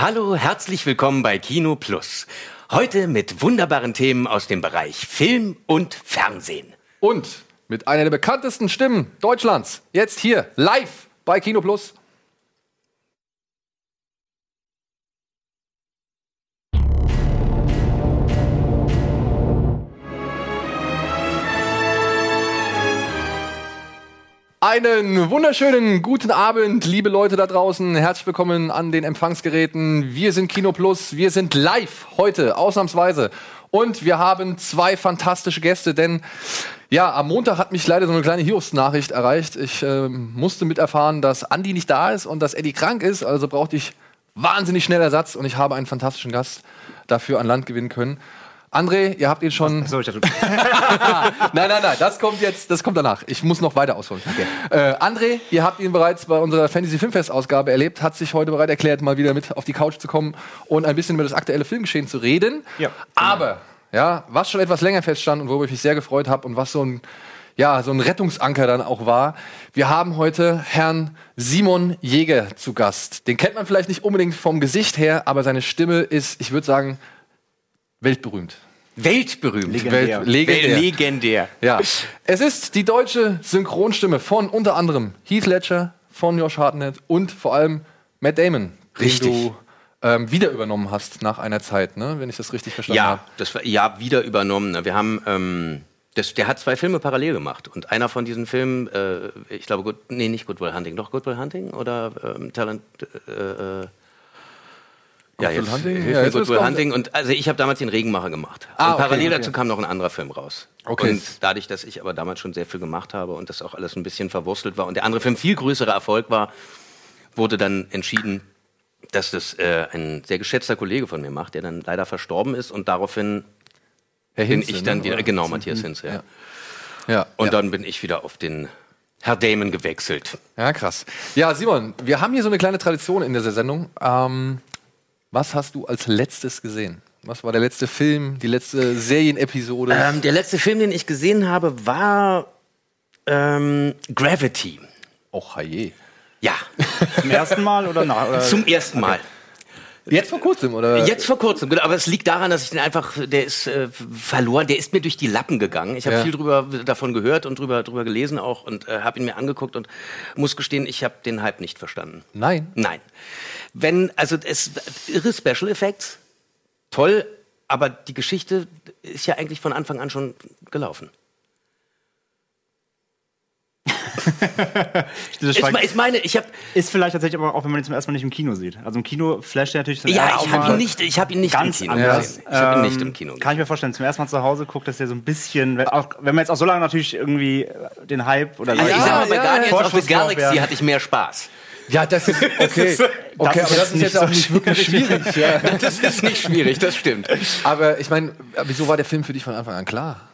Hallo, herzlich willkommen bei Kino Plus. Heute mit wunderbaren Themen aus dem Bereich Film und Fernsehen. Und mit einer der bekanntesten Stimmen Deutschlands. Jetzt hier, live bei Kino Plus. Einen wunderschönen guten Abend, liebe Leute da draußen. Herzlich willkommen an den Empfangsgeräten. Wir sind Kino Plus. Wir sind live heute, ausnahmsweise. Und wir haben zwei fantastische Gäste, denn ja, am Montag hat mich leider so eine kleine Hiobs-Nachricht erreicht. Ich äh, musste miterfahren, dass Andi nicht da ist und dass Eddie krank ist. Also brauchte ich wahnsinnig schnell Ersatz und ich habe einen fantastischen Gast dafür an Land gewinnen können. André, ihr habt ihn schon. So, ich dachte, nein, nein, nein, das kommt jetzt, das kommt danach. Ich muss noch weiter ausholen. Äh, André, ihr habt ihn bereits bei unserer Fantasy Filmfest Ausgabe erlebt, hat sich heute bereit erklärt, mal wieder mit auf die Couch zu kommen und ein bisschen über das aktuelle Filmgeschehen zu reden. Ja. Aber, ja, was schon etwas länger feststand und worüber ich mich sehr gefreut habe und was so ein ja, so ein Rettungsanker dann auch war. Wir haben heute Herrn Simon Jäger zu Gast. Den kennt man vielleicht nicht unbedingt vom Gesicht her, aber seine Stimme ist, ich würde sagen, weltberühmt. Weltberühmt. Legendär. Welt, legendär. Legendär. Ja. Es ist die deutsche Synchronstimme von unter anderem Heath Ledger, von Josh Hartnett und vor allem Matt Damon, Richtig. den du ähm, wieder übernommen hast nach einer Zeit, ne? wenn ich das richtig verstanden Ja, habe. das war ja wieder übernommen. Wir haben, ähm, das, der hat zwei Filme parallel gemacht und einer von diesen Filmen, äh, ich glaube, Good, nee, nicht Good Will Hunting, doch Good Will Hunting oder ähm, Talent. Äh, äh, ja, jetzt, Hunting? hilf Ja, jetzt Good wird's Will kommen. Hunting und also ich habe damals den Regenmacher gemacht. Ah, und okay, parallel okay. dazu kam noch ein anderer Film raus. Okay. Und dadurch, dass ich aber damals schon sehr viel gemacht habe und das auch alles ein bisschen verwurstelt war und der andere Film viel größerer Erfolg war, wurde dann entschieden, dass das äh, ein sehr geschätzter Kollege von mir macht, der dann leider verstorben ist und daraufhin Herr bin Hinze, ich dann ne, wieder, oder? genau, Matthias Hinze, ja. Ja. Ja, Und ja. dann bin ich wieder auf den Herr Damon gewechselt. ja, krass. Ja, Simon, wir haben hier so eine kleine Tradition in dieser Sendung. Ähm, was hast du als letztes gesehen? Was war der letzte Film, die letzte Serienepisode? Ähm, der letzte Film, den ich gesehen habe, war ähm, Gravity. Och, je. Ja, zum ersten Mal oder nach? Oder? zum ersten Mal. Jetzt vor kurzem, oder? Jetzt vor kurzem, genau, aber es liegt daran, dass ich den einfach, der ist äh, verloren, der ist mir durch die Lappen gegangen. Ich habe Ja. viel drüber davon gehört und drüber drüber gelesen auch und äh, habe ihn mir angeguckt und muss gestehen, ich habe den Hype nicht verstanden. Nein. Nein. Wenn, also es irre Special Effects, toll, aber die Geschichte ist ja eigentlich von Anfang an schon gelaufen. Me- ist meine, ich habe ist vielleicht tatsächlich aber auch, wenn man ihn zum ersten Mal nicht im Kino sieht. Also im Kino flasht er natürlich zum ja, ersten ich habe ihn nicht, ich habe ihn nicht ganz im Kino anders. gesehen. Ich habe ihn nicht Ähm, im Kino. Kann ich mir vorstellen, zum ersten Mal zu Hause guckt, dass er so ein bisschen, auch, wenn man jetzt auch so lange natürlich irgendwie äh, den Hype oder Also ich Ja, sag mal, bei ja, Guardians of the Galaxy hatte ich mehr Spaß. Ja, das ist okay. ist- okay, das aber das ist jetzt auch nicht wirklich schwierig. Ja. Das ist nicht schwierig, das stimmt. Aber ich meine, wieso war der Film für dich von Anfang an klar?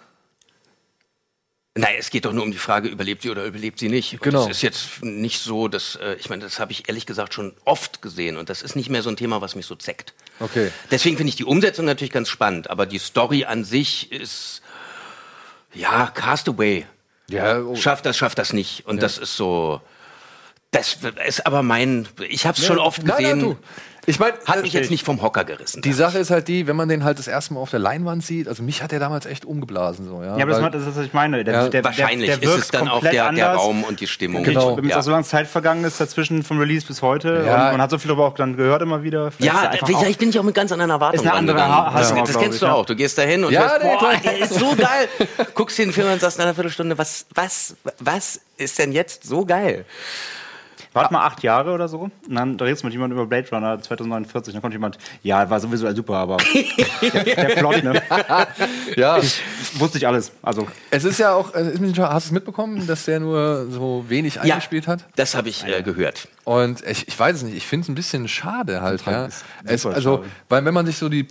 Nein, es geht doch nur um die Frage, überlebt sie oder überlebt sie nicht. Und Genau. Es ist jetzt nicht so, dass, äh, ich meine, das habe ich ehrlich gesagt schon oft gesehen und das ist nicht mehr so ein Thema, was mich so zeckt. Okay. Deswegen finde ich die Umsetzung natürlich ganz spannend, aber die Story an sich ist, ja, Castaway. Ja, oh. Schafft das, schafft das nicht. Und das ist so, das ist aber mein, ich habe es schon oft Nein, gesehen, nein, du. Ich meine, hat mich jetzt nicht vom Hocker gerissen. Die Sache ist halt die, wenn man den halt das erste Mal auf der Leinwand sieht, also mich hat der damals echt umgeblasen. So, ja, Ja, aber das, das ist, was ich meine. Der, Ja, der, Wahrscheinlich der, der ist wirkt es dann auch der. Raum und die Stimmung. Genau. Wenn jetzt Ja. auch so lange Zeit vergangen ist dazwischen vom Release bis heute Ja. und man hat so viel darüber auch dann gehört immer wieder. Vielleicht er Ja, vielleicht auch- bin ich auch mit ganz anderen Erwartungen Ist eine andere rangegangen. Ha- Das, das kennst ich, du auch. Du gehst da hin und Ja, hörst, nee, boah, der ist so geil. Guckst dir den Film und sagst nach einer Viertelstunde, was, was, was ist denn jetzt so geil? Warte mal acht Jahre oder so. Und dann redest du mit jemandem über Blade Runner 2049. Dann kommt jemand, ja, war sowieso super, aber der, der Plot, ne? ja, Wusste ich alles. Also, es ist ja auch, ist hast du es mitbekommen, dass der nur so wenig eingespielt hat? Das habe ich äh, gehört. Und ich, ich weiß es nicht, ich finde es ein bisschen schade halt. Ja. Es, also, schade. weil wenn man sich so die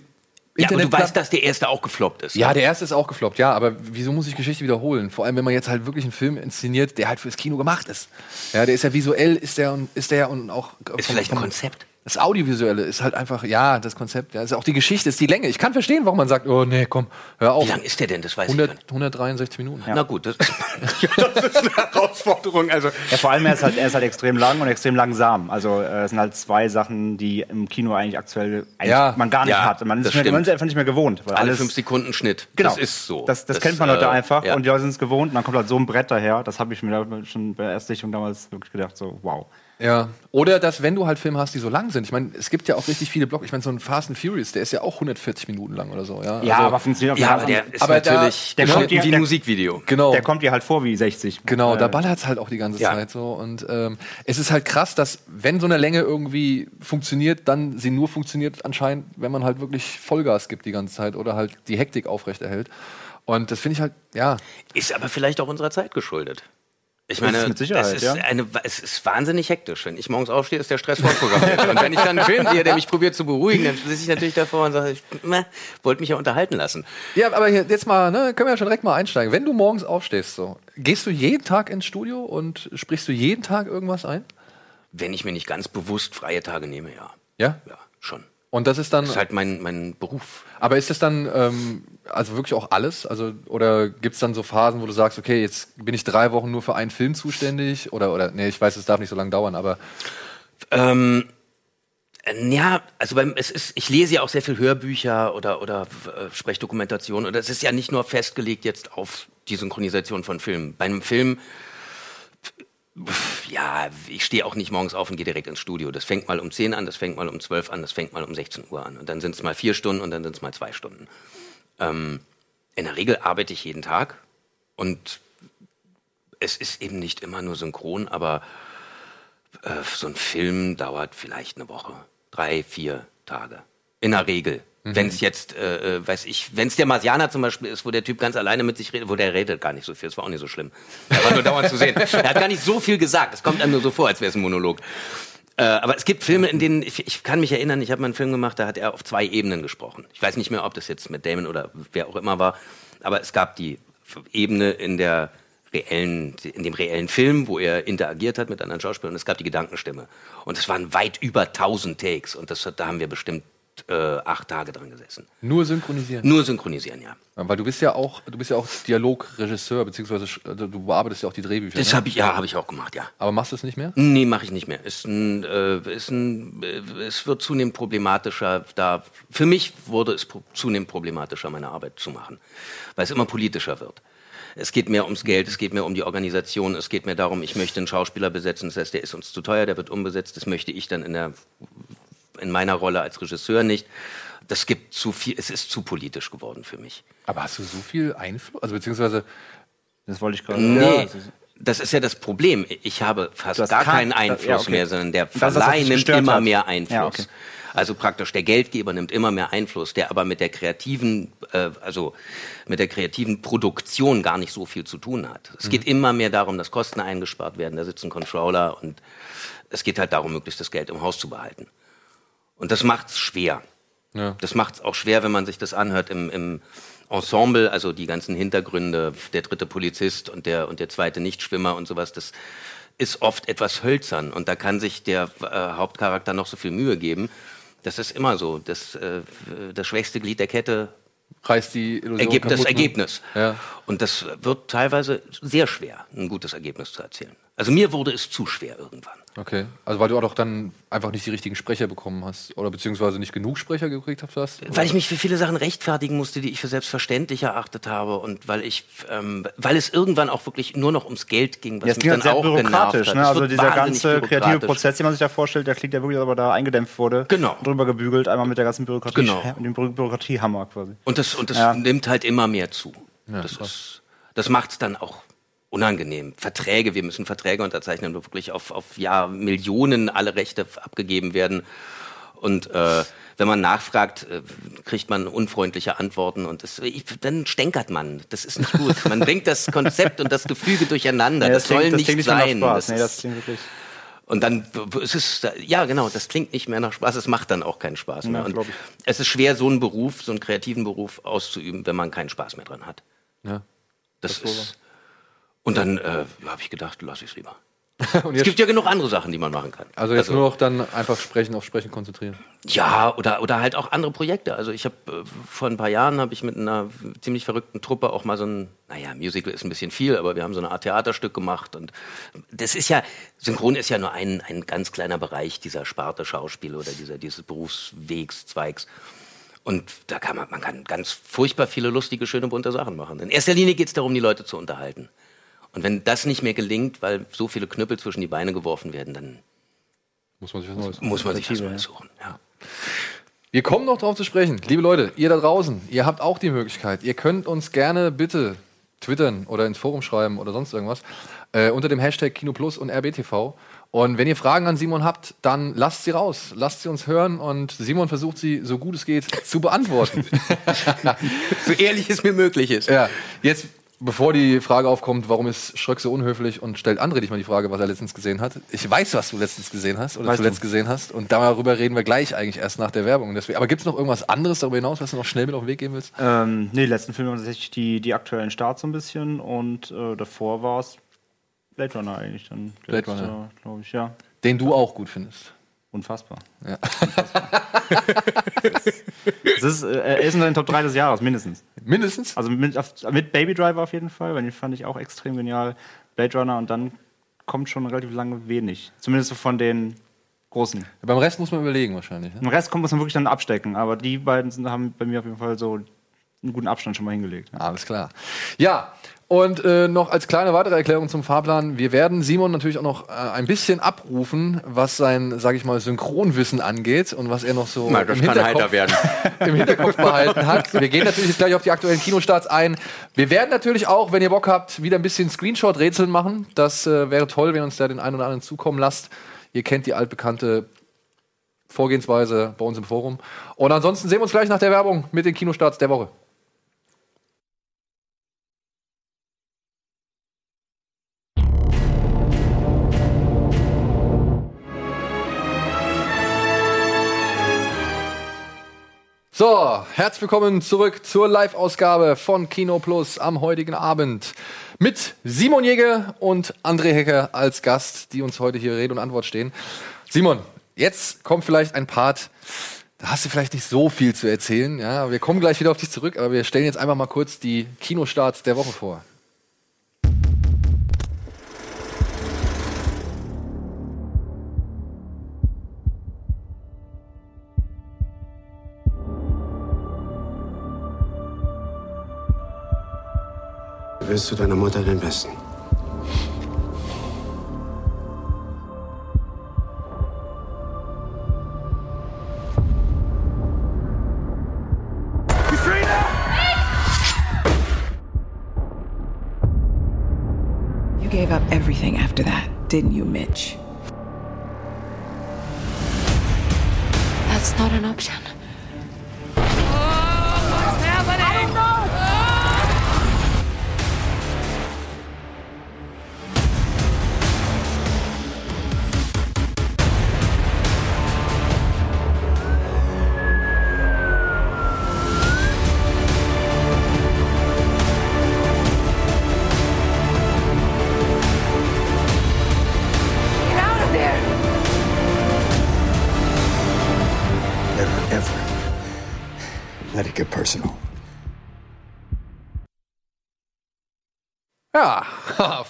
Ja, aber du weißt, dass der erste auch gefloppt ist. Ja, der erste ist auch gefloppt, ja, aber wieso muss ich Geschichte wiederholen? Vor allem, wenn man jetzt halt wirklich einen Film inszeniert, der halt fürs Kino gemacht ist. Ja, der ist ja visuell, ist der und ist der und auch Ist vielleicht ein Konzept. Das Audiovisuelle ist halt einfach, ja, das Konzept, ja, ist auch die Geschichte, ist die Länge. Ich kann verstehen, warum man sagt, oh nee, komm, hör auf. Wie lang ist der denn? Das weiß 100, ich nicht. 163 Minuten. Na gut, das, das ist eine Herausforderung. Also, Ja, vor allem er ist halt, er ist halt extrem lang und extrem langsam. Also äh, es sind halt zwei Sachen, die im Kino eigentlich aktuell eigentlich Ja. man gar nicht Ja, hat. Man ist, das nicht mehr, man ist einfach nicht mehr gewohnt. Weil alle alles, fünf Sekunden Schnitt. Genau. Das ist so. Das, das, kennt man heute äh, einfach ja. und die Leute sind es gewohnt. Und dann kommt halt so ein Brett daher. Das habe ich mir schon bei der Erstsichtung damals wirklich gedacht, so wow. Ja. Oder dass, wenn du halt Filme hast, die so lang sind. Ich meine, es gibt ja auch richtig viele Block. Ich meine, so ein Fast and Furious, der ist ja auch 140 Minuten lang oder so. Ja, Ja, Also- aber funktioniert auf Ja, aber der ist Aber da- natürlich der der kommt wie ja- ein Musikvideo. Genau. Der kommt dir halt vor wie 60. Genau, Äh, da ballert es halt auch die ganze Ja. Zeit so. Und ähm, es ist halt krass, dass wenn so eine Länge irgendwie funktioniert, dann sie nur funktioniert anscheinend, wenn man halt wirklich Vollgas gibt die ganze Zeit oder halt die Hektik aufrechterhält. Und das finde ich halt, ja, Ist aber vielleicht auch unserer Zeit geschuldet. Ich meine, ist mit Sicherheit, es, ist ja. eine, es ist wahnsinnig hektisch. Wenn ich morgens aufstehe, ist der Stress vorprogrammiert. und wenn ich dann einen Film sehe, der mich probiert zu beruhigen, dann sitze ich natürlich davor und sage, ich wollte mich ja unterhalten lassen. Ja, aber jetzt mal, ne, können wir ja schon direkt mal einsteigen. Wenn du morgens aufstehst, so, gehst du jeden Tag ins Studio und sprichst du jeden Tag irgendwas ein? Wenn ich mir nicht ganz bewusst freie Tage nehme, ja. Ja. Ja, schon. Und das ist dann, Das ist halt mein, mein Beruf. aber ist das dann ähm, also wirklich auch alles? Also, oder gibt es dann so Phasen, wo du sagst, okay, jetzt bin ich drei Wochen nur für einen Film zuständig? Oder, oder, nee, ich weiß, es darf nicht so lange dauern, aber Ähm, äh, ja, also beim, es ist, ich lese ja auch sehr viel Hörbücher oder, oder äh, Sprechdokumentation. Und es ist ja nicht nur festgelegt jetzt auf die Synchronisation von Filmen. Bei einem Film, ja, ich stehe auch nicht morgens auf und gehe direkt ins Studio. Das fängt mal um 10 an, das fängt mal um 12 an, das fängt mal um 16 Uhr an. Und dann sind es mal vier Stunden und dann sind es mal zwei Stunden. Ähm, in der Regel arbeite ich jeden Tag und es ist eben nicht immer nur synchron, aber äh, so ein Film dauert vielleicht eine Woche, drei, vier Tage. In der Regel. Wenn es jetzt, äh, äh, weiß ich, wenn es der Marsianer zum Beispiel ist, wo der Typ ganz alleine mit sich redet, wo der redet gar nicht so viel, das war auch nicht so schlimm. Er war nur dauernd zu sehen. Er hat gar nicht so viel gesagt, es kommt einem nur so vor, als wäre es ein Monolog. Äh, aber es gibt Filme, in denen, ich, ich kann mich erinnern, ich habe mal einen Film gemacht, da hat er auf zwei Ebenen gesprochen. Ich weiß nicht mehr, ob das jetzt mit Damon oder wer auch immer war, aber es gab die Ebene in der reellen, in dem reellen Film, wo er interagiert hat mit anderen Schauspielern, und es gab die Gedankenstimme. Und es waren weit über 1000 Takes und das, da haben wir bestimmt äh, acht Tage dran gesessen. nur synchronisieren. Nur synchronisieren, ja. Weil du bist ja auch, du bist ja auch Dialogregisseur, beziehungsweise also du bearbeitest ja auch die Drehbücher. Das ne? habe ich, ja, habe ich auch gemacht, ja. Aber machst du es nicht mehr? Nee, mache ich nicht mehr. Ist ein, äh, ist ein, äh, es wird zunehmend problematischer. Da für mich wurde es pro zunehmend problematischer, meine Arbeit zu machen, weil es immer politischer wird. Es geht mehr ums Geld, es geht mehr um die Organisation, es geht mehr darum, ich möchte einen Schauspieler besetzen, das heißt, der ist uns zu teuer, der wird umbesetzt, das möchte ich dann in, der, in meiner Rolle als Regisseur nicht. Das gibt zu viel, es ist zu politisch geworden für mich. Aber hast du so viel Einfluss? Also beziehungsweise, Das wollte ich gerade Nee, Ja. das ist ja das Problem. Ich habe fast gar kein- keinen Einfluss ja, okay. mehr, sondern der das, Verleih nimmt immer hat. mehr Einfluss. Ja, okay. Also praktisch der Geldgeber nimmt immer mehr Einfluss, der aber mit der kreativen, äh, also mit der kreativen Produktion gar nicht so viel zu tun hat. Es Mhm. geht immer mehr darum, dass Kosten eingespart werden. Da sitzt ein Controller und es geht halt darum, möglichst das Geld im Haus zu behalten. Und das macht es schwer. Ja. Das macht es auch schwer, wenn man sich das anhört im, im Ensemble, also die ganzen Hintergründe, der dritte Polizist und der, und der zweite Nichtschwimmer und sowas, das ist oft etwas hölzern und da kann sich der äh, Hauptcharakter noch so viel Mühe geben. Das ist immer so. Das, äh, das schwächste Glied der Kette reißt die Illusion ergibt das kaputt, ne? Ergebnis. Ja. Und das wird teilweise sehr schwer, ein gutes Ergebnis zu erzielen. Also mir wurde es zu schwer irgendwann. Okay. Also weil du auch doch dann einfach nicht die richtigen Sprecher bekommen hast oder beziehungsweise nicht genug Sprecher gekriegt hast. Weil ich mich für viele Sachen rechtfertigen musste, die ich für selbstverständlich erachtet habe und weil ich, ähm, weil es irgendwann auch wirklich nur noch ums Geld ging, was Ja, mich klingt dann halt sehr auch genervt bürokratisch. hat. Ne? Also dieser ganze kreative. Prozess, den man sich da vorstellt, der klingt ja wirklich, aber da eingedämpft wurde. Genau. Drüber gebügelt, einmal mit der ganzen Bürokratie, Genau. mit dem Bü Bürokratiehammer quasi. Und das, und das Ja. nimmt halt immer mehr zu. das ist, das macht es dann auch unangenehm. Verträge, wir müssen Verträge unterzeichnen, wo wirklich auf, auf ja, Millionen alle Rechte abgegeben werden. Und äh, wenn man nachfragt, äh, kriegt man unfreundliche Antworten und das, ich, dann stänkert man. Das ist nicht gut. Man bringt das Konzept und das Gefüge durcheinander. Ja, das, soll klingt, nicht klingt mehr nach sein. Das Nee, das klingt wirklich. und dann es ist ja genau, das klingt nicht mehr nach Spaß, es macht dann auch keinen Spaß mehr. Ja, und es ist schwer, so einen Beruf, so einen kreativen Beruf auszuüben, wenn man keinen Spaß mehr dran hat. Ja. Das ist. Und dann äh, habe ich gedacht, lass ich es lieber. Es gibt ja genug andere Sachen, die man machen kann. also jetzt nur noch dann einfach sprechen, auf Sprechen konzentrieren. Ja, oder, oder halt auch andere Projekte. Also ich habe äh, vor ein paar Jahren habe ich mit einer ziemlich verrückten Truppe auch mal so ein, naja, Musical ist ein bisschen viel, aber wir haben so eine Art Theaterstück gemacht und das ist ja, Synchron ist ja nur ein, ein ganz kleiner Bereich dieser Sparte Schauspiel oder dieser, dieses Berufswegs, Zweigs. Und da kann man, man kann ganz furchtbar viele lustige, schöne, bunte Sachen machen. In erster Linie geht es darum, die Leute zu unterhalten. Und wenn das nicht mehr gelingt, weil so viele Knüppel zwischen die Beine geworfen werden, dann Muss man sich was Neues muss man sich was Neues suchen. Ja. Wir kommen noch drauf zu sprechen. Liebe Leute, ihr da draußen, ihr habt auch die Möglichkeit. Ihr könnt uns gerne bitte twittern oder ins Forum schreiben oder sonst irgendwas äh, unter dem Hashtag KinoPlus und RBTV. Und wenn ihr Fragen an Simon habt, dann lasst sie raus. Lasst sie uns hören und Simon versucht sie, so gut es geht, zu beantworten. So ehrlich es mir möglich ist. ja, jetzt, bevor die Frage aufkommt, warum ist Schröck so unhöflich und stellt André dich mal die Frage, was er letztens gesehen hat. Ich weiß, was du letztens gesehen hast oder Weißt zuletzt du? gesehen hast. Und darüber reden wir gleich eigentlich erst nach der Werbung. Deswegen, aber gibt es noch irgendwas anderes darüber hinaus, was du noch schnell mit auf den Weg geben willst? Ähm, nee, die letzten Filme waren tatsächlich die, die aktuellen Starts so ein bisschen und äh, davor war es Blade Runner eigentlich dann. Blade Runner. Glaube ich, ja. Den du auch gut findest. Unfassbar. Ja. Es ist, äh, er ist in den Top 3 des Jahres, mindestens. Mindestens? Also mit, mit Baby Driver auf jeden Fall, weil den fand ich auch extrem genial. Blade Runner und dann kommt schon relativ lange wenig. Zumindest so von den großen. Beim Rest muss man überlegen wahrscheinlich. Ne? Im Rest kommt, muss man wirklich dann abstecken, aber die beiden sind, haben bei mir auf jeden Fall so einen guten Abstand schon mal hingelegt. Alles klar. Ja, und äh, noch als kleine weitere Erklärung zum Fahrplan. Wir werden Simon natürlich auch noch äh, ein bisschen abrufen, was sein, sage ich mal, Synchronwissen angeht und was er noch so kann heiter werden. im Hinterkopf behalten hat. Wir gehen natürlich jetzt gleich auf die aktuellen Kinostarts ein. Wir werden natürlich auch, wenn ihr Bock habt, wieder ein bisschen Screenshot-Rätseln machen. Das äh, wäre toll, wenn ihr uns da den einen oder anderen zukommen lasst. Ihr kennt die altbekannte Vorgehensweise bei uns im Forum. Und ansonsten sehen wir uns gleich nach der Werbung mit den Kinostarts der Woche. So, herzlich willkommen zurück zur Live-Ausgabe von Kino Plus am heutigen Abend mit Simon Jäger und André Hecker als Gast, die uns heute hier Rede und Antwort stehen. Simon, jetzt kommt vielleicht ein Part, da hast du vielleicht nicht so viel zu erzählen. Ja, wir kommen gleich wieder auf dich zurück, aber wir stellen jetzt einfach mal kurz die Kinostarts der Woche vor. Willst du deiner Mutter den Besten? You gave up everything after that, didn't you, Mitch? That's not an option.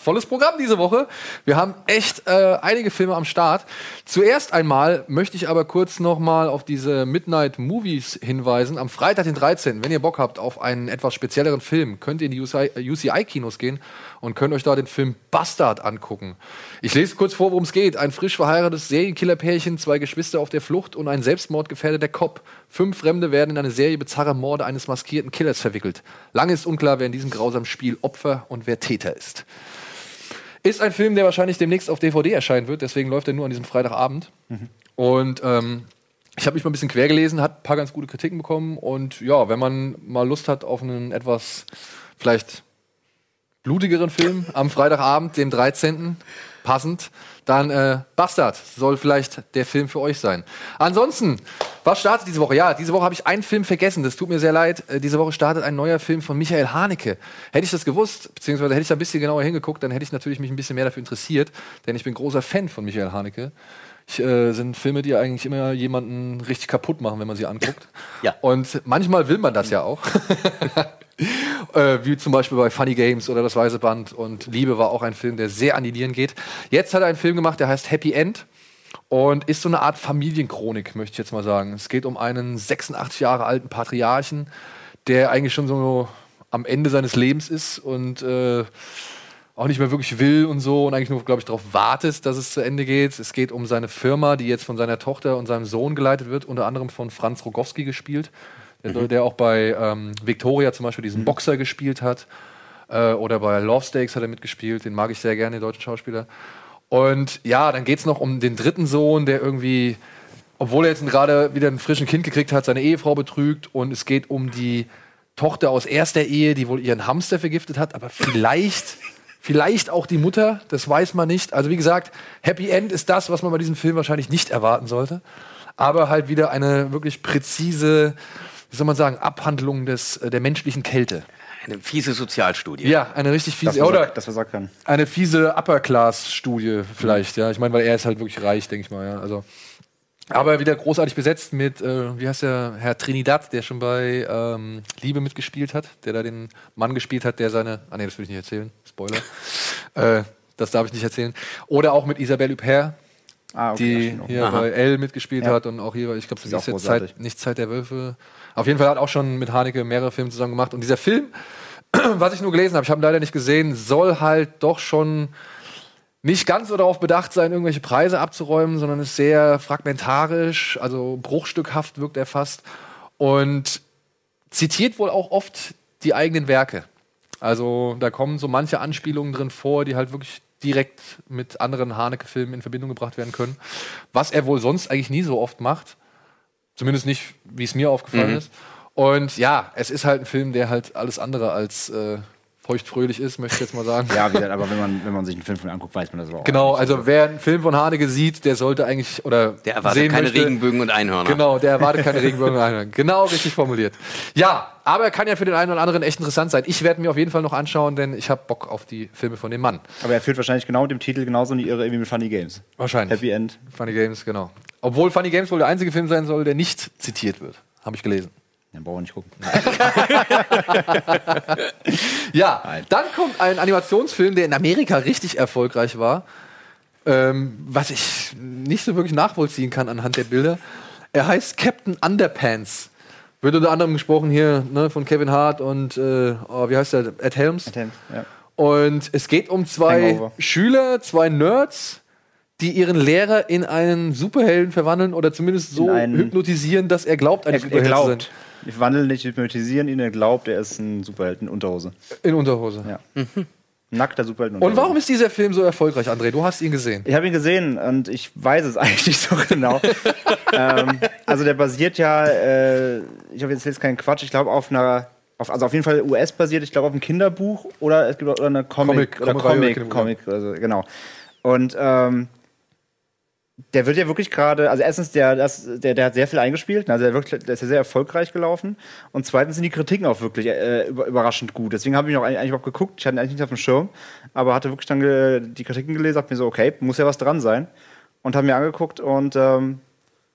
Volles Programm diese Woche. Wir haben echt äh, einige Filme am Start. Zuerst einmal möchte ich aber kurz noch mal auf diese Midnight Movies hinweisen. Am Freitag, den 13., wenn ihr Bock habt auf einen etwas spezielleren Film, könnt ihr in die UCI-Kinos gehen und könnt euch da den Film Bastard angucken. Ich lese kurz vor, worum es geht. Ein frisch verheiratetes Serienkillerpärchen, zwei Geschwister auf der Flucht und ein selbstmordgefährdeter Cop. Fünf Fremde werden in eine Serie bizarrer Morde eines maskierten Killers verwickelt. Lange ist unklar, wer in diesem grausamen Spiel Opfer und wer Täter ist. Ist ein Film, der wahrscheinlich demnächst auf DVD erscheinen wird, deswegen läuft er nur an diesem Freitagabend. Und ähm, ich habe mich mal ein bisschen quer gelesen, hat ein paar ganz gute Kritiken bekommen. Und ja, wenn man mal Lust hat auf einen etwas vielleicht blutigeren Film am Freitagabend, dem 13., passend, dann äh, Bastard soll vielleicht der Film für euch sein. Ansonsten, was startet diese Woche? Ja, diese Woche habe ich einen Film vergessen. Das tut mir sehr leid. Äh, diese Woche startet ein neuer Film von Michael Haneke. Hätte ich das gewusst, beziehungsweise hätte ich da ein bisschen genauer hingeguckt, dann hätte ich natürlich mich ein bisschen mehr dafür interessiert, denn ich bin großer Fan von Michael Haneke. Ich, äh, sind Filme, die eigentlich immer jemanden richtig kaputt machen, wenn man sie anguckt. Ja. Und manchmal will man das ja auch. äh, wie zum Beispiel bei Funny Games oder Das Weiße Band. Und Liebe war auch ein Film, der sehr an die Nieren geht. Jetzt hat er einen Film gemacht, der heißt Happy End. Und ist so eine Art Familienchronik, möchte ich jetzt mal sagen. Es geht um einen 86 Jahre alten Patriarchen, der eigentlich schon so am Ende seines Lebens ist und äh, auch nicht mehr wirklich will und so und eigentlich nur, glaube ich, darauf wartet, dass es zu Ende geht. Es geht um seine Firma, die jetzt von seiner Tochter und seinem Sohn geleitet wird, unter anderem von Franz Rogowski gespielt, der, der auch bei ähm, Victoria zum Beispiel diesen Boxer gespielt hat. Äh, oder bei Love Stakes hat er mitgespielt, den mag ich sehr gerne, den deutschen Schauspieler. Und ja, dann geht es noch um den dritten Sohn, der irgendwie, obwohl er jetzt gerade wieder ein frischen Kind gekriegt hat, seine Ehefrau betrügt. Und es geht um die Tochter aus erster Ehe, die wohl ihren Hamster vergiftet hat, aber vielleicht, vielleicht auch die Mutter, das weiß man nicht. Also wie gesagt, Happy End ist das, was man bei diesem Film wahrscheinlich nicht erwarten sollte. Aber halt wieder eine wirklich präzise, wie soll man sagen, Abhandlung des, äh, der menschlichen Kälte. Eine fiese Sozialstudie. Ja, eine richtig Das, fiese, was oder er, das, was er kann. eine fiese Upper-Class-Studie vielleicht, ja. Ich meine, weil er ist halt wirklich reich, denke ich mal, ja. Also, aber wieder großartig besetzt mit, äh, wie heißt der, Herr Trinidad, der schon bei ähm, Liebe mitgespielt hat, der da den Mann gespielt hat, der seine, ah nee, das will ich nicht erzählen, Spoiler. äh, das darf ich nicht erzählen. Oder auch mit Isabelle Huppert, Ah, okay, die hier Aha. bei L mitgespielt Ja. hat und auch hier, ich glaube, das auch ist jetzt. Zeit, nicht Zeit der Wölfe. Auf jeden Fall hat auch schon mit Haneke mehrere Filme zusammen gemacht. Und dieser Film, was ich nur gelesen habe, ich habe ihn leider nicht gesehen, soll halt doch schon nicht ganz so darauf bedacht sein, irgendwelche Preise abzuräumen, sondern ist sehr fragmentarisch, also bruchstückhaft wirkt er fast. Und zitiert wohl auch oft die eigenen Werke. Also da kommen so manche Anspielungen drin vor, die halt wirklich direkt mit anderen Haneke-Filmen in Verbindung gebracht werden können. Was er wohl sonst eigentlich nie so oft macht. Zumindest nicht, wie es mir aufgefallen ist. Und ja, es ist halt ein Film, der halt alles andere als äh, feuchtfröhlich ist, möchte ich jetzt mal sagen. Ja, wie gesagt, aber wenn man, wenn man sich einen Film von ihm anguckt, weiß man das auch. Genau, also wer einen Film von Haneke sieht, der sollte eigentlich oder Der erwartet sehen keine möchte, Regenbögen und Einhörner. Genau, der erwartet keine Regenbögen und Einhörner. Genau richtig formuliert. Ja, aber er kann ja für den einen oder anderen echt interessant sein. Ich werde mir auf jeden Fall noch anschauen, denn ich habe Bock auf die Filme von dem Mann. Aber er führt wahrscheinlich genau mit dem Titel genauso in die Irre wie mit Funny Games. Wahrscheinlich. Happy End. Funny Games, genau. Obwohl Funny Games wohl der einzige Film sein soll, der nicht zitiert wird. Habe ich gelesen. Den brauchen wir nicht gucken. Ja, Nein. dann kommt ein Animationsfilm, der in Amerika richtig erfolgreich war, ähm, was ich nicht so wirklich nachvollziehen kann anhand der Bilder. Er heißt Captain Underpants. Wird unter anderem gesprochen hier ne, von Kevin Hart und äh, oh, wie heißt der? Ed Helms. Ja. Und es geht um zwei Hangover. Schüler, zwei Nerds, die ihren Lehrer in einen Superhelden verwandeln oder zumindest so hypnotisieren, dass er glaubt, ein Er, er Superheld zu sein. Wir verwandeln nicht, hypnotisieren ihn, er glaubt, er ist ein Superheld in Unterhose. In Unterhose. Ja. Nackter Superheld in Und warum ist dieser Film so erfolgreich, André? Du hast ihn gesehen. Ich habe ihn gesehen und ich weiß es eigentlich nicht so genau. ähm, also der basiert ja, äh, ich habe jetzt jetzt keinen Quatsch, ich glaube auf einer, auf, also auf jeden Fall US-basiert, ich glaube auf einem Kinderbuch oder es gibt auch oder eine Comic, Comic, oder Comic, Kinderbuch, Comic, also genau. Und ähm, der wird ja wirklich gerade, also erstens, der, das, der, der hat sehr viel eingespielt, also der, wirklich, der ist ja sehr erfolgreich gelaufen. Und zweitens sind die Kritiken auch wirklich äh, über, überraschend gut. Deswegen habe ich noch eigentlich überhaupt geguckt. Ich hatte ihn eigentlich nicht auf dem Schirm, aber hatte wirklich dann die Kritiken gelesen, hab mir so, okay, muss ja was dran sein. Und habe mir angeguckt und ähm,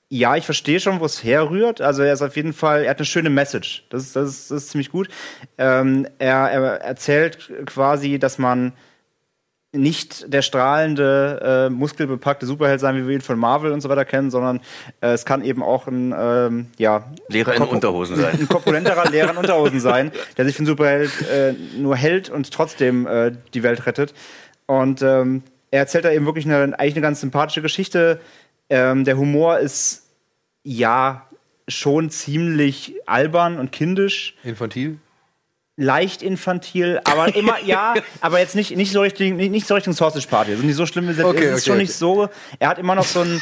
ja, ich verstehe schon, wo es herrührt. Also er ist auf jeden Fall, er hat eine schöne Message. Das ist, das das ist ziemlich gut. Ähm, er, er erzählt quasi, dass man nicht der strahlende, äh, muskelbepackte Superheld sein, wie wir ihn von Marvel und so weiter kennen, sondern äh, es kann eben auch ein, ähm, ja, Lehrer in Unterhosen sein. ein korpulenterer Lehrer in Unterhosen sein, der sich für einen Superheld äh, nur hält und trotzdem äh, die Welt rettet. Und ähm, er erzählt da eben wirklich eine, eigentlich eine ganz sympathische Geschichte. Ähm, der Humor ist ja schon ziemlich albern und kindisch Infantil? Leicht infantil, aber immer, ja, aber jetzt nicht, nicht so richtig, nicht, nicht so Richtung Sausage Party. Also nicht so schlimm, es Okay, ist okay, schon okay. nicht so. Er hat immer noch so ein,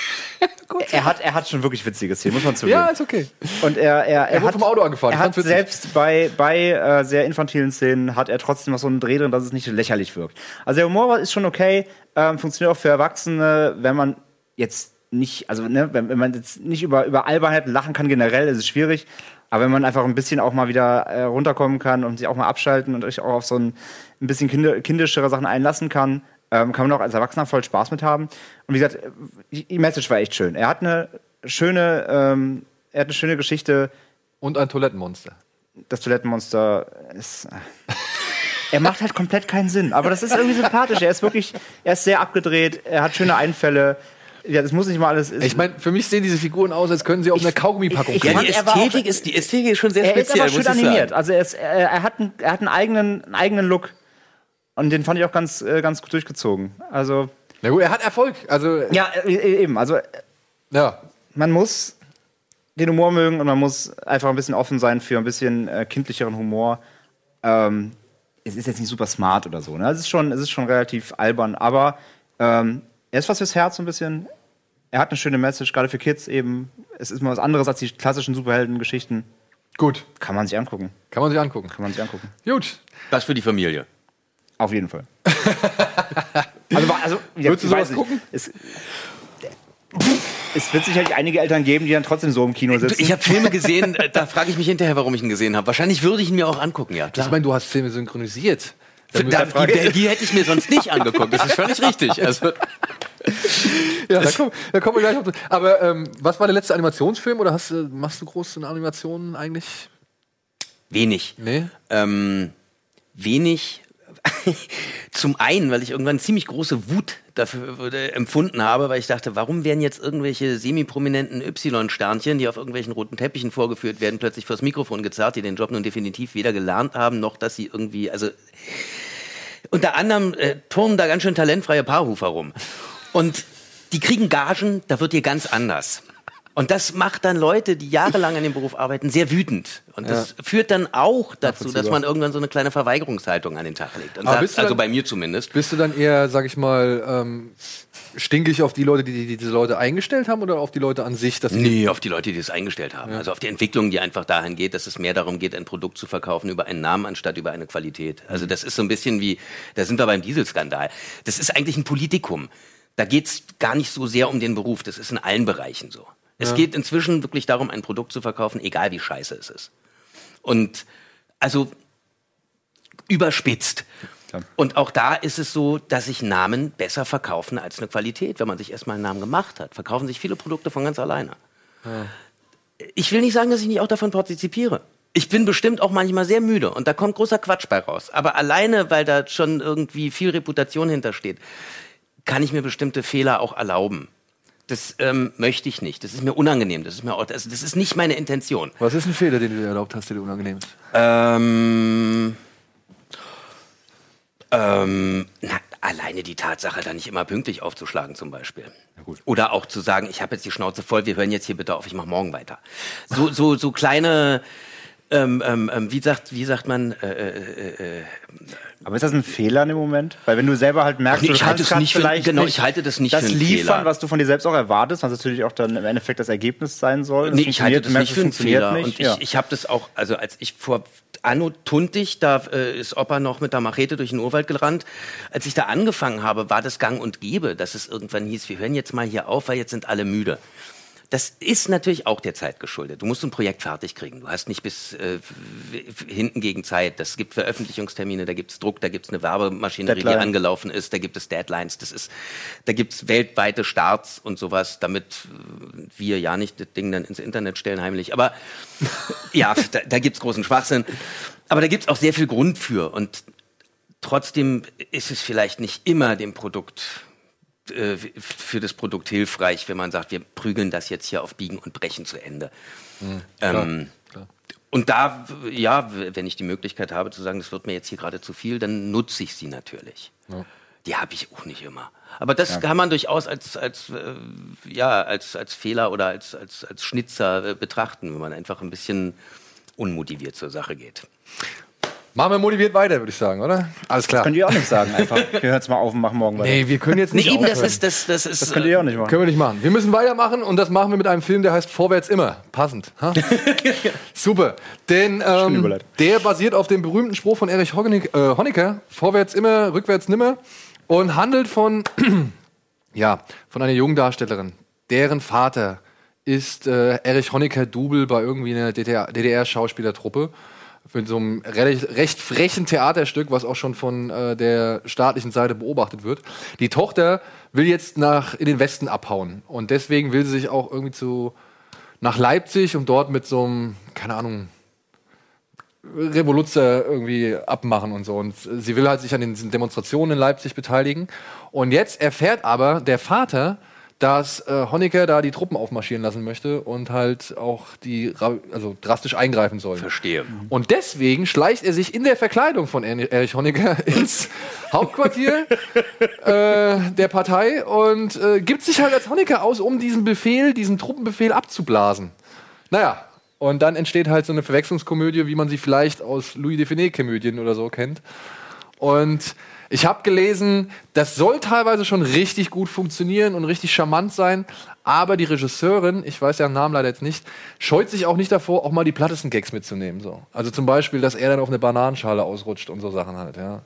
er hat, er hat schon wirklich witzige Szenen, muss man zugeben. Ja, ist okay. Und er, er, er, wurde hat, vom Auto angefahren, Er hat selbst bei, bei äh, sehr infantilen Szenen hat er trotzdem noch so einen Dreh drin, dass es nicht lächerlich wirkt. Also der Humor ist schon okay, ähm, funktioniert auch für Erwachsene, wenn man jetzt nicht, also ne, wenn, wenn man jetzt nicht über, über Albernheiten lachen kann generell, ist es schwierig. Aber wenn man einfach ein bisschen auch mal wieder äh, runterkommen kann und sich auch mal abschalten und euch auch auf so ein, ein bisschen kinder, kindischere Sachen einlassen kann, ähm, kann man auch als Erwachsener voll Spaß mit haben. Und wie gesagt, die die Message war echt schön. Er hat eine schöne, ähm, er hat eine schöne Geschichte. Und ein Toilettenmonster. Das Toilettenmonster ist. äh, Er macht halt komplett keinen Sinn. Aber das ist irgendwie sympathisch. Er ist wirklich, er ist sehr abgedreht, er hat schöne Einfälle. Ja, das muss nicht mal alles. Ich meine, für mich sehen diese Figuren aus, als können sie auf einer Kaugummipackung ich- Ja, die er Ästhetik, auch- ist, die Ästhetik ist schon sehr er ist speziell. aber schön ich sagen. animiert. Also er, ist, er, er, hat einen, er hat einen eigenen, einen eigenen Look. Und den fand ich auch ganz, äh, ganz gut durchgezogen. Also, Na gut, er hat Erfolg. Also, ja, äh, eben. Also, ja. man muss den Humor mögen und man muss einfach ein bisschen offen sein für ein bisschen äh, kindlicheren Humor. Ähm, es ist jetzt nicht super smart oder so. Ne? Es, ist schon, es ist schon relativ albern, aber ähm, er ist was fürs Herz so ein bisschen. Er hat eine schöne Message, gerade für Kids eben. Es ist mal was anderes als die klassischen Superhelden-Geschichten. Gut. Kann man sich angucken. Kann man sich angucken. Kann man sich angucken. Gut. Was für die Familie. Auf jeden Fall. also, also ja, Würdest du ich sowas nicht. gucken? Es, es wird sicherlich einige Eltern geben, die dann trotzdem so im Kino sitzen. Ich habe Filme gesehen, äh, da frage ich mich hinterher, warum ich ihn gesehen habe. Wahrscheinlich würde ich ihn mir auch angucken, ja. Ich Klar. meine, du hast Filme synchronisiert. Da, die, die hätte ich mir sonst nicht angeguckt. Das ist völlig richtig. Also, ja, da kommen, da kommen wir gleich zu. Aber ähm, was war der letzte Animationsfilm oder hast, machst du große Animationen eigentlich? wenig. Nee. Ähm, wenig. Zum einen, weil ich irgendwann ziemlich große Wut dafür äh, empfunden habe, weil ich dachte, warum werden jetzt irgendwelche semi-prominenten Y-Sternchen, die auf irgendwelchen roten Teppichen vorgeführt werden, plötzlich vors Mikrofon gezerrt, die den Job nun definitiv weder gelernt haben, noch dass sie irgendwie, also unter anderem äh, turnen da ganz schön talentfreie Paarhufer rum. Und die kriegen Gagen, da wird dir ganz anders. Und das macht dann Leute, die jahrelang an dem Beruf arbeiten, sehr wütend. Und das führt dann auch dazu, dass man irgendwann so eine kleine Verweigerungshaltung an den Tag legt. Und sagt, also dann- bei mir zumindest. Bist du dann eher, sag ich mal, ähm, stinkig auf die Leute, die, die diese Leute eingestellt haben oder auf die Leute an sich? Dass Nee, auf die Leute, die das eingestellt haben. Also auf die Entwicklung, die einfach dahin geht, dass es mehr darum geht, ein Produkt zu verkaufen über einen Namen anstatt über eine Qualität. Also das ist so ein bisschen wie, da sind wir beim Dieselskandal. Das ist eigentlich ein Politikum. Da geht's gar nicht so sehr um den Beruf. Das ist in allen Bereichen so. Es geht inzwischen wirklich darum, ein Produkt zu verkaufen, egal wie scheiße es ist. Und also überspitzt. Und auch da ist es so, dass sich Namen besser verkaufen als eine Qualität. Wenn man sich erstmal einen Namen gemacht hat, verkaufen sich viele Produkte von ganz alleine. Ich will nicht sagen, dass ich nicht auch davon partizipiere. Ich bin bestimmt auch manchmal sehr müde und da kommt großer Quatsch bei raus. Aber alleine, weil da schon irgendwie viel Reputation hintersteht, kann ich mir bestimmte Fehler auch erlauben. Das ähm, möchte ich nicht. Das ist mir unangenehm. Das ist mir auch, das, das ist nicht meine Intention. Was ist ein Fehler, den du dir erlaubt hast, der dir unangenehm ist? Ähm, ähm, na, alleine die Tatsache, da nicht immer pünktlich aufzuschlagen zum Beispiel. Oder auch zu sagen, ich habe jetzt die Schnauze voll, wir hören jetzt hier bitte auf, ich mache morgen weiter. So, so, so kleine, ähm, ähm, ähm, wie, sagt, wie sagt man, äh, äh, äh, Aber ist das ein Fehler im Moment? Weil wenn du selber halt merkst, Ach nee, du ich kannst es nicht für- vielleicht genau, nicht ich halte das nicht das für einen liefern, Fehler. was du von dir selbst auch erwartest, was natürlich auch dann im Endeffekt das Ergebnis sein soll. Nee, ich halte das nicht für einen Fehler. nicht. Und ich, ja. ich habe das auch, also als ich vor Anno Tuntig, da äh, ist Opa noch mit der Machete durch den Urwald gerannt. Als ich da angefangen habe, war das gang und gäbe, dass es irgendwann hieß, wir hören jetzt mal hier auf, weil jetzt sind alle müde. Das ist natürlich auch der Zeit geschuldet. Du musst ein Projekt fertig kriegen. Du hast nicht bis äh, hinten gegen Zeit. Das gibt Veröffentlichungstermine, da gibt's Druck, da gibt's eine Werbemaschinerie, die Deadline. angelaufen ist, da gibt es Deadlines, das ist, da gibt's weltweite Starts und sowas, damit äh, wir ja nicht das Ding dann ins Internet stellen heimlich. Aber ja, da, da gibt's großen Schwachsinn. Aber da gibt's auch sehr viel Grund für. Und trotzdem ist es vielleicht nicht immer dem Produkt äh, für das Produkt hilfreich, wenn man sagt, wir prügeln das jetzt hier auf Biegen und Brechen zu Ende. ähm, Und da, ja, wenn ich die Möglichkeit habe zu sagen, das wird mir jetzt hier gerade zu viel, dann nutze ich sie natürlich. Die habe ich auch nicht immer. Aber das kann man durchaus als, als, äh, ja, als, als Fehler oder als, als, als Schnitzer äh, betrachten, wenn man einfach ein bisschen unmotiviert zur Sache geht. Machen wir motiviert weiter, würde ich sagen, oder? Alles klar. Könnt ihr auch nicht sagen, einfach. Wir hören jetzt mal auf und machen morgen weiter. Nee, wir können jetzt Nee, nicht eben, das aufhören. ist, das, das ist. Das könnt ihr auch nicht machen. Können wir nicht machen. Wir müssen weitermachen und das machen wir mit einem Film, der heißt Vorwärts immer. Passend. Ha? Super. Denn ähm, der basiert auf dem berühmten Spruch von Erich äh, Honecker: Vorwärts immer, rückwärts nimmer. Und handelt von, ja, von einer jungen Darstellerin. Deren Vater ist äh, Erich Honecker-Double bei irgendwie einer DDR-Schauspielertruppe. Mit so einem recht, frechen Theaterstück, was auch schon von äh, der staatlichen Seite beobachtet wird. Die Tochter will jetzt nach in den Westen abhauen und deswegen will sie sich auch irgendwie zu nach Leipzig und dort mit so einem keine Ahnung Revoluzzer irgendwie abmachen und so. Und sie will halt sich an den Demonstrationen in Leipzig beteiligen. Und jetzt erfährt aber der Vater, dass äh, Honecker da die Truppen aufmarschieren lassen möchte und halt auch die also drastisch eingreifen soll. Verstehe. Und deswegen schleicht er sich in der Verkleidung von Erich Honecker ins Hauptquartier äh, der Partei und äh, gibt sich halt als Honecker aus, um diesen Befehl, diesen Truppenbefehl abzublasen. Naja, und dann entsteht halt so eine Verwechslungskomödie, wie man sie vielleicht aus Louis Define-Komödien oder so kennt. Und ich habe gelesen, das soll teilweise schon richtig gut funktionieren und richtig charmant sein, aber die Regisseurin, ich weiß ja den Namen leider jetzt nicht, scheut sich auch nicht davor, auch mal die plattesten Gags mitzunehmen. So. Also zum Beispiel, dass er dann auf eine Bananenschale ausrutscht und so Sachen halt. Ja.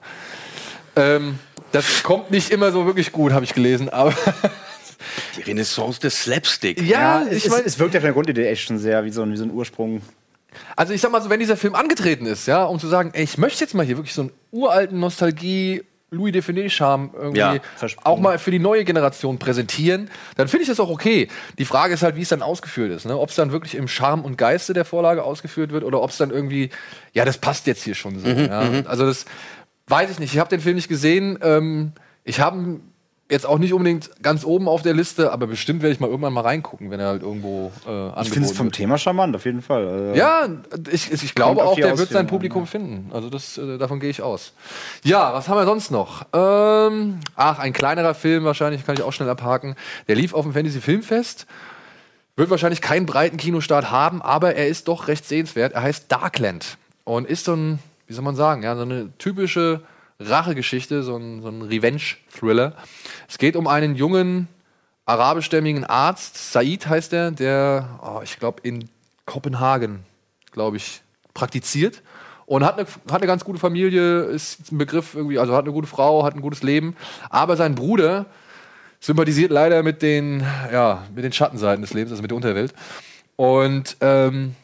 Ähm, das kommt nicht immer so wirklich gut, habe ich gelesen, aber Die Renaissance des Slapstick. ja, es, ich es, mein, es wirkt ja von der Grundidee echt schon sehr wie so ein, wie so ein Ursprung. Also ich sag mal so, wenn dieser Film angetreten ist, ja, um zu sagen, ey, ich möchte jetzt mal hier wirklich so einen uralten Nostalgie Louis Define-Charme irgendwie Ja, auch mal für die neue Generation präsentieren, dann finde ich das auch okay. Die Frage ist halt, wie es dann ausgeführt ist. Ne? Ob es dann wirklich im Charme und Geiste der Vorlage ausgeführt wird oder ob es dann irgendwie, ja, das passt jetzt hier schon so. ja? Also das weiß ich nicht. Ich habe den Film nicht gesehen. Ähm, ich habe jetzt auch nicht unbedingt ganz oben auf der Liste, aber bestimmt werde ich mal irgendwann mal reingucken, wenn er halt irgendwo äh, Ich finde es vom wird. Thema charmant, auf jeden Fall. Also, Ja, ich, ich glaube auf auch, der wird sein Publikum an, finden. Also das, äh, davon gehe ich aus. Ja, was haben wir sonst noch? Ähm, ach, ein kleinerer Film wahrscheinlich, kann ich auch schnell abhaken. Der lief auf dem Fantasy Filmfest. Wird wahrscheinlich keinen breiten Kinostart haben, aber er ist doch recht sehenswert. Er heißt Darkland und ist so ein, wie soll man sagen, ja, so eine typische Rachegeschichte, so ein, so ein Revenge-Thriller. Es geht um einen jungen arabischstämmigen Arzt, Said heißt er, der, oh, ich glaube, in Kopenhagen, glaube ich, praktiziert und hat eine, hat eine ganz gute Familie, ist ein Begriff irgendwie, also hat eine gute Frau, hat ein gutes Leben. Aber sein Bruder sympathisiert leider mit den, ja, mit den Schattenseiten des Lebens, also mit der Unterwelt. Und ähm,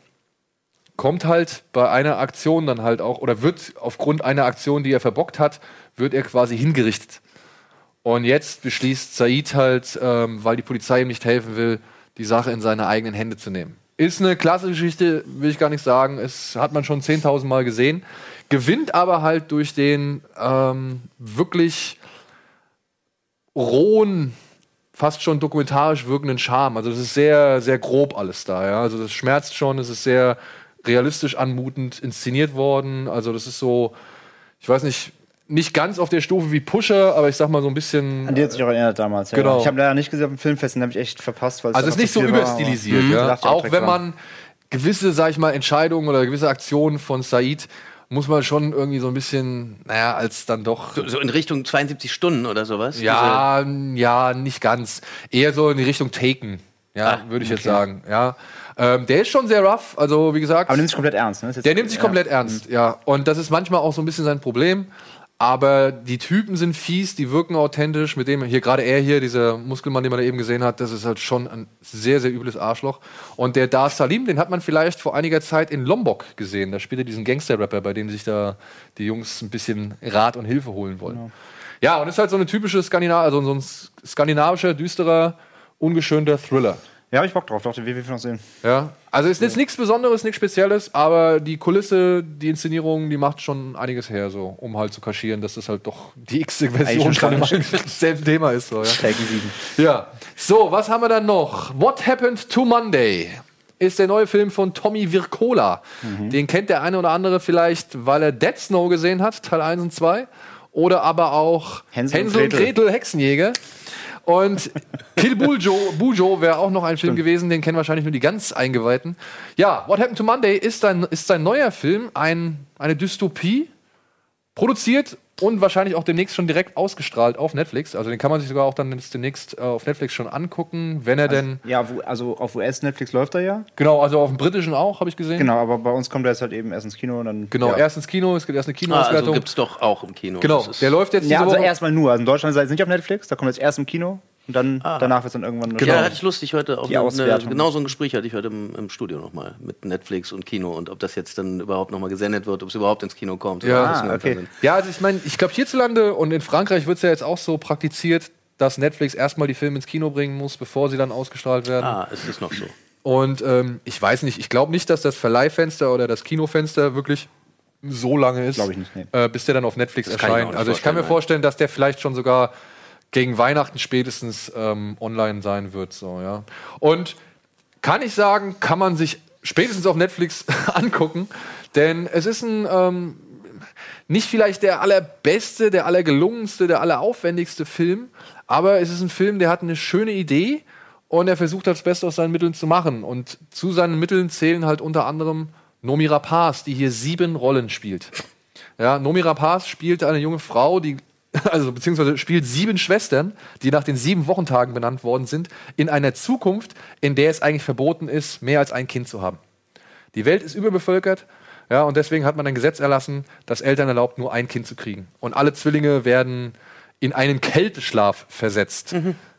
kommt halt bei einer Aktion dann halt auch, oder wird aufgrund einer Aktion, die er verbockt hat, wird er quasi hingerichtet. Und jetzt beschließt Said halt, ähm, weil die Polizei ihm nicht helfen will, die Sache in seine eigenen Hände zu nehmen. Ist eine klasse Geschichte, will ich gar nicht sagen. Es hat man schon 10.000 Mal gesehen. Gewinnt aber halt durch den ähm, wirklich rohen, fast schon dokumentarisch wirkenden Charme. Also das ist sehr, sehr grob alles da. Ja? Also das schmerzt schon, es ist sehr realistisch anmutend inszeniert worden. Also das ist so, ich weiß nicht, nicht ganz auf der Stufe wie Pusher, aber ich sag mal so ein bisschen. An die hat sich auch erinnert damals. Ja. Genau. Ich habe leider nicht gesehen auf dem Filmfest, den habe ich echt verpasst. Weil es Also es ist nicht so viel war, überstilisiert, aber- ja. Auch wenn man gewisse, sag ich mal, Entscheidungen oder gewisse Aktionen von Said muss man schon irgendwie so ein bisschen, naja, als dann doch. So, so in Richtung 72 Stunden oder sowas. Ja, ja, nicht ganz. Eher so in die Richtung Taken, ja, Ah, würde ich jetzt sagen. Ja, ähm, der ist schon sehr rough. Also wie gesagt, Aber nimmt sich komplett ernst, ne? Der nimmt sich ja. komplett ernst, ja. Und das ist manchmal auch so ein bisschen sein Problem. Aber die Typen sind fies, die wirken authentisch. Mit dem hier gerade er hier, dieser Muskelmann, den man da eben gesehen hat, das ist halt schon ein sehr, sehr übles Arschloch. Und der Dar Salim, den hat man vielleicht vor einiger Zeit in Lombok gesehen. Da spielt er diesen Gangster-Rapper, bei dem sich da die Jungs ein bisschen Rat und Hilfe holen wollen. Ja, und ist halt so eine typische Skandinav also so ein skandinavischer, düsterer, ungeschönter Thriller. Ja, hab ich Bock drauf, doch, den ich noch sehen. Ja, also ist jetzt nichts Besonderes, nichts Spezielles, aber die Kulisse, die Inszenierung, die macht schon einiges her, so, um halt zu kaschieren, dass das halt doch die x Version Eigentlich von selben Thema ist. So, ja. Taken 7. ja. So, was haben wir dann noch? What Happened to Monday? Ist der neue Film von Tommy Wirkola. Den kennt der eine oder andere vielleicht, weil er Dead Snow gesehen hat, Teil 1 und 2. Oder aber auch Hänsel und und Gretel. Gretel Hexenjäger. Und Kill Bujo, Bujo wäre auch noch ein Film gewesen, den kennen wahrscheinlich nur die ganz Eingeweihten. Ja, What Happened to Monday ist, ein, ist sein neuer Film, ein, eine Dystopie, produziert und wahrscheinlich auch demnächst schon direkt ausgestrahlt auf Netflix. Also den kann man sich sogar auch dann jetzt demnächst äh, auf Netflix schon angucken, wenn er denn. Ja, wo, also auf US-Netflix läuft er ja. Genau, also auf dem britischen auch, habe ich gesehen. Genau, aber bei uns kommt er jetzt halt eben erst ins Kino und dann. Genau, ja. erst ins Kino, es gibt erst eine Ah, Kinoauswertung. also gibt es doch auch im Kino. genau, der läuft jetzt Ja, also erstmal nur. Also in Deutschland ist er jetzt nicht auf Netflix, da kommt er jetzt erst im Kino und dann Ah. danach wird es dann irgendwann. Genau. Ja, da hatte ich lustig heute auch Die eine, genau so ein Gespräch hatte ich heute im, im Studio nochmal mit Netflix und Kino und ob das jetzt dann überhaupt nochmal gesendet wird, ob es überhaupt ins Kino kommt. Ja, ah, okay. Ja, also ich meine, ich glaube hierzulande und in Frankreich wird es ja jetzt auch so praktiziert, dass Netflix erstmal die Filme ins Kino bringen muss, bevor sie dann ausgestrahlt werden. Ah, ist das noch so? Und ähm, ich weiß nicht, ich glaube nicht, dass das Verleihfenster oder das Kinofenster wirklich so lange ist, ich nicht, nee. äh, bis der dann auf Netflix Das ich erscheint. nicht Also ich kann mir vorstellen, dass der vielleicht schon sogar gegen Weihnachten spätestens ähm, online sein wird. So, ja. Und kann ich sagen, kann man sich spätestens auf Netflix angucken, denn es ist ein ähm, nicht vielleicht der allerbeste, der allergelungenste, der alleraufwendigste Film, aber es ist ein Film, der hat eine schöne Idee und er versucht das Beste aus seinen Mitteln zu machen. Und zu seinen Mitteln zählen halt unter anderem Nomi Rapaz, die hier sieben Rollen spielt. Ja, Nomi Rapaz spielt eine junge Frau, die also beziehungsweise spielt sieben Schwestern, die nach den sieben Wochentagen benannt worden sind, in einer Zukunft, in der es eigentlich verboten ist, mehr als ein Kind zu haben. Die Welt ist überbevölkert, ja, und deswegen hat man ein Gesetz erlassen, das Eltern erlaubt, nur ein Kind zu kriegen. Und alle Zwillinge werden in einen Kälteschlaf versetzt.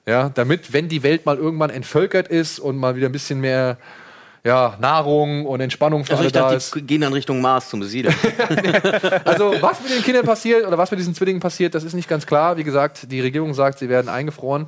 Ja, damit, wenn die Welt mal irgendwann entvölkert ist und mal wieder ein bisschen mehr ja, Nahrung und Entspannung für Also alle ich da dachte, ist. die gehen dann Richtung Mars zum Besiedeln. Also, was mit den Kindern passiert oder was mit diesen Zwillingen passiert, das ist nicht ganz klar. Wie gesagt, die Regierung sagt, sie werden eingefroren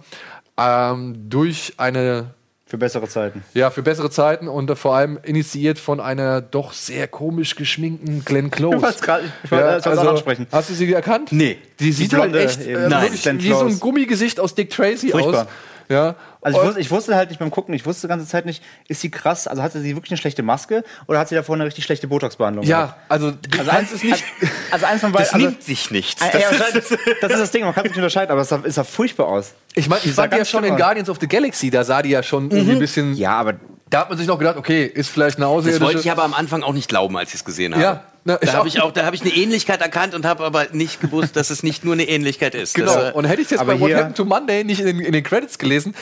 ähm, durch eine, Für bessere Zeiten. ja, für bessere Zeiten und äh, vor allem initiiert von einer doch sehr komisch geschminkten Glenn Close. Ich wollt's grad- ich wollte das auch ansprechen. Hast du sie erkannt? Nee. Die sieht Die halt Blonde echt eben. äh, Nein, wirklich wie so ein. Gummigesicht aus Dick Tracy Furchtbar. aus. Ja. Also ich wusste, ich wusste halt nicht beim Gucken, ich wusste die ganze Zeit nicht, ist sie krass, also hatte sie wirklich eine schlechte Maske oder hat sie davor eine richtig schlechte Botox-Behandlung? ja, also Also eins, es nicht. also eins von beiden. Das Also, nimmt sich nichts. Das ja, ist- das, das ist das Ding, man kann es nicht unterscheiden, aber es sah, es sah furchtbar aus. Ich meine, ich sah die ja schon in aus. Guardians of the Galaxy, da sah die ja schon irgendwie ein bisschen. Ja, aber Da hat man sich noch gedacht, okay, ist vielleicht eine Das Außerirdische. wollte ich aber am Anfang auch nicht glauben, als ich es gesehen habe. Ja, na, da habe ich auch, da habe ich eine Ähnlichkeit erkannt und habe aber nicht gewusst, dass es nicht nur eine Ähnlichkeit ist. Genau. Das, äh, und hätte ich jetzt aber bei What Happened to Monday nicht in den, in den Credits gelesen,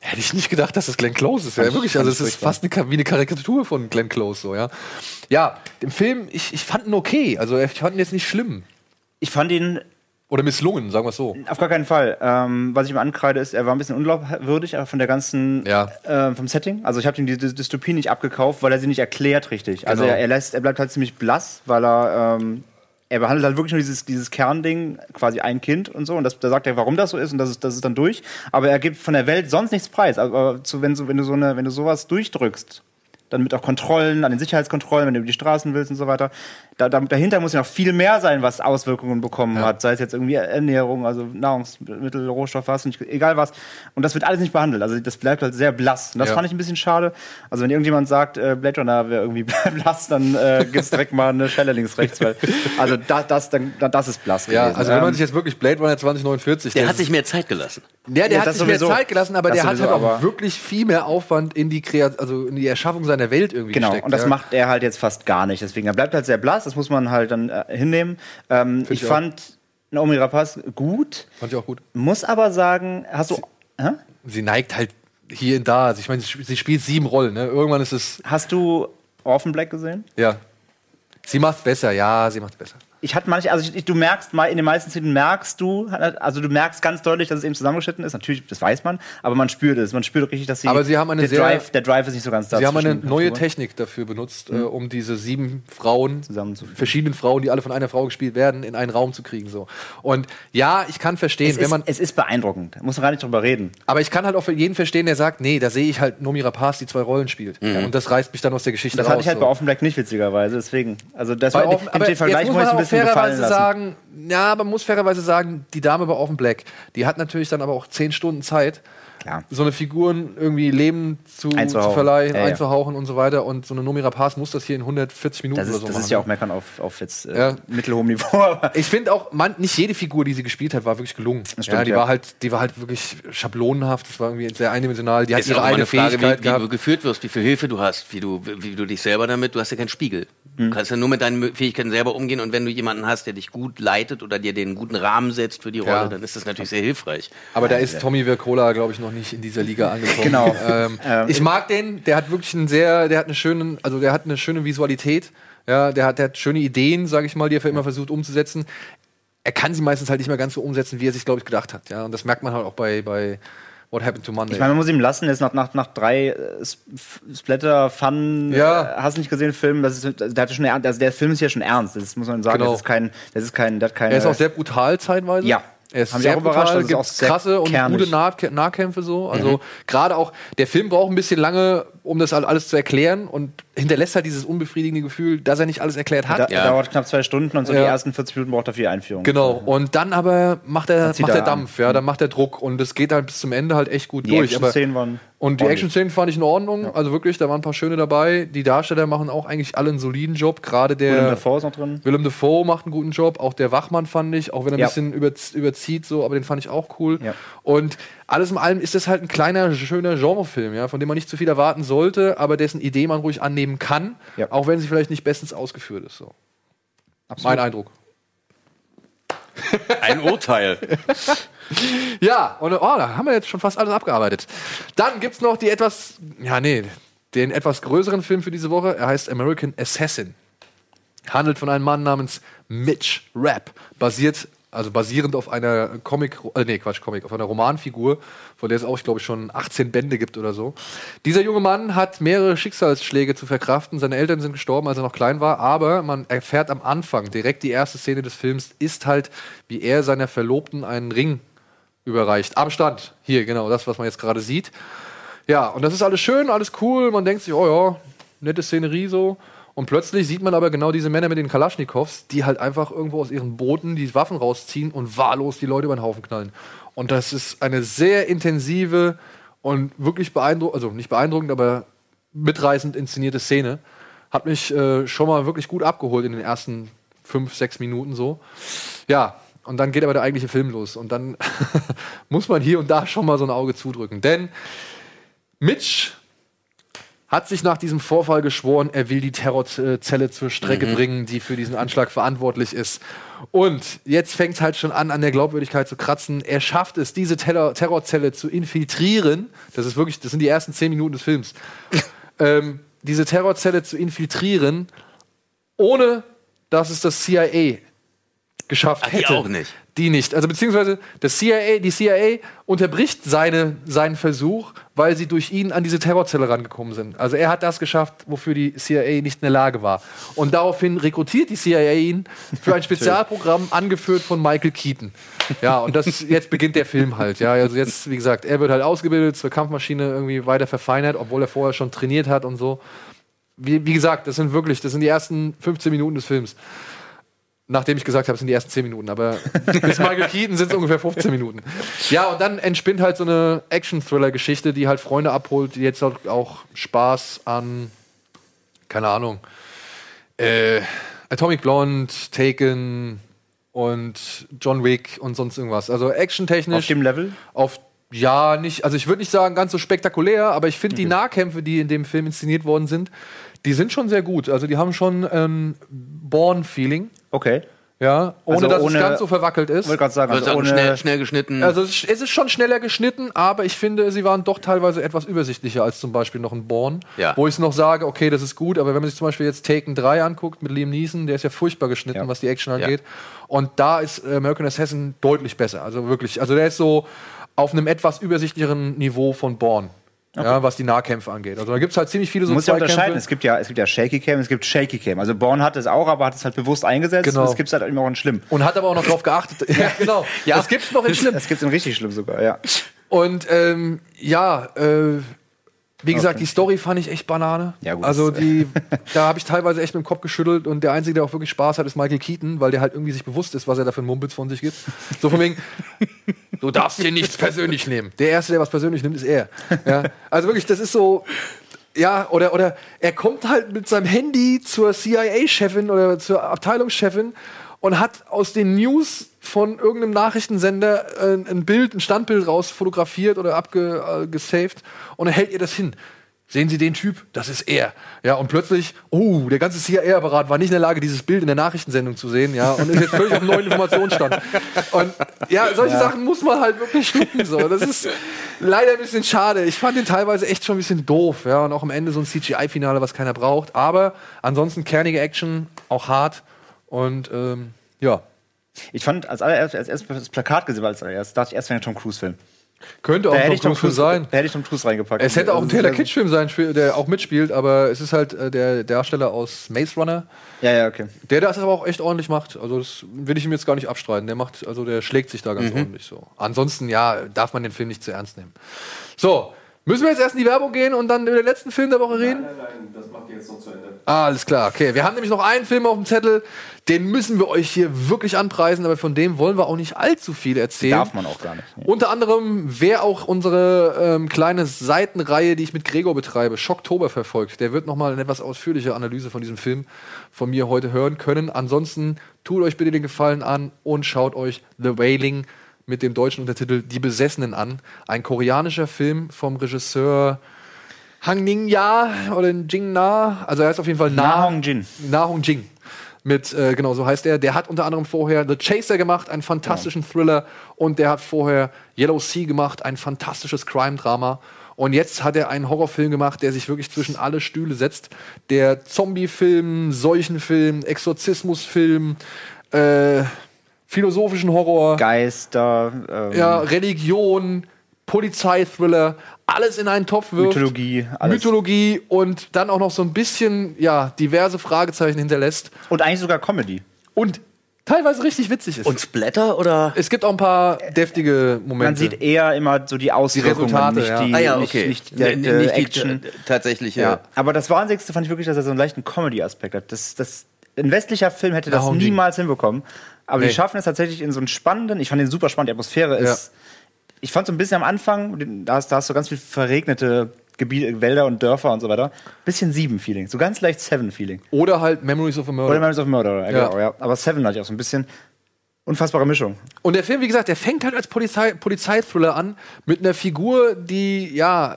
hätte ich nicht gedacht, dass das Glenn Close ist. Ja, ich- wirklich. Also es ist fast eine, wie eine Karikatur von Glenn Close, so, ja. Ja, den Film, ich, ich fand ihn okay. Also ich fand ihn jetzt nicht schlimm. ich fand ihn Oder misslungen, sagen wir es so. auf gar keinen Fall. Ähm, was ich ihm ankreide, ist, er war ein bisschen unglaubwürdig, aber von der ganzen, Ja. äh, vom Setting. Also ich habe ihm die Dy- Dystopie nicht abgekauft, weil er sie nicht erklärt richtig. Also Genau. er, er, lässt, er bleibt halt ziemlich blass, weil er, ähm, er behandelt halt wirklich nur dieses, dieses Kernding, quasi ein Kind und so. Und das, da sagt er, warum das so ist und das ist, das ist dann durch. Aber er gibt von der Welt sonst nichts preis. Aber zu, wenn, so, wenn, du so eine, wenn du sowas durchdrückst, dann mit auch Kontrollen, an den Sicherheitskontrollen, wenn du über die Straßen willst und so weiter. Da, da, dahinter muss ja noch viel mehr sein, was Auswirkungen bekommen hat. Sei es jetzt irgendwie Ernährung, also Nahrungsmittel, Rohstoff, was, nicht, egal was. Und das wird alles nicht behandelt. Also das bleibt halt sehr blass. Und das Ja. fand ich ein bisschen schade. Also wenn irgendjemand sagt, äh, Blade Runner wäre irgendwie blass, dann äh, gibt's direkt mal eine Schelle links, rechts. Weil, also da, das, dann, da- das ist blass Ja, gewesen. also wenn man Ähm, sich jetzt wirklich Blade Runner 2049, der hat sich mehr Zeit gelassen. Ja, der Ja, hat sich mehr sowieso. Zeit gelassen, aber der hat sowieso, halt auch wirklich viel mehr Aufwand in die Kreat also in die Erschaffung seiner Welt irgendwie Genau, gesteckt. und das ja. macht er halt jetzt fast gar nicht. Deswegen, er bleibt halt sehr blass, das muss man halt dann äh, hinnehmen. Ähm, ich ich fand Naomi Rapaz gut, Fand ich auch gut. muss aber sagen, hast du, hä? Sie neigt halt hier und da. Also ich meine, sie sie spielt sieben Rollen. Ne? Irgendwann ist es, hast du Orphan Black gesehen? ja. Sie macht besser, ja, sie macht besser. Ich hatte manche, also ich, du merkst mal, in den meisten Szenen merkst du, also du merkst ganz deutlich, dass es eben zusammengeschnitten ist. Natürlich, das weiß man, aber man spürt es. Man spürt richtig, dass sie. Aber sie haben eine der sehr- Drive, der Drive ist nicht so ganz da. Sie haben eine neue. Technik dafür benutzt, äh, um diese sieben Frauen, verschiedenen Frauen, die alle von einer Frau gespielt werden, in einen Raum zu kriegen. So. Und ja, ich kann verstehen, Es wenn ist, man. es ist beeindruckend, muss man gar nicht drüber reden. Aber ich kann halt auch für jeden verstehen, der sagt, nee, da sehe ich halt Nomi Rapaz, die zwei Rollen spielt. Ja, und das reißt mich dann aus der Geschichte Das raus. hatte ich halt so. bei Orphan Black nicht, witzigerweise. Deswegen, also das Bei war, Orphan, den, aber den jetzt Vergleich muss ich ein bisschen fairerweise lassen. sagen, ja, man muss fairerweise sagen, die Dame bei Orphan Black, die hat natürlich dann aber auch zehn Stunden Zeit, Klar. so eine Figuren irgendwie Leben zu, zu verleihen, Ja, ja. einzuhauchen und so weiter. Und so eine Nomi Rapaz muss das hier in 140 Minuten Das oder ist, so das machen. ist ja auch Meckern auf, auf jetzt äh, Ja. mittelhohem Niveau. Ich finde auch, man, nicht jede Figur, die sie gespielt hat, war wirklich gelungen. stimmt, ja, die ja. war halt, die war halt wirklich schablonenhaft. Das war irgendwie sehr eindimensional. Die hat ist ihre eigene Frage, Fähigkeit wie, wie du geführt wirst, wie viel Hilfe du hast, wie du, wie du dich selber damit, du hast ja keinen Spiegel. Hm. Du kannst ja nur mit deinen Fähigkeiten selber umgehen und wenn du jemanden hast, der dich gut leitet oder dir den guten Rahmen setzt für die Rolle, Ja. dann ist das natürlich sehr hilfreich. Aber da ist Tommy Vircola, glaube ich, noch nicht in dieser Liga angekommen. Genau. Ähm, ich mag den. Der hat wirklich einen sehr, der hat eine schöne, also der hat eine schöne Visualität. Ja, der hat, der hat schöne Ideen, sage ich mal, die er immer versucht umzusetzen. Er kann sie meistens halt nicht mehr ganz so umsetzen, wie er sich, glaube ich, gedacht hat. Ja, und das merkt man halt auch bei, bei What Happened to Monday. ich meine, man muss ihm lassen, jetzt nach, nach, nach drei äh, Sp- Splatter, Fun, Ja. äh, hast du nicht gesehen, Film, das ist, der, hatte schon, also der Film ist ja schon ernst, das muss man sagen. Genau. Das ist kein, das ist kein, das keine, er ist auch sehr brutal zeitweise. Ja. Er ist Haben sehr auch überrascht, brutal, ist gibt auch sehr krasse und kernig. gute nah Nahkämpfe so. Also gerade auch, der Film braucht ein bisschen lange, um das all- alles zu erklären und hinterlässt halt dieses unbefriedigende Gefühl, dass er nicht alles erklärt hat. da, Ja. dauert knapp zwei Stunden und so Ja. die ersten 40 Minuten braucht er für die Einführung. Genau, und dann aber macht er, zieht macht er er an. Dampf, ja, dann macht er Druck und es geht halt bis zum Ende halt echt gut Die durch. Aber, Action-Szenen waren und die. Action-Szenen fand ich in Ordnung, also wirklich, da waren ein paar schöne dabei. Die Darsteller machen auch eigentlich alle einen soliden Job, gerade der Willem Dafoe ist noch drin. Willem Dafoe macht einen guten Job, auch der Wachmann fand ich, auch wenn er ein Ja. bisschen über, überzieht, so, aber den fand ich auch cool. Und alles in allem ist das halt ein kleiner, schöner Genrefilm, ja, von dem man nicht zu viel erwarten sollte, aber dessen Idee man ruhig annehmen kann, Ja. auch wenn sie vielleicht nicht bestens ausgeführt ist. So. Mein Eindruck. Ein Urteil. Ja, und oh, da haben wir jetzt schon fast alles abgearbeitet. Dann gibt's noch die etwas, ja, nee, den etwas größeren Film für diese Woche. Er heißt American Assassin. Handelt von einem Mann namens Mitch Rapp. Basiert, also basierend auf einer Comic, äh, nee, Quatsch, Comic, auf einer Romanfigur, von der es auch, ich glaube, schon 18 Bände gibt oder so. Dieser junge Mann hat mehrere Schicksalsschläge zu verkraften. Seine Eltern sind gestorben, als er noch klein war, aber man erfährt am Anfang, direkt die erste Szene des Films, ist halt, wie er seiner Verlobten einen Ring überreicht. Am Stand. Hier, genau, das, was man jetzt gerade sieht. Ja, und das ist alles schön, alles cool. Man denkt sich, oh ja, nette Szenerie so. Und plötzlich sieht man aber genau diese Männer mit den Kalaschnikows, die halt einfach irgendwo aus ihren Booten die Waffen rausziehen und wahllos die Leute über den Haufen knallen. Und das ist eine sehr intensive und wirklich beeindruckend, also nicht beeindruckend, aber mitreißend inszenierte Szene. Hat mich äh, schon mal wirklich gut abgeholt in den ersten fünf, sechs Minuten so. Ja, und dann geht aber der eigentliche Film los. Und dann muss man hier und da schon mal so ein Auge zudrücken. Denn Mitch hat sich nach diesem Vorfall geschworen, er will die Terrorzelle zur Strecke bringen, die für diesen Anschlag verantwortlich ist. Und jetzt fängt es halt schon an, an der Glaubwürdigkeit zu kratzen. Er schafft es, diese Terror Terrorzelle zu infiltrieren. Das ist wirklich, das sind die ersten zehn Minuten des Films. ähm, diese Terrorzelle zu infiltrieren, ohne dass es das CIA geschafft Ach, die hätte. auch nicht. Die nicht. Also beziehungsweise das CIA, die CIA unterbricht seine, seinen Versuch, weil sie durch ihn an diese Terrorzelle rangekommen sind. Also er hat das geschafft, wofür die CIA nicht in der Lage war. Und daraufhin rekrutiert die CIA ihn für ein Spezialprogramm, angeführt von Michael Keaton. Ja, und das jetzt beginnt der Film halt. Ja, also jetzt, wie gesagt, er wird halt ausgebildet, zur Kampfmaschine irgendwie weiter verfeinert, obwohl er vorher schon trainiert hat und so. Wie, wie gesagt, das sind wirklich, das sind die ersten 15 Minuten des Films. Nachdem ich gesagt habe, es sind die ersten 10 Minuten, aber bis Michael Keaton sind es ungefähr 15 Minuten. Ja, und dann entspinnt halt so eine Action-Thriller-Geschichte, die halt Freunde abholt, die jetzt halt auch Spaß an, keine Ahnung, äh, Atomic Blonde, Taken und John Wick und sonst irgendwas. Also actiontechnisch. Auf dem Level? Auf ja, nicht, also ich würde nicht sagen ganz so spektakulär, aber ich finde die Nahkämpfe, die in dem Film inszeniert worden sind, die sind schon sehr gut. Also die haben schon ähm, Born-Feeling, Okay. ja, ohne Also dass ohne- es ganz so verwackelt Ich ist. wollte gerade sagen, Also ohne, schnell, schnell geschnitten. Also es ist- es ist schon schneller geschnitten, aber ich finde, sie waren doch teilweise etwas übersichtlicher als zum Beispiel noch ein Born. Ja. Wo ich noch sage, okay, das ist gut, aber wenn man sich zum Beispiel jetzt Taken 3 anguckt mit Liam Neeson, der ist ja furchtbar geschnitten, Ja. was die Action angeht. Und da ist äh, American Assassin deutlich besser. Also wirklich, also der ist so auf einem etwas übersichtlicheren Niveau von Born. Ja, was die Nahkämpfe angeht. Also da gibt es halt ziemlich viele so Du musst ja unterscheiden. Es gibt ja, es gibt ja Shaky Cam, es gibt Shaky Cam. Also Born hat es auch, aber hat es halt bewusst eingesetzt. Genau. Und es gibt halt immer auch in schlimm. Und hat aber auch noch drauf geachtet. ja, genau. Ja. Das gibt's noch in schlimm. Es gibt in richtig schlimm sogar, ja. Und ähm, ja, äh, Wie gesagt, die Story fand ich echt Banane. Ja, gut. Also die, da habe ich teilweise echt mit dem Kopf geschüttelt und der Einzige, der auch wirklich Spaß hat, ist Michael Keaton, weil der halt irgendwie sich bewusst ist, was er da für einen Mumpitz von sich gibt. So von wegen, du darfst hier nichts persönlich nehmen. Der Erste, der was persönlich nimmt, ist er. Ja, also wirklich, das ist so, ja, oder, oder er kommt halt mit seinem Handy zur CIA-Chefin oder zur Abteilungschefin und hat aus den News von irgendeinem Nachrichtensender äh, ein Bild, ein Standbild raus fotografiert oder abgesaved äh, und er hält ihr das hin. Sehen Sie den Typ? Das ist er. Ja, und plötzlich, oh, der ganze CIA-Apparat war nicht in der Lage, dieses Bild in der Nachrichtensendung zu sehen, ja, und ist jetzt völlig auf einem neuen Informationsstand. Und ja, solche Sachen muss man halt wirklich schlucken, so. Das ist leider ein bisschen schade. Ich fand den teilweise echt schon ein bisschen doof, ja, und auch am Ende so ein CGI-Finale, was keiner braucht. Aber ansonsten kernige Action, auch hart und, ähm, ja. Ich fand, als allererst, als erstes das Plakat gesehen als allererst, dachte ich erst, wäre ein Tom Cruise-Film. Könnte auch Da Tom Tom Cruise sein. Da hätte ich Tom Cruise reingepackt. Es hätte auch ein Taylor Kitsch-Film sein, der auch mitspielt, aber es ist halt äh, der Darsteller aus Maze Runner, Ja, ja, okay. der das aber auch echt ordentlich macht. Also das will ich ihm jetzt gar nicht abstreiten. Der macht, also der schlägt sich da ganz ordentlich so. Ansonsten, ja, darf man den Film nicht zu ernst nehmen. So, müssen wir jetzt erst in die Werbung gehen und dann über den letzten Film der Woche reden? Nein, nein, das macht ihr jetzt noch zu Ende. Ah, alles klar, okay. Wir haben nämlich noch einen Film auf dem Zettel, den müssen wir euch hier wirklich anpreisen, aber von dem wollen wir auch nicht allzu viel erzählen. Darf man auch gar nicht. Unter anderem, wer auch unsere ähm, kleine Seitenreihe, die ich mit Gregor betreibe, Schocktober verfolgt, der wird nochmal eine etwas ausführliche Analyse von diesem Film von mir heute hören können. Ansonsten tut euch bitte den Gefallen an und schaut euch The Wailing mit dem deutschen Untertitel Die Besessenen an. Ein koreanischer Film vom Regisseur Hang Ning Ya oder Jing Na. Also er ist auf jeden Fall Na Hong Jin. Na Hong Jing. Mit, äh, genau, so heißt er. Der hat unter anderem vorher The Chaser gemacht, einen fantastischen Thriller. Und der hat vorher Yellow Sea gemacht, ein fantastisches Crime-Drama. Und jetzt hat er einen Horrorfilm gemacht, der sich wirklich zwischen alle Stühle setzt. Der Zombie-Film, Seuchenfilm, Exorzismus-Film, äh, philosophischen Horror. Geister, ähm, Ja, Religion, Polizeithriller, alles in einen Topf wirft. Mythologie, alles. Mythologie und dann auch noch so ein bisschen, ja, diverse Fragezeichen hinterlässt Und eigentlich sogar Comedy. und teilweise richtig witzig ist. Und Splatter oder? es gibt auch ein paar deftige Momente. Man sieht eher immer so die Auswirkungen, Resultate, nicht ja. die, Ah ja, nicht, okay. nicht die Action. tatsächliche. Ja. Aber das Wahnsinnigste fand ich wirklich, dass er so einen leichten Comedy-Aspekt hat. Das, das, ein westlicher Film hätte das Jing. niemals hinbekommen. Aber Nee. die schaffen es tatsächlich in so einen spannenden, ich fand den super spannend, die Atmosphäre ist. Ich fand so ein bisschen am Anfang, da hast, da hast du ganz viel verregnete Gebiete, Wälder und Dörfer und so weiter. Bisschen Sieben-Feeling, so ganz leicht Seven-Feeling. Oder halt Memories of a Murder. Oder Memories of Murder, ja. Ja. Genau, ja. Aber Seven hatte ich auch so ein bisschen unfassbare Mischung. Und der Film, wie gesagt, der fängt halt als Polizei Polizeithriller an mit einer Figur, die ja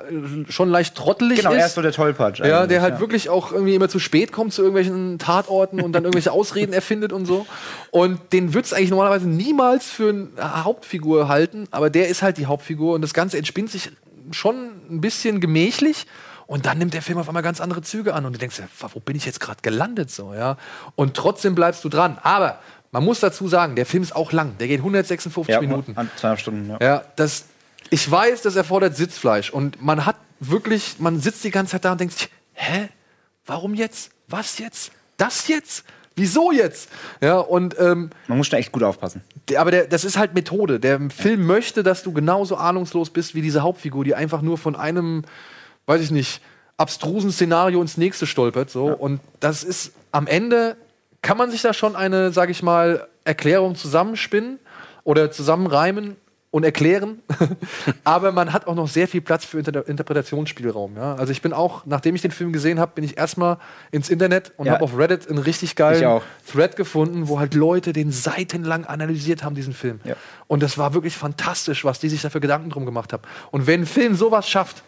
schon leicht trottelig Genau, ist. er ist so der Tollpatsch. Ja, der halt wirklich auch irgendwie immer zu spät kommt zu irgendwelchen Tatorten und dann irgendwelche Ausreden erfindet und so. Und den würdest eigentlich normalerweise niemals für eine Hauptfigur halten, aber der ist halt die Hauptfigur und das Ganze entspinnt sich schon ein bisschen gemächlich. Und dann nimmt der Film auf einmal ganz andere Züge an und du denkst, ja, wo bin ich jetzt gerade gelandet so, ja? Und trotzdem bleibst du dran. Aber man muss dazu sagen, der Film ist auch lang. Der geht 156 ja, Minuten. An zweieinhalb Stunden, ja. Ja, das, ich weiß, das erfordert Sitzfleisch. Und man hat wirklich, man sitzt die ganze Zeit da und denkt sich, hä? Warum jetzt? Was jetzt? Das jetzt? Wieso jetzt? Ja, und ähm, Man muss schon echt gut aufpassen. der, aber der, das ist halt Methode. Der Film möchte, dass du genauso ahnungslos bist wie diese Hauptfigur, die einfach nur von einem, weiß ich nicht, abstrusen Szenario ins nächste stolpert. So. Und das ist am Ende, kann man sich da schon eine, sag ich mal, Erklärung zusammenspinnen oder zusammenreimen und erklären. aber man hat auch noch sehr viel Platz für Inter Interpretationsspielraum. Ja? Also ich bin auch, nachdem ich den Film gesehen habe, bin ich erstmal ins Internet und Ja. habe auf Reddit einen richtig Ich geilen. Thread gefunden, wo halt Leute den seitenlang analysiert haben, diesen Film. Ja. Und das war wirklich fantastisch, was die sich dafür Gedanken drum gemacht haben. Und wenn ein Film sowas schafft,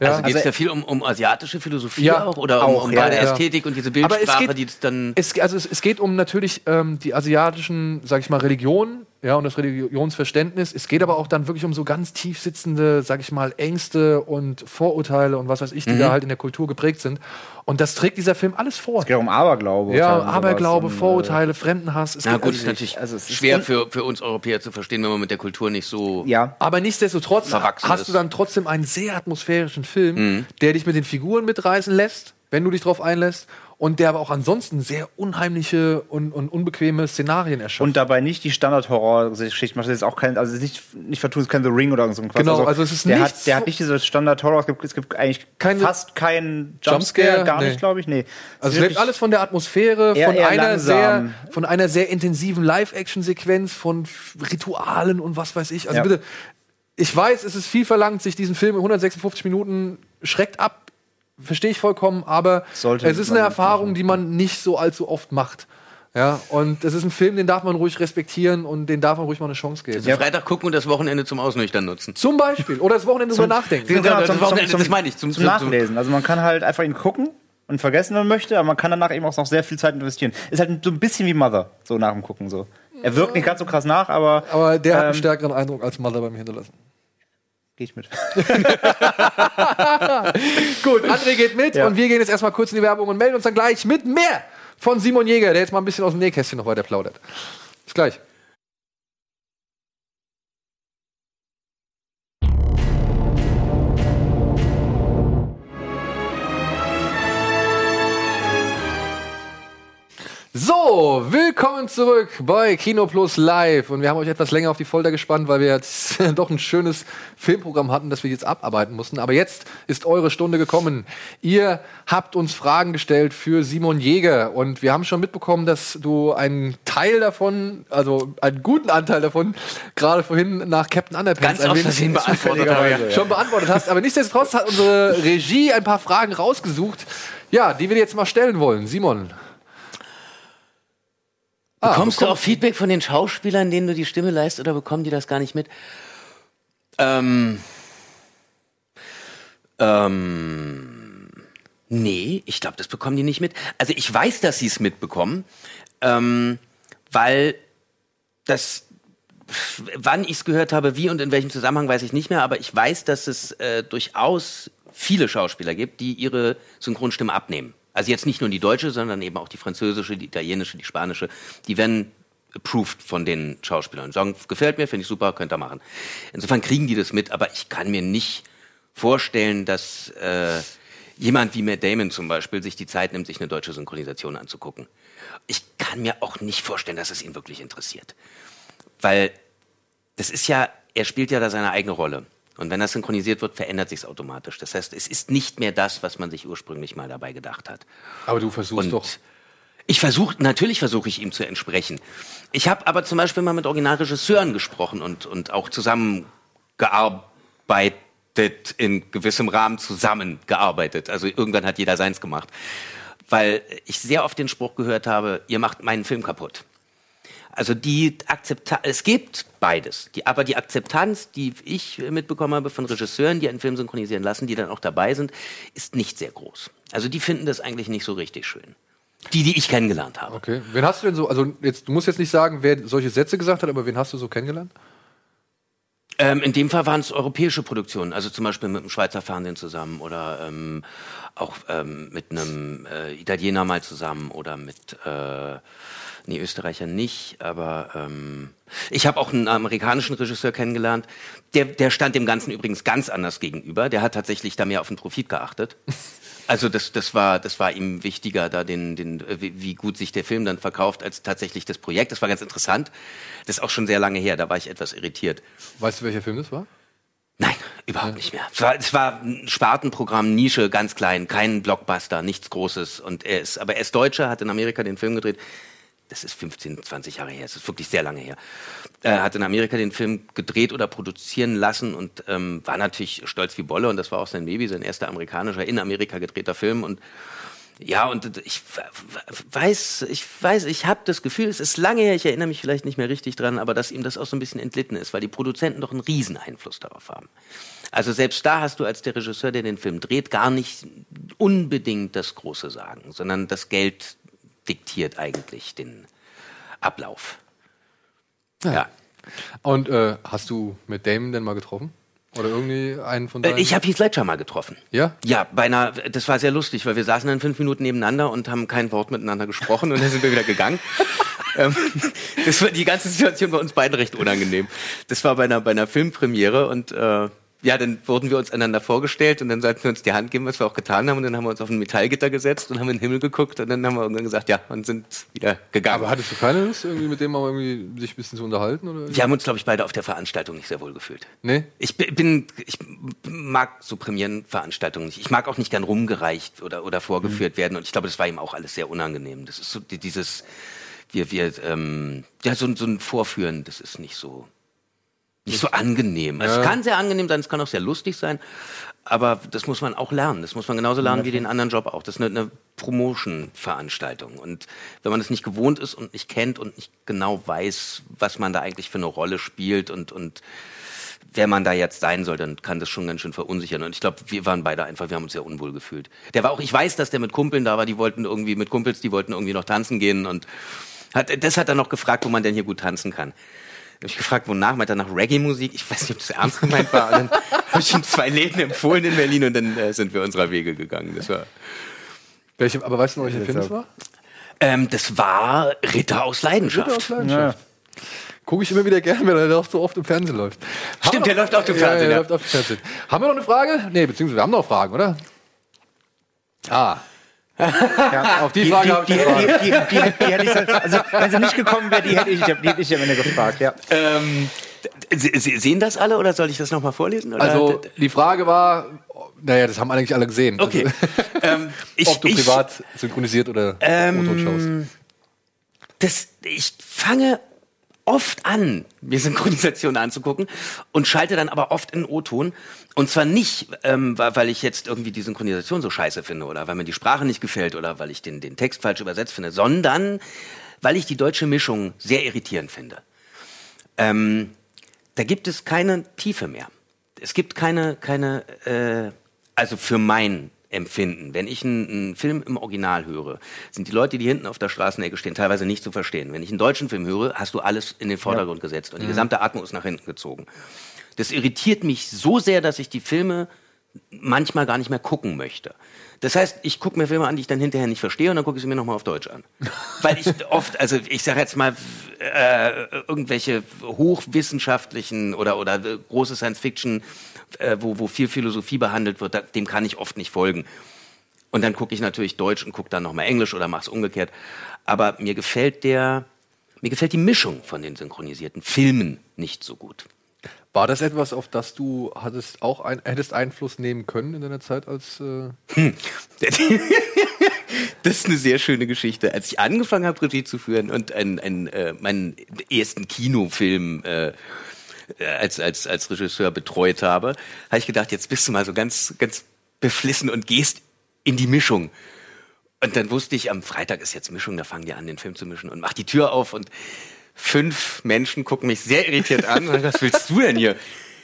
ja, Also geht es Also- ja viel um, um asiatische Philosophie Ja, auch oder um, auch, um ja. Ästhetik und diese Bildsprache, geht- die es dann. es, also es, es geht um natürlich ähm, die asiatischen, sag ich mal, Religionen, ja, und das Religionsverständnis. Es geht aber auch dann wirklich um so ganz tief sitzende, sag ich mal, Ängste und Vorurteile und was weiß ich, die Mhm. da halt in der Kultur geprägt sind. Und das trägt dieser Film alles vor. Es geht um Aberglaube. Ja, Aberglaube, und, äh, Vorurteile, Fremdenhass. Es Na gut, alles ist natürlich also es ist schwer für, für uns Europäer zu verstehen, wenn man mit der Kultur nicht so. Ja, Aber nichtsdestotrotz hast ist. du dann trotzdem einen sehr atmosphärischen Film, der dich mit den Figuren mitreißen lässt, wenn du dich drauf einlässt. Und der aber auch ansonsten sehr unheimliche und, und unbequeme Szenarien erschafft. Und dabei nicht die Standard-Horror-Geschichte macht. Das ist auch kein, also nicht, nicht vertun, es ist kein The Ring oder so ein Quatsch. Genau, also es ist der hat, der hat nicht diese Standard-Horror, es gibt, es gibt eigentlich Keine- fast keinen Jumpscare? Jumpscare, gar Nee. nicht, glaube ich. Nee. Also es ist lebt alles von der Atmosphäre, Eher- von, eher einer sehr, von einer sehr intensiven Live-Action-Sequenz, von Ritualen und was weiß ich. Also Ja. bitte, ich weiß, es ist viel verlangt, sich diesen Film in 156 Minuten schreckt ab, verstehe ich vollkommen, aber Sollte es ist eine Erfahrung, die man nicht so allzu oft macht. Ja, und es ist ein Film, den darf man ruhig respektieren und den darf man ruhig mal eine Chance geben. Also Freitag gucken und das Wochenende zum Ausnüchtern nutzen. Zum Beispiel. Oder das Wochenende drüber nachdenken. Genau, das zum, zum, Wochenende, zum, das meine ich, zum- zum, zum- Nachlesen. Also man kann halt einfach ihn gucken und vergessen, wenn man möchte, aber man kann danach eben auch noch sehr viel Zeit investieren. Ist halt so ein bisschen wie Mother, so nach dem Gucken so. Er wirkt nicht ganz so krass nach, aber Aber der hat einen Ähm, stärkeren Eindruck als Mother bei mir hinterlassen. Geh ich mit. Gut, André geht mit Ja. und wir gehen jetzt erstmal kurz in die Werbung und melden uns dann gleich mit mehr von Simon Jäger, der jetzt mal ein bisschen aus dem Nähkästchen noch weiter plaudert. Bis gleich. So, willkommen zurück bei Kino Plus Live. Und wir haben euch etwas länger auf die Folter gespannt, weil wir jetzt doch ein schönes Filmprogramm hatten, das wir jetzt abarbeiten mussten. Aber jetzt ist eure Stunde gekommen. Ihr habt uns Fragen gestellt für Simon Jäger. Und wir haben schon mitbekommen, dass du einen Teil davon, also einen guten Anteil davon, gerade vorhin nach Captain Underpants Ganz ein wenig beantwortet habe, ja. schon beantwortet hast. Aber nichtsdestotrotz hat unsere Regie ein paar Fragen rausgesucht, ja, die wir dir jetzt mal stellen wollen. Simon. Ah, Bekommst du auch Feedback von den Schauspielern, denen du die Stimme leist, oder bekommen die das gar nicht mit? Ähm, ähm, nee, ich glaube, das bekommen die nicht mit. Also ich weiß, dass sie es mitbekommen, ähm, weil das, wann ich es gehört habe, wie und in welchem Zusammenhang, weiß ich nicht mehr, aber ich weiß, dass es äh, durchaus viele Schauspieler gibt, die ihre Synchronstimme abnehmen. Also jetzt nicht nur die deutsche, sondern eben auch die französische, die italienische, die spanische. Die werden approved von den Schauspielern sagen, gefällt mir, finde ich super, könnt ihr machen. Insofern kriegen die das mit, aber ich kann mir nicht vorstellen, dass äh, jemand wie Matt Damon zum Beispiel sich die Zeit nimmt, sich eine deutsche Synchronisation anzugucken. Ich kann mir auch nicht vorstellen, dass es ihn wirklich interessiert. Weil das ist ja, er spielt ja da seine eigene Rolle. Und wenn das synchronisiert wird, verändert sich es automatisch. Das heißt, es ist nicht mehr das, was man sich ursprünglich mal dabei gedacht hat. Aber du versuchst Und doch. ich versuche, natürlich versuche ich ihm zu entsprechen. Ich habe aber zum Beispiel mal mit Originalregisseuren gesprochen und, und auch zusammengearbeitet, in gewissem Rahmen zusammengearbeitet. Also irgendwann hat jeder seins gemacht. Weil ich sehr oft den Spruch gehört habe, ihr macht meinen Film kaputt. Also die Akzeptanz, es gibt beides. Die, aber die Akzeptanz, die ich mitbekommen habe von Regisseuren, die einen Film synchronisieren lassen, die dann auch dabei sind, ist nicht sehr groß. Also die finden das eigentlich nicht so richtig schön. Die, die ich kennengelernt habe. Okay. Wen hast du denn so, also jetzt, du musst jetzt nicht sagen, wer solche Sätze gesagt hat, aber wen hast du so kennengelernt? Ähm, in dem Fall waren es europäische Produktionen, also zum Beispiel mit dem Schweizer Fernsehen zusammen oder ähm, auch ähm, mit einem äh, Italiener mal zusammen oder mit, äh, nee, Österreicher nicht, aber ähm, ich habe auch einen amerikanischen Regisseur kennengelernt, der, der stand dem Ganzen übrigens ganz anders gegenüber, der hat tatsächlich da mehr auf den Profit geachtet. Also das, das, war, das war ihm wichtiger, da den, den, äh, wie, wie gut sich der Film dann verkauft, als tatsächlich das Projekt. Das war ganz interessant. Das ist auch schon sehr lange her, da war ich etwas irritiert. Weißt du, welcher Film das war? Nein, überhaupt nicht mehr. Es war, es war ein Spartenprogramm, Nische, ganz klein, kein Blockbuster, nichts Großes. Und er ist, aber er ist Deutscher, hat in Amerika den Film gedreht. Das ist 15, 20 Jahre her, das ist wirklich sehr lange her. Er hat in Amerika den Film gedreht oder produzieren lassen und ähm, war natürlich stolz wie Bolle. Und das war auch sein Baby, sein erster amerikanischer, in Amerika gedrehter Film. Und ja, und ich weiß, ich weiß, ich habe das Gefühl, es ist lange her, ich erinnere mich vielleicht nicht mehr richtig dran, aber dass ihm das auch so ein bisschen entlitten ist, weil die Produzenten doch einen riesen Einfluss darauf haben. Also selbst da hast du als der Regisseur, der den Film dreht, gar nicht unbedingt das große Sagen, sondern das Geld diktiert eigentlich den Ablauf. Ja. Und äh, hast du mit Damon denn mal getroffen? Oder irgendwie einen von Äh, deinen? Ich habe Heath Ledger mal getroffen. Ja? Ja, bei einer, das war sehr lustig, weil wir saßen dann fünf Minuten nebeneinander und haben kein Wort miteinander gesprochen und dann sind wir wieder gegangen. ähm, das war die ganze Situation bei uns beiden recht unangenehm. Das war bei einer, bei einer Filmpremiere und äh, ja, dann wurden wir uns einander vorgestellt und dann sollten wir uns die Hand geben, was wir auch getan haben. Und dann haben wir uns auf ein Metallgitter gesetzt und haben in den Himmel geguckt und dann haben wir irgendwann gesagt, ja, und sind wieder gegangen. Aber hattest du keine Lust, irgendwie mit dem mal irgendwie sich ein bisschen zu unterhalten? Oder? wir haben uns, glaube ich, beide auf der Veranstaltung nicht sehr wohl gefühlt. Nee? Ich bi- bin, ich mag so Premierenveranstaltungen nicht. Ich mag auch nicht gern rumgereicht oder, oder vorgeführt werden. Und ich glaube, das war ihm auch alles sehr unangenehm. Das ist so die- dieses, wir, wir, ähm, ja, so, so ein Vorführen, das ist nicht so, nicht so angenehm. Also Es kann sehr angenehm sein, es kann auch sehr lustig sein. Aber das muss man auch lernen. Das muss man genauso lernen wie den anderen Job auch. Das ist eine, eine Promotion-Veranstaltung. Und wenn man das nicht gewohnt ist und nicht kennt und nicht genau weiß, was man da eigentlich für eine Rolle spielt und, und wer man da jetzt sein soll, dann kann das schon ganz schön verunsichern. Und ich glaube, wir waren beide einfach, wir haben uns sehr unwohl gefühlt. Der war auch, ich weiß, dass der mit Kumpeln da war, die wollten irgendwie mit Kumpels, die wollten irgendwie noch tanzen gehen und hat, das hat er noch gefragt, wo man denn hier gut tanzen kann. Da hab ich gefragt, wonach, meint er nach Reggae-Musik. Ich weiß nicht, ob das ernst gemeint war. Und dann habe ich ihm zwei Läden empfohlen in Berlin und dann äh, sind wir unserer Wege gegangen. Das war, Welche, aber weißt du noch, welcher Film es war? ähm, das war Ritter aus Leidenschaft. Aus Leidenschaft. Gucke ich immer wieder gerne, weil er auch so oft im Fernsehen läuft. Haben Stimmt, der läuft auf dem Ja, Fernsehen, Ja, ja. läuft auf dem Fernsehen. Haben wir noch eine Frage? Nee, beziehungsweise wir haben noch Fragen, oder? Ah. Ja, Auf die Frage habe die, ich die, die, die, die, die hätte ich, so- also wenn sie nicht gekommen wäre, die hätte ich, die hätte ich am Ende gefragt, ja. Ähm, sehen das alle oder soll ich das nochmal vorlesen? Oder? Also, die Frage war, naja, das haben eigentlich alle gesehen. okay. ähm, ich, Ob du ich, privat synchronisiert oder Ähm, O-Ton schaust. das, ich fange oft an, mir Synchronisationen anzugucken und schalte dann aber oft in O-Ton. Und zwar nicht, ähm, weil ich jetzt irgendwie die Synchronisation so scheiße finde oder weil mir die Sprache nicht gefällt oder weil ich den, den Text falsch übersetzt finde, sondern weil ich die deutsche Mischung sehr irritierend finde. Ähm, da gibt es keine Tiefe mehr. Es gibt keine, keine, äh, also für mein Empfinden, wenn ich einen, einen Film im Original höre, sind die Leute, die hinten auf der Straßenecke stehen, teilweise nicht zu verstehen. Wenn ich einen deutschen Film höre, hast du alles in den Vordergrund gesetzt und die gesamte Atmung ist nach hinten gezogen. Das irritiert mich so sehr, dass ich die Filme manchmal gar nicht mehr gucken möchte. Das heißt, ich gucke mir Filme an, die ich dann hinterher nicht verstehe und dann gucke ich sie mir nochmal auf Deutsch an. Weil ich oft, also ich sage jetzt mal, äh, irgendwelche hochwissenschaftlichen oder, oder äh, große Science-Fiction, äh, wo, wo viel Philosophie behandelt wird, da, dem kann ich oft nicht folgen. Und dann gucke ich natürlich Deutsch und gucke dann nochmal Englisch oder mache es umgekehrt. Aber mir gefällt der, mir gefällt die Mischung von den synchronisierten Filmen nicht so gut. War das etwas, auf das du hattest auch ein, hättest Einfluss nehmen können in deiner Zeit als äh, Das ist eine sehr schöne Geschichte. Als ich angefangen habe, Regie zu führen und ein, ein, äh, meinen ersten Kinofilm äh, als, als, als Regisseur betreut habe, habe ich gedacht, jetzt bist du mal so ganz, ganz beflissen und gehst in die Mischung. Und dann wusste ich, am Freitag ist jetzt Mischung, da fangen die an, den Film zu mischen und mach die Tür auf und fünf Menschen gucken mich sehr irritiert an und sagen, was willst du denn hier?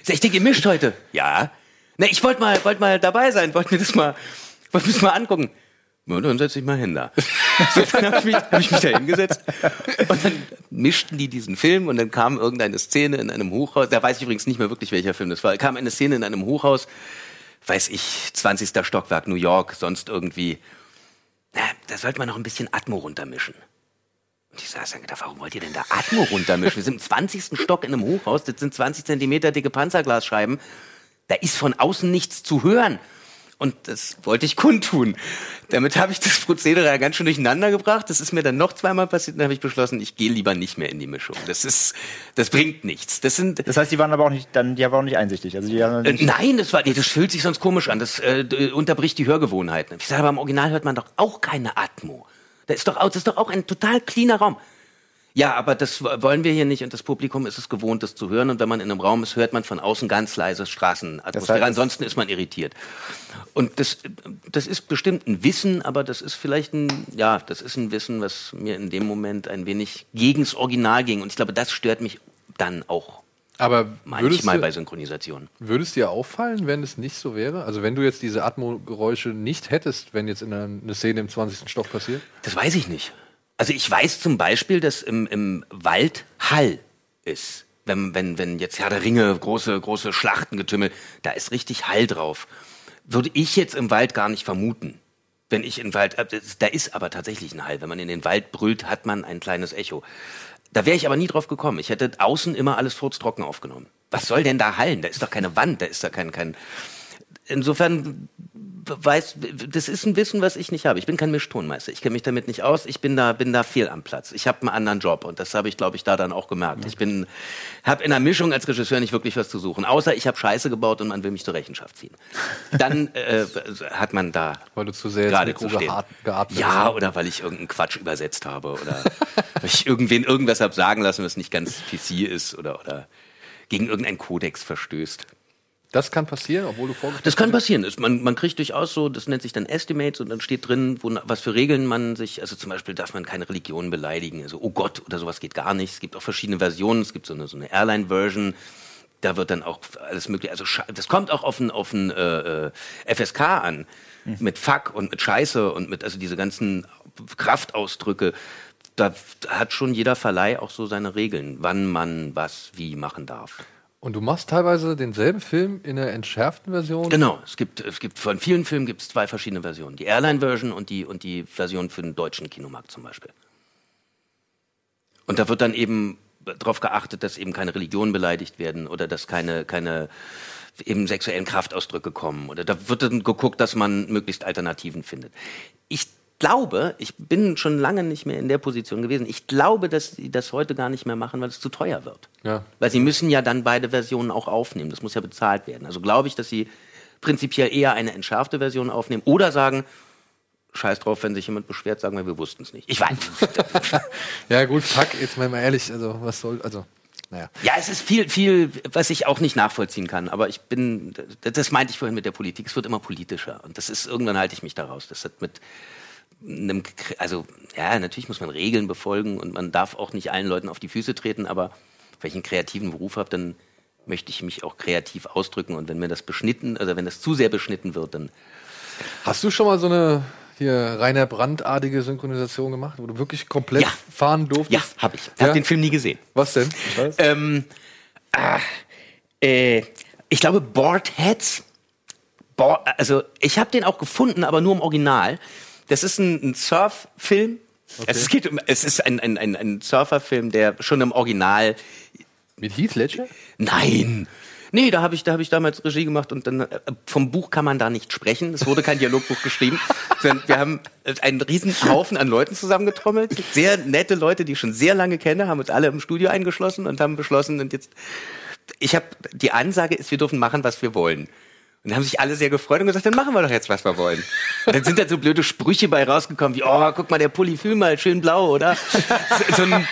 Ich ich denke, ihr mischt heute. Ja. Na, ich wollte mal, wollt mal dabei sein, wollte mir das mal, wollte mir das mal angucken. Na, dann setz dich mal hin da. So, dann habe ich, hab ich mich da hingesetzt und dann mischten die diesen Film und dann kam irgendeine Szene in einem Hochhaus. Da weiß ich übrigens nicht mehr wirklich, welcher Film das war. Kam eine Szene in einem Hochhaus, weiß ich, 20. Stockwerk New York, sonst irgendwie. Na, da sollte man noch ein bisschen Atmo runtermischen. Und ich saß dann gedacht, warum wollt ihr denn da Atmo runtermischen? Wir sind im 20. Stock in einem Hochhaus, das sind 20 Zentimeter dicke Panzerglasscheiben. Da ist von außen nichts zu hören. Und das wollte ich kundtun. Damit habe ich das Prozedere ja ganz schön durcheinander gebracht. Das ist mir dann noch zweimal passiert und dann habe ich beschlossen, ich gehe lieber nicht mehr in die Mischung. Das ist, das bringt nichts. Das sind, Das heißt, die waren aber auch nicht, dann, die waren auch nicht einsichtig. Also die haben äh, nein, das war, das fühlt sich sonst komisch an. Das äh, unterbricht die Hörgewohnheiten. Ich sage, aber im Original hört man doch auch keine Atmo. Da ist doch, auch- das ist doch auch ein total cleaner Raum. Ja, aber das wollen wir hier nicht und das Publikum ist es gewohnt, das zu hören. Und wenn man in einem Raum ist, hört man von außen ganz leise Straßenatmosphäre. heißt- Ansonsten ist man irritiert. Und das, das ist bestimmt ein Wissen, aber das ist vielleicht ein, ja, das ist ein Wissen, was mir in dem Moment ein wenig gegens Original ging. Und ich glaube, das stört mich dann auch Aber manchmal du, bei Synchronisationen. würde es dir auffallen, wenn es nicht so wäre? Also wenn du jetzt diese Atmo-Geräusche nicht hättest, wenn jetzt in einer, eine Szene im 20. Stock passiert? Das weiß ich nicht. Also ich weiß zum Beispiel, dass im, im Wald Hall ist. Wenn, wenn, wenn jetzt Herr der Ringe, große, große Schlachtengetümmel, da ist richtig Hall drauf. Würde ich jetzt im Wald gar nicht vermuten. Wenn ich in Wald, äh, da ist aber tatsächlich ein Hall. Wenn man in den Wald brüllt, hat man ein kleines Echo. Da wäre ich aber nie drauf gekommen. Ich hätte außen immer alles furztrocken aufgenommen. was soll denn da hallen? Da ist doch keine Wand, da ist da kein, kein. Insofern weiß, das ist ein Wissen, was ich nicht habe. Ich bin kein Mischtonmeister. Ich kenne mich damit nicht aus. Ich bin da, bin da viel am Platz. Ich habe einen anderen Job und das habe ich, glaube ich, da dann auch gemerkt. Ich bin, habe in der Mischung als Regisseur nicht wirklich was zu suchen, außer ich habe Scheiße gebaut und man will mich zur Rechenschaft ziehen. Dann äh, hat man da Weil du zu sehr gerade zu stehen. geatmet Ja, hast. oder weil ich irgendeinen Quatsch übersetzt habe oder weil ich irgendwen irgendwas habe sagen lassen, was nicht ganz PC ist oder, oder gegen irgendeinen Kodex verstößt. Das kann passieren, obwohl du vorgestellt Das kann passieren. Es- Man, man kriegt durchaus so, das nennt sich dann Estimates und dann steht drin, wo, was für Regeln man sich, also zum Beispiel darf man keine Religion beleidigen, also oh Gott oder sowas geht gar nicht. Es gibt auch verschiedene Versionen, es gibt so eine, so eine Airline-Version, da wird dann auch alles mögliche, also das kommt auch auf ein, auf ein äh, äh, FSK an, mit Fuck und mit Scheiße und mit, also diese ganzen Kraftausdrücke. Da hat schon jeder Verleih auch so seine Regeln, wann man was wie machen darf. Und du machst teilweise denselben Film in der entschärften Version. Genau, es gibt, es gibt von vielen Filmen gibt es zwei verschiedene Versionen. Die Airline-Version und die, und die Version für den deutschen Kinomarkt zum Beispiel. Und da wird dann eben darauf geachtet, dass eben keine Religionen beleidigt werden oder dass keine, keine eben sexuellen Kraftausdrücke kommen. Oder da wird dann geguckt, dass man möglichst Alternativen findet. Ich glaube, ich bin schon lange nicht mehr in der Position gewesen. Ich glaube, dass sie das heute gar nicht mehr machen, weil es zu teuer wird. Ja. Weil sie müssen ja dann beide Versionen auch aufnehmen. Das muss ja bezahlt werden. Also glaube ich, dass sie prinzipiell eher eine entschärfte Version aufnehmen oder sagen, scheiß drauf, wenn sich jemand beschwert, sagen wir, wir wussten es nicht. Ich weiß. nicht. Ja, gut, fuck, jetzt mal mal ehrlich, also was soll, also, naja. ja, es ist viel, viel, was ich auch nicht nachvollziehen kann. Aber ich bin, das meinte ich vorhin mit der Politik, es wird immer politischer. Und das ist, irgendwann halte ich mich daraus. Das hat mit einem, also, ja, natürlich muss man Regeln befolgen und man darf auch nicht allen Leuten auf die Füße treten, aber wenn ich einen kreativen Beruf habe, dann möchte ich mich auch kreativ ausdrücken. Und wenn mir das beschnitten, also wenn das zu sehr beschnitten wird, dann Hast du schon mal so eine hier Rainer Brandt-artige Synchronisation gemacht, wo du wirklich komplett Ja. fahren durftest? Ja, habe ich. Ich habe Ja? den Film nie gesehen. Was denn? Ähm, ah, äh, ich glaube, Bored Heads. Bo also, ich habe den auch gefunden, aber nur im Original. Das ist ein, ein Surf-Film. Es, geht um, es ist ein, ein, ein, ein Surferfilm, der schon im Original. Mit Heath Ledger? Nein! Nee, da habe ich, da hab ich damals Regie gemacht und dann äh, vom Buch kann man da nicht sprechen. Es wurde kein Dialogbuch geschrieben. wir haben einen riesen Haufen an Leuten zusammengetrommelt. Sehr nette Leute, die ich schon sehr lange kenne, haben uns alle im Studio eingeschlossen und haben beschlossen, und jetzt, ich habe, die Ansage ist, wir dürfen machen, was wir wollen. Und dann haben sich alle sehr gefreut und gesagt, dann machen wir doch jetzt, was wir wollen. Und dann sind da so blöde Sprüche bei rausgekommen, wie, oh, guck mal, der Pulli, fühl mal, schön blau, oder? So, so ein,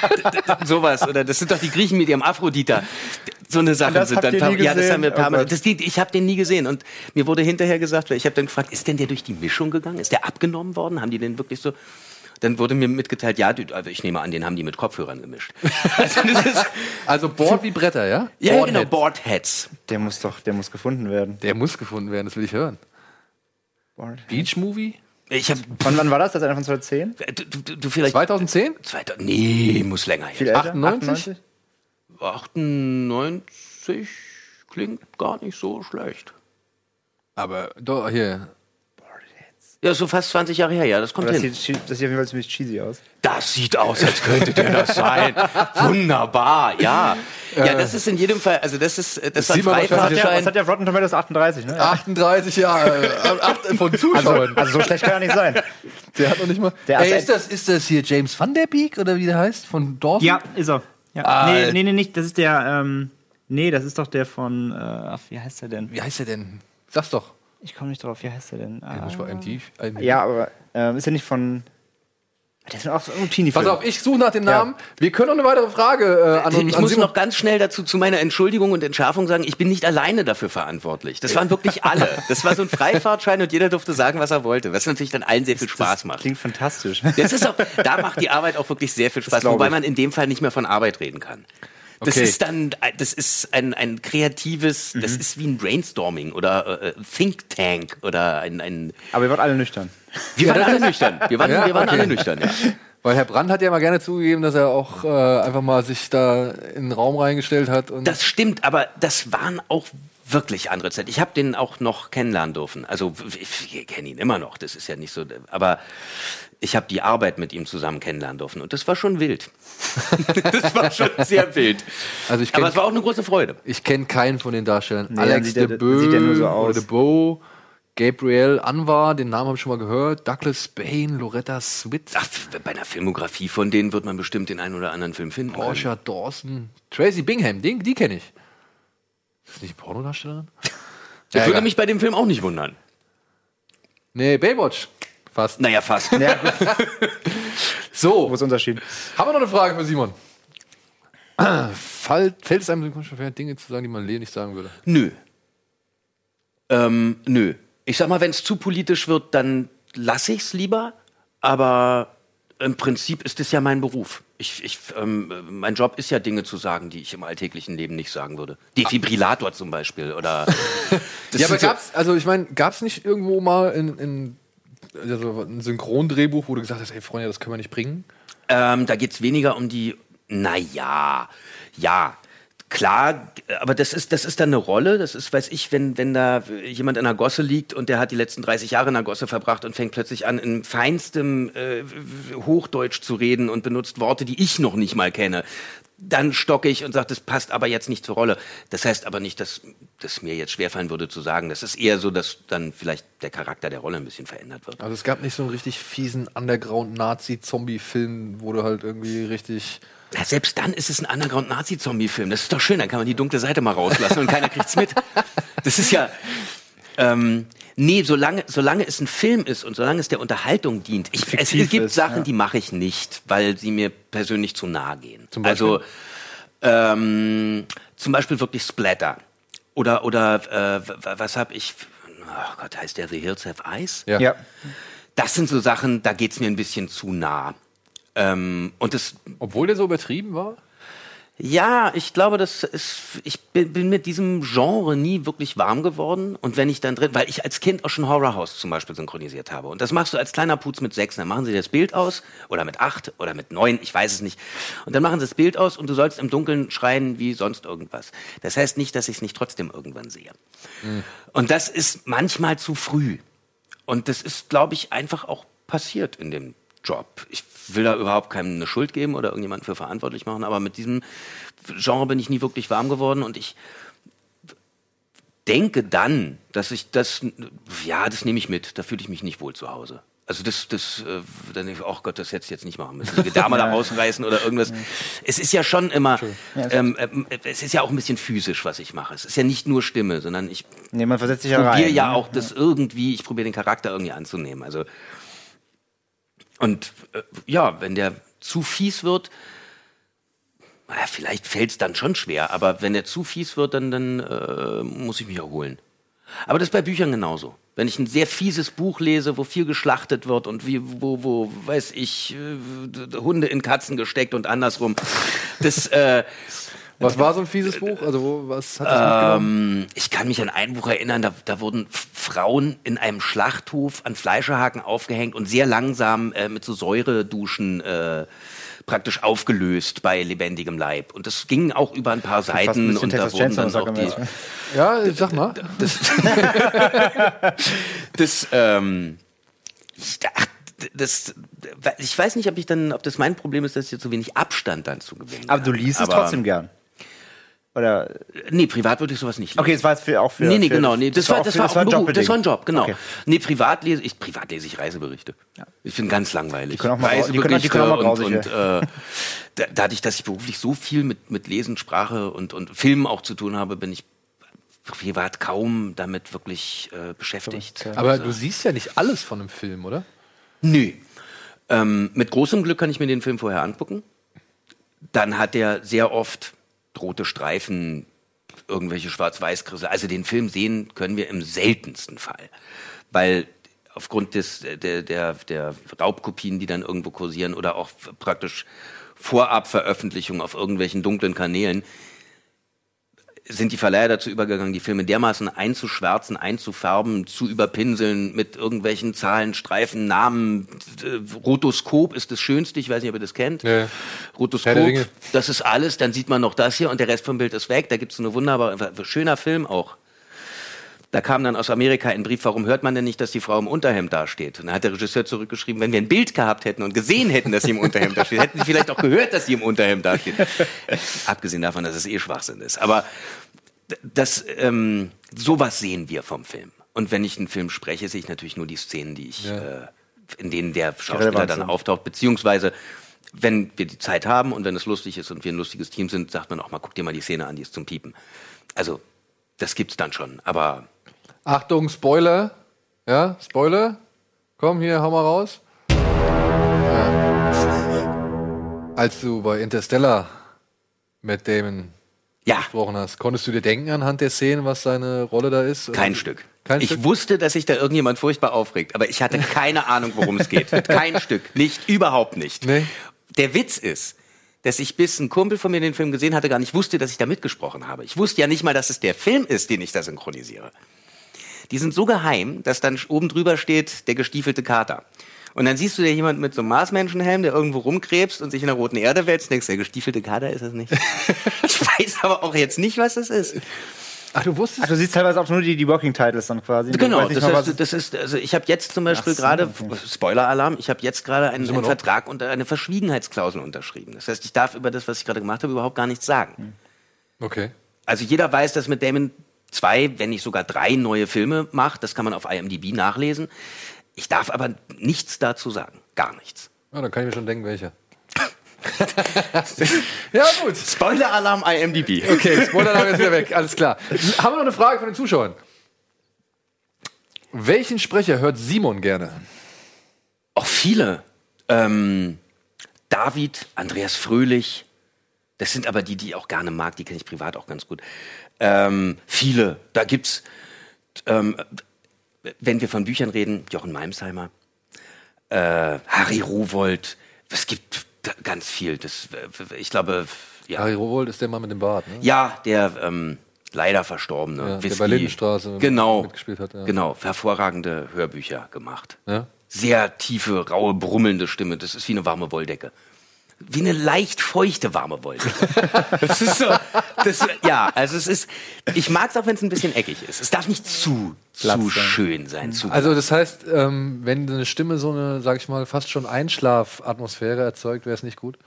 sowas. Oder das sind doch die Griechen mit ihrem Aphrodita. So eine Sache sind dann. paar- ja, das haben wir ein paar Oh Mal. Das, ich habe den nie gesehen. Und mir wurde hinterher gesagt, weil ich habe dann gefragt, ist denn der durch die Mischung gegangen? Ist der abgenommen worden? Haben die den wirklich so? Dann wurde mir mitgeteilt, ja, die, also ich nehme an, den haben die mit Kopfhörern gemischt. Also das ist, Also Board wie Bretter, ja? ja, Board genau, Heads. Boardheads. Der muss doch, der muss gefunden werden. Der muss gefunden werden, das will ich hören. Beach Movie? Ich habe, Von wann war das? Das ist einer von 2010? du, du, du vielleicht 2010? Zweiter, nee, muss länger Viel her. älter? 98? 98 klingt gar nicht so schlecht. Aber doch, hier. Ja, so fast 20 Jahre her, ja, das kommt Das hin. sieht, das sieht auf jeden Fall ziemlich cheesy aus. Das sieht aus, als könnte der das sein. Wunderbar, ja. Ja, das ist in jedem Fall, also das ist, das, Das war sieht man Was hat, Freifahrtschein. hat der Rotten Tomatoes 38, ne? 38 Jahre äh, von Zuschauern. Also, also so schlecht kann er nicht sein. der hat noch nicht mal. Der Ey, ist das, ist das hier James Van Der Beek oder wie der heißt? Von Dawson? Ja, ist er. Ja. Ah, nee, nee, nee, nicht. Das ist der, ähm, nee, das ist doch der von, äh, ach, wie heißt der denn? Wie heißt der denn? Sag's doch. Ich komme nicht drauf, wie heißt der denn? Ah, Ich war MD. Ja, aber ähm, ist ja nicht von. Der ist auch so ein teenie Pass auf, ich suche nach dem Namen. Wir können noch eine weitere Frage äh, an uns Ich an muss Simon- noch ganz schnell dazu zu meiner Entschuldigung und Entschärfung sagen, ich bin nicht alleine dafür verantwortlich. Das waren wirklich alle. Das war so ein Freifahrtschein und jeder durfte sagen, was er wollte, was natürlich dann allen sehr viel Spaß macht. Klingt fantastisch. Das ist auch, da macht die Arbeit auch wirklich sehr viel Spaß, wobei ich. man in dem Fall nicht mehr von Arbeit reden kann. Das Okay. ist dann, das ist ein, ein kreatives, das ist wie ein Brainstorming oder äh, Think Tank oder ein, ein Aber ihr wart alle nüchtern. wir waren alle nüchtern. Wir waren, Ja, wir waren okay. alle nüchtern, ja. Weil Herr Brandt hat ja mal gerne zugegeben, dass er auch äh, einfach mal sich da in den Raum reingestellt hat. Und Das stimmt, aber das waren auch wirklich andere Zeit. Ich habe den auch noch kennenlernen dürfen. Also ich, kenne ihn immer noch, das ist ja nicht so. Aber ich habe die Arbeit mit ihm zusammen kennenlernen dürfen und das war schon wild. das war schon sehr wild. Also ich Aber kenn- es war auch eine große Freude. Ich kenne keinen von den Darstellern. Nee, Alex sieht de nur so de Boe, Gabriel Anwar, den Namen habe ich schon mal gehört. Douglas Bain, Loretta Swit, Ach, bei einer Filmografie von denen wird man bestimmt den einen oder anderen Film finden. Portia Dawson, Tracy Bingham, den, die kenne ich. Ist das nicht eine Pornodarstellerin? Das würde egal. mich bei dem Film auch nicht wundern. Nee, Baywatch. Fast. Naja, fast. Ja, gut, So, wo ist der Unterschied? haben wir noch eine Frage für Simon? Fall, fällt es einem Synchronschauspieler schwer, Dinge zu sagen, die man Lee nicht sagen würde? Nö. Ähm, nö. Ich sag mal, wenn es zu politisch wird, dann lasse ich's lieber. Aber im Prinzip ist es ja mein Beruf. Ich, ich, ähm, mein Job ist ja Dinge zu sagen, die ich im alltäglichen Leben nicht sagen würde. Defibrillator zum Beispiel oder. Ja, aber gab's, also ich meine, gab es nicht irgendwo mal in, in also ein Synchrondrehbuch, wo du gesagt hast, ey Freunde, das können wir nicht bringen? Ähm, da geht's weniger um die, naja, ja, klar, aber das ist, das ist dann eine Rolle. Das ist, weiß ich, wenn, wenn da jemand in einer Gosse liegt und der hat die letzten 30 Jahre in einer Gosse verbracht und fängt plötzlich an, in feinstem äh, Hochdeutsch zu reden und benutzt Worte, die ich noch nicht mal kenne. Dann stocke ich und sage, das passt aber jetzt nicht zur Rolle. Das heißt aber nicht, dass das mir jetzt schwerfallen würde zu sagen. Das ist eher so, dass dann vielleicht der Charakter der Rolle ein bisschen verändert wird. Also es gab nicht so einen richtig fiesen Underground-Nazi-Zombie-Film, wo du halt irgendwie richtig. Ja, selbst dann ist es ein Underground-Nazi-Zombie-Film. Das ist doch schön, dann kann man die dunkle Seite mal rauslassen und keiner kriegt's mit. Das ist ja. Ähm, nee, solange, solange es ein Film ist und solange es der Unterhaltung dient. Ich, es, es gibt ist, Sachen, ja. die mache ich nicht, weil sie mir persönlich zu nahe gehen. Zum Beispiel? Also ähm, zum Beispiel wirklich Splatter. Oder, oder äh, was habe ich. Oh Gott, heißt der The Hills Have Eyes? Ja. Ja. Das sind so Sachen, da geht's mir ein bisschen zu nah. Ähm, und das Obwohl der so übertrieben war? Ja, ich glaube, das ist, ich bin, bin mit diesem Genre nie wirklich warm geworden. Und wenn ich dann drin, weil ich als Kind auch schon Horror House zum Beispiel synchronisiert habe. Und das machst du als kleiner Putz mit sechs. Dann machen sie das Bild aus, oder mit acht, oder mit neun, ich weiß es nicht. Und dann machen sie das Bild aus und du sollst im Dunkeln schreien wie sonst irgendwas. Das heißt nicht, dass ich es nicht trotzdem irgendwann sehe. Und das ist manchmal zu früh. Und das ist, glaube ich, einfach auch passiert in dem Job. Ich will da überhaupt keinem eine Schuld geben oder irgendjemanden für verantwortlich machen, aber mit diesem Genre bin ich nie wirklich warm geworden und ich denke dann, dass ich das, ja, das nehme ich mit, da fühle ich mich nicht wohl zu Hause. Also das, das, äh, dann denke ich, ach Gott, das hättest du jetzt nicht machen müssen. Die Gedärme da rausreißen oder irgendwas. Es ist ja schon immer, ähm, ähm, es ist ja auch ein bisschen physisch, was ich mache. Es ist ja nicht nur Stimme, sondern ich Nee, man versetzt sich ja rein. probiere ja ne? auch das irgendwie, ich probiere den Charakter irgendwie anzunehmen. Also und äh, ja, wenn der zu fies wird, naja, vielleicht fällt es dann schon schwer, aber wenn der zu fies wird, dann, dann äh, muss ich mich erholen. Aber das ist bei Büchern genauso. Wenn ich ein sehr fieses Buch lese, wo viel geschlachtet wird und wie, wo, wo, weiß ich, äh, Hunde in Katzen gesteckt und andersrum, das, äh, Was war so ein fieses Buch? Also wo, was hat das mitgenommen? ähm, ich kann mich an ein Buch erinnern, da, da wurden Frauen in einem Schlachthof an Fleischerhaken aufgehängt und sehr langsam äh, mit so Säureduschen äh, praktisch aufgelöst bei lebendigem Leib. Und das ging auch über ein paar ein Seiten bisschen und da Texas wurden Chainsaw dann auch die, mäßig. Ja, sag mal. das, ähm, ich, ach, das, ich weiß nicht, ob ich dann, ob das mein Problem ist, dass ich so wenig Abstand dann zu gewinnen Aber du liest es trotzdem gern. Oder. Nee, privat würde ich sowas nicht lesen. Okay, das war jetzt für, auch für. Nee, nee, für, genau. Nee, das, war, das für- war ein Beruf. Das war ein Job, genau. Okay. Nee, privat lese ich, privat lese ich Reiseberichte. Ich bin ganz langweilig. Die können auch mal grau- die können- die können auch mal und, und äh, da, dadurch, dass ich beruflich so viel mit, mit Lesen, Sprache und, und Filmen auch zu tun habe, bin ich privat kaum damit wirklich äh, beschäftigt. Aber du siehst ja nicht alles von einem Film, oder? Nö. Ähm, mit großem Glück kann ich mir den Film vorher angucken. Dann hat er sehr oft rote Streifen, irgendwelche Schwarz-Weiß-Krisse. Also den Film sehen können wir im seltensten Fall. Weil aufgrund des, der, der, der Raubkopien, die dann irgendwo kursieren oder auch praktisch Vorabveröffentlichungen auf irgendwelchen dunklen Kanälen, sind die Verleiher dazu übergegangen, die Filme dermaßen einzuschwärzen, einzufärben, zu überpinseln mit irgendwelchen Zahlen, Streifen, Namen. Äh, Rotoskop ist das Schönste, ich weiß nicht, ob ihr das kennt. Ja. Rotoskop, das ist alles, dann sieht man noch das hier und der Rest vom Bild ist weg. Da gibt es eine wunderbar, schöner Film auch. Da kam dann aus Amerika ein Brief, warum hört man denn nicht, dass die Frau im Unterhemd dasteht? Und dann hat der Regisseur zurückgeschrieben, wenn wir ein Bild gehabt hätten und gesehen hätten, dass sie im Unterhemd dasteht, hätten sie vielleicht auch gehört, dass sie im Unterhemd dasteht. Abgesehen davon, dass es eh Schwachsinn ist. Aber das, ähm, sowas sehen wir vom Film. Und wenn ich einen Film spreche, sehe ich natürlich nur die Szenen, die ich, äh, in denen der Schauspieler dann auftaucht, beziehungsweise wenn wir die Zeit haben und wenn es lustig ist und wir ein lustiges Team sind, sagt man auch mal, guck dir mal die Szene an, die ist zum Piepen. Also, das gibt's dann schon. Aber Achtung, Spoiler. Ja, Spoiler. Komm, hier, hau mal raus. Ja. Als du bei Interstellar mit Damon ja, gesprochen hast, konntest du dir denken anhand der Szenen, was seine Rolle da ist? kein Stück. Kein ich Stück? wusste, dass sich da irgendjemand furchtbar aufregt, aber ich hatte keine Ahnung, worum es geht. Kein Stück. Nicht, überhaupt nicht. Nee. Der Witz ist, dass ich bis ein Kumpel von mir den Film gesehen hatte, gar nicht wusste, dass ich da mitgesprochen habe. Ich wusste ja nicht mal, dass es der Film ist, den ich da synchronisiere. Die sind so geheim, dass dann oben drüber steht, der gestiefelte Kater. Und dann siehst du da jemand mit so einem Marsmenschenhelm, der irgendwo rumkrebst und sich in der roten Erde wälzt und denkst, der gestiefelte Kater ist das nicht. ich weiß aber auch jetzt nicht, was das ist. Ach, du wusstest? Ach, du siehst teilweise auch nur die, die Working Titles dann quasi. Genau, das, mal, heißt, das ist, also ich habe jetzt zum Beispiel gerade. Spoiler-Alarm, ich habe jetzt gerade einen, einen? Vertrag und eine Verschwiegenheitsklausel unterschrieben. Das heißt, ich darf über das, was ich gerade gemacht habe, überhaupt gar nichts sagen. Okay. Also jeder weiß, dass mit Damon zwei, wenn nicht sogar drei neue Filme macht. Das kann man auf IMDb nachlesen. Ich darf aber nichts dazu sagen. Gar nichts. Ja, dann kann ich mir schon denken, welcher. ja, gut. Spoiler-Alarm IMDb. Okay, Spoiler haben wir jetzt wieder weg. Alles klar. Haben wir noch eine Frage von den Zuschauern? Welchen Sprecher hört Simon gerne? Auch viele. Ähm, David, Andreas Fröhlich. Das sind aber die, die ich auch gerne mag. Die kenne ich privat auch ganz gut. Ähm, viele. Da gibt's, ähm, wenn wir von Büchern reden, Jochen Meimsheimer, äh, Harry Rowold. Es gibt ganz viel. Das, ich glaube, ja. Harry Rowold ist der Mann mit dem Bart, ne? Ja, der ähm, leider verstorbene. Ja, der bei Lindenstraße genau, mitgespielt hat, ja. Genau, hervorragende Hörbücher gemacht. Ja? Sehr tiefe, raue, brummelnde Stimme. Das ist wie eine warme Wolldecke. Wie eine leicht feuchte warme Wolldecke. das ist so, das, ja, also es ist, ich mag es auch, wenn es ein bisschen eckig ist. Es darf nicht zu, zu sein. schön sein. Zu Also das heißt, ähm, wenn eine Stimme so eine, sag ich mal, fast schon Einschlafatmosphäre erzeugt, wäre es nicht gut?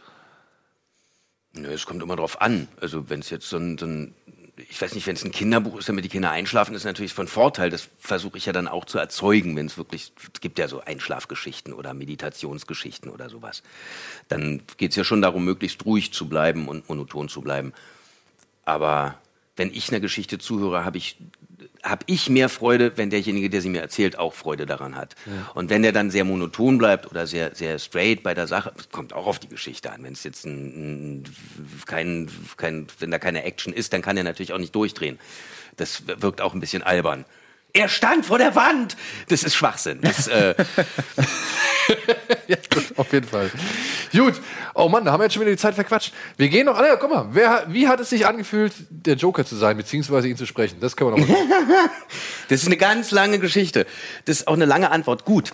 Nö, es kommt immer drauf an. Also wenn es jetzt so ein, so ein ich weiß nicht, wenn es ein Kinderbuch ist, damit die Kinder einschlafen, ist natürlich von Vorteil. Das versuche ich ja dann auch zu erzeugen, wenn es wirklich, es gibt ja so Einschlafgeschichten oder Meditationsgeschichten oder sowas. Dann geht es ja schon darum, möglichst ruhig zu bleiben und monoton zu bleiben. Aber wenn ich einer Geschichte zuhöre, habe ich, hab ich mehr Freude, wenn derjenige, der sie mir erzählt, auch Freude daran hat. Und wenn der dann sehr monoton bleibt oder sehr, sehr straight bei der Sache, kommt auch auf die Geschichte an. Wenn es jetzt ein, ein, kein, kein, wenn da keine Action ist, dann kann er natürlich auch nicht durchdrehen. Das wirkt auch ein bisschen albern. Er stand vor der Wand! Das ist Schwachsinn. Das, äh, ja, auf jeden Fall. Gut. Oh Mann, da haben wir jetzt schon wieder die Zeit verquatscht. Wir gehen noch. Ah, ja, guck mal. Wer, wie hat es sich angefühlt, der Joker zu sein, beziehungsweise ihn zu sprechen? Das können wir noch mal. Das ist eine ganz lange Geschichte. Das ist auch eine lange Antwort. Gut.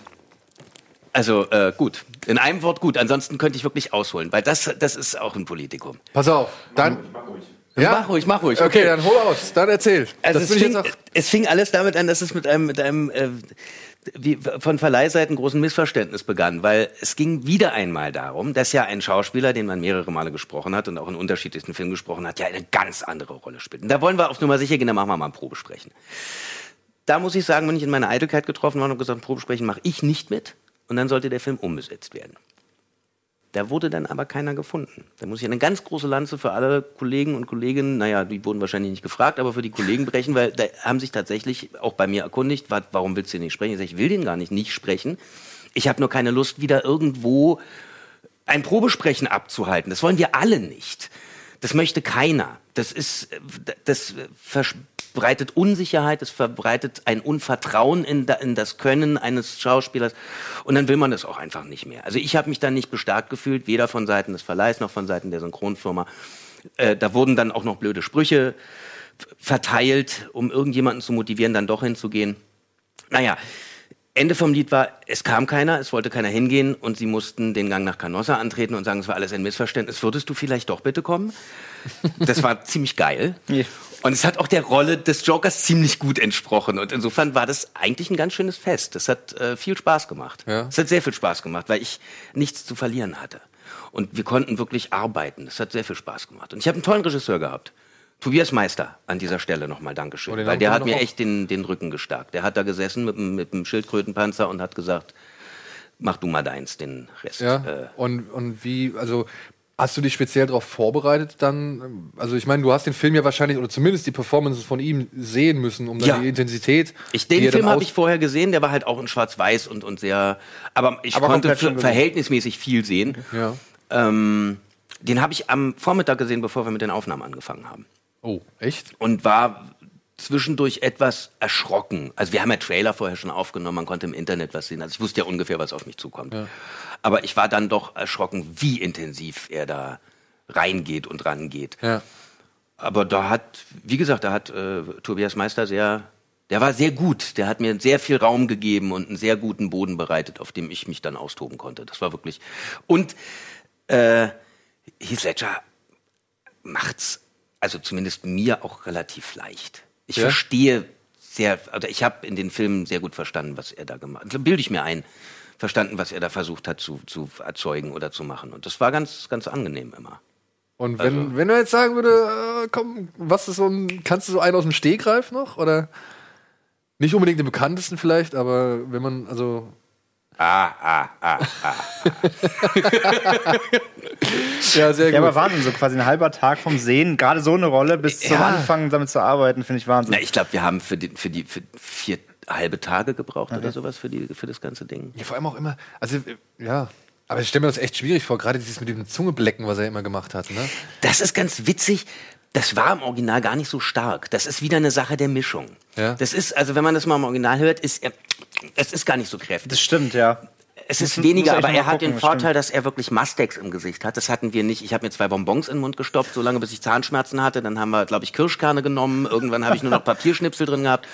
Also äh, gut. In einem Wort gut. Ansonsten könnte ich wirklich ausholen, weil das, das ist auch ein Politikum. Pass auf. Dann. Ja? Mach ruhig, mach ruhig. Okay, dann hol aus. Dann erzähl. Also das es, fing, jetzt auch. es fing alles damit an, dass es mit einem, mit einem äh, wie, von Verleihseiten großen Missverständnis begann, weil es ging wieder einmal darum, dass ja ein Schauspieler, den man mehrere Male gesprochen hat und auch in unterschiedlichsten Filmen gesprochen hat, ja eine ganz andere Rolle spielt. Und da wollen wir auf Nummer sicher gehen, dann machen wir mal ein Probesprechen. Da muss ich sagen, bin ich in meine Eitelkeit getroffen worden und gesagt, Probesprechen mache ich nicht mit und dann sollte der Film umbesetzt werden. Da wurde dann aber keiner gefunden. Da muss ich eine ganz große Lanze für alle Kollegen und Kolleginnen, naja, die wurden wahrscheinlich nicht gefragt, aber für die Kollegen brechen, weil da haben sich tatsächlich auch bei mir erkundigt, wa- warum willst du den nicht sprechen? Ich sage, ich will den gar nicht nicht sprechen. Ich habe nur keine Lust, wieder irgendwo ein Probesprechen abzuhalten. Das wollen wir alle nicht. Das möchte keiner. Das ist, äh, das verbreitet Unsicherheit, es verbreitet ein Unvertrauen in, in das Können eines Schauspielers. Und dann will man das auch einfach nicht mehr. Also ich habe mich dann nicht bestärkt gefühlt, weder von Seiten des Verleihs noch von Seiten der Synchronfirma. Äh, da wurden dann auch noch blöde Sprüche verteilt, um irgendjemanden zu motivieren, dann doch hinzugehen. Naja, Ende vom Lied war, es kam keiner, es wollte keiner hingehen und sie mussten den Gang nach Canossa antreten und sagen, es war alles ein Missverständnis. Würdest du vielleicht doch bitte kommen? Das war ziemlich geil. Und es hat auch der Rolle des Jokers ziemlich gut entsprochen. Und insofern war das eigentlich ein ganz schönes Fest. Das hat äh, viel Spaß gemacht. Ja. Es hat sehr viel Spaß gemacht, weil ich nichts zu verlieren hatte. Und wir konnten wirklich arbeiten. Das hat sehr viel Spaß gemacht. Und ich habe einen tollen Regisseur gehabt. Tobias Meister an dieser Stelle nochmal Dankeschön. Oh, weil der hat mir echt den, den Rücken gestärkt. Der hat da gesessen mit, dem- mit dem Schildkrötenpanzer und hat gesagt, mach du mal deins, den Rest. Ja. Äh, und, und wie, also hast du dich speziell darauf vorbereitet dann? Also ich meine, du hast den Film ja wahrscheinlich, oder zumindest die Performances von ihm sehen müssen, um dann Ja. die Intensität. Ich, den Film habe ich vorher gesehen, der war halt auch in Schwarz-Weiß und, und sehr. Aber ich Aber konnte verhältnismäßig viel sehen. Ja. Ähm, den habe ich am Vormittag gesehen, bevor wir mit den Aufnahmen angefangen haben. Oh, echt? Und war zwischendurch etwas erschrocken. Also wir haben ja Trailer vorher schon aufgenommen, man konnte im Internet was sehen. Also ich wusste ja ungefähr, was auf mich zukommt. Aber ich war dann doch erschrocken, wie intensiv er da reingeht und rangeht. Ja. Aber da hat, wie gesagt, da hat äh, Tobias Meister sehr, der war sehr gut. Der hat mir sehr viel Raum gegeben und einen sehr guten Boden bereitet, auf dem ich mich dann austoben konnte. Das war wirklich. Und äh, Heath Ledger macht's, also zumindest mir auch relativ leicht. Ich Ja? verstehe sehr, also ich habe in den Filmen sehr gut verstanden, was er da gemacht hat. Bilde ich mir ein, verstanden, was er da versucht hat zu, zu erzeugen oder zu machen. Und das war ganz, ganz angenehm immer. Und wenn, Also- wenn du jetzt sagen würde, äh, komm, was ist so ein, kannst du so einen aus dem Stegreif noch? Oder nicht unbedingt den bekanntesten vielleicht, aber wenn man, also. Ah, ah, ah, ah. Ja, sehr Ja, gut. aber Wahnsinn, so quasi ein halber Tag vom Sehen, gerade so eine Rolle bis zum Ja. Anfangen damit zu arbeiten, finde ich Wahnsinn. Na, ich glaube, wir haben für die, für die für vier halbe Tage gebraucht oder sowas für, die, für das ganze Ding. Ja, vor allem auch immer, also äh, ja, aber ich stelle mir das echt schwierig vor, gerade dieses mit dem Zungeblecken, was er immer gemacht hat. Ne? Das ist ganz witzig. Das war im Original gar nicht so stark. Das ist wieder eine Sache der Mischung. Ja. Das ist, also wenn man das mal im Original hört, ist er, es ist gar nicht so kräftig. Das stimmt, ja. Es Muss- ist muss weniger, ich aber er hat den gucken, Vorteil, stimmt. dass er wirklich Mustex im Gesicht hat. Das hatten wir nicht. Ich habe mir zwei Bonbons in den Mund gestopft, so lange bis ich Zahnschmerzen hatte. Dann haben wir, glaube ich, Kirschkerne genommen. Irgendwann habe ich nur noch Papierschnipsel drin gehabt.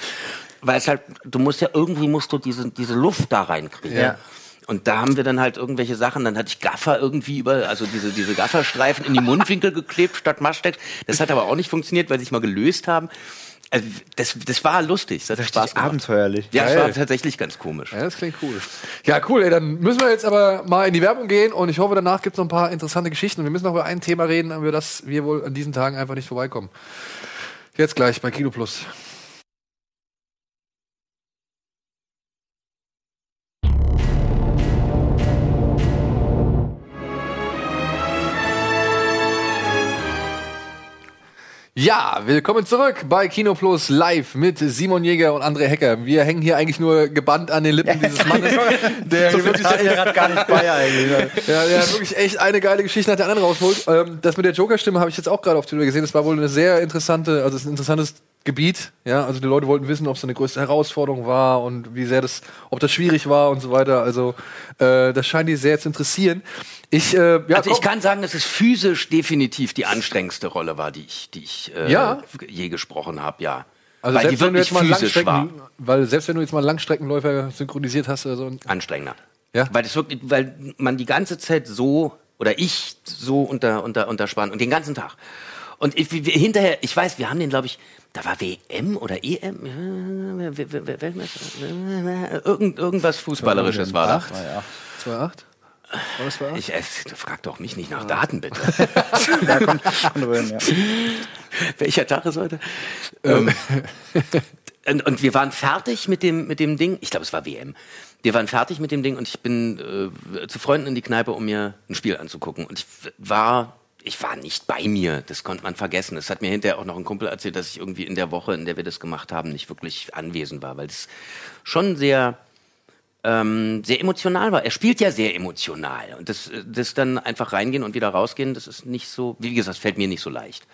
Weil es halt, du musst ja irgendwie musst du diese, diese Luft da reinkriegen. Ja. Und da haben wir dann halt irgendwelche Sachen, dann hatte ich Gaffer irgendwie über, also diese, diese Gafferstreifen in die Mundwinkel geklebt statt Mustex. Das hat aber auch nicht funktioniert, weil sie sich mal gelöst haben. Also das, das war lustig, das hat Spaß gemacht. abenteuerlich. Ja, Geil. war tatsächlich ganz komisch. Ja, das klingt cool. Ja, cool, ey, dann müssen wir jetzt aber mal in die Werbung gehen und ich hoffe, danach gibt es noch ein paar interessante Geschichten und wir müssen noch über ein Thema reden, über das wir wohl an diesen Tagen einfach nicht vorbeikommen. Jetzt gleich bei Kino Plus. Ja, willkommen zurück bei Kino Plus live mit Simon Jäger und André Hecker. Wir hängen hier eigentlich nur gebannt an den Lippen dieses Mannes, der So wirklich gerade gar nicht bei eigentlich. ja, der wirklich echt eine geile Geschichte nach der anderen rausholt. Ähm, das mit der Joker-Stimme habe ich jetzt auch gerade auf Twitter gesehen. Das war wohl eine sehr interessante, also ein interessantes Gebiet. Ja, also die Leute wollten wissen, ob es eine größte Herausforderung war und wie sehr das, ob das schwierig war und so weiter. Also äh, das scheint die sehr zu interessieren. Ich, äh, ja, Also ich kann sagen, dass es physisch definitiv die anstrengendste Rolle war, die ich, die ich äh, Ja? je gesprochen habe, ja. also Weil die selbst wenn du jetzt mal physisch war. Weil selbst wenn du jetzt mal Langstreckenläufer synchronisiert hast oder so. Anstrengender. Ja? Weil, das wirklich, weil man die ganze Zeit so, oder ich so unter, unter, unterspannt und den ganzen Tag. Und ich, hinterher, ich weiß, wir haben den, glaube ich, da war WM oder EM, irgend, irgendwas Fußballerisches war da. 2,8? War das 2,8? Ich, äh, frag doch mich nicht nach Daten, bitte. Ja, andere hin, ja. Welcher Tag ist heute? Ähm, und, und wir waren fertig mit dem, mit dem Ding. Ich glaube, es war WM. Wir waren fertig mit dem Ding und ich bin äh, zu Freunden in die Kneipe, um mir ein Spiel anzugucken. Und ich war, ich war nicht bei mir. Das konnte man vergessen. Das hat mir hinterher auch noch ein Kumpel erzählt, dass ich irgendwie in der Woche, in der wir das gemacht haben, nicht wirklich anwesend war, weil es schon sehr, ähm, sehr emotional war. Er spielt ja sehr emotional. Und das, das dann einfach reingehen und wieder rausgehen, das ist nicht so, wie gesagt, das fällt mir nicht so leicht.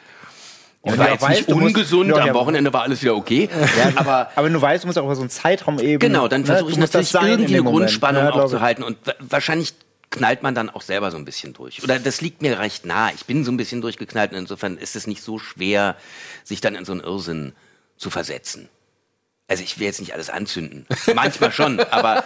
Ich Und war jetzt weißt, nicht du musst- ungesund, Ja, am ja. Wochenende war alles wieder okay. aber Aber du weißt, du musst auch über so einen Zeitraum eben. genau, dann ne, versuche ich natürlich irgendwie eine. Grundspannung Ja, auch glaub zu ich. halten. Und wa- wahrscheinlich knallt man dann auch selber so ein bisschen durch. Oder das liegt mir recht nah. Ich bin so ein bisschen durchgeknallt und insofern ist es nicht so schwer, sich dann in so einen Irrsinn zu versetzen. Also ich will jetzt nicht alles anzünden. Manchmal schon, aber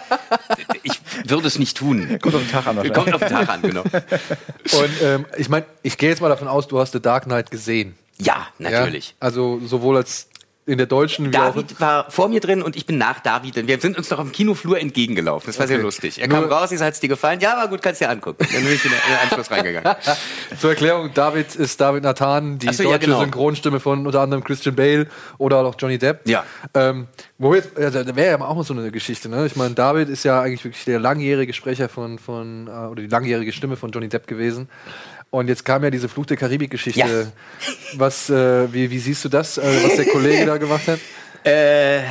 ich würde es nicht tun. Kommt auf den Tag an. Kommt auf den Tag an, genau. Und ähm, ich meine, ich gehe jetzt mal davon aus, du hast The Dark Knight gesehen. Ja, Ja? natürlich. Also sowohl als in der deutschen. David war vor mir drin und ich bin nach David. Und wir sind uns noch dem Kinoflur entgegengelaufen. Das war sehr Okay. lustig. Er kam Nur- raus, ich hat es dir gefallen? Ja, war gut, kannst dir angucken. Dann bin ich in den Anschluss reingegangen. Zur Erklärung, David ist David Nathan, die so, deutsche ja, genau. Synchronstimme von unter anderem Christian Bale oder auch Johnny Depp. Ja. Ähm, wo jetzt, ja, da wäre ja auch mal so eine Geschichte, ne? Ich meine, David ist ja eigentlich wirklich der langjährige Sprecher von, von äh, oder die langjährige Stimme von Johnny Depp gewesen. Und jetzt kam ja diese Fluch der Karibik-Geschichte. Ja. Was, äh, wie, wie siehst du das, äh, was der Kollege da gemacht hat? Äh,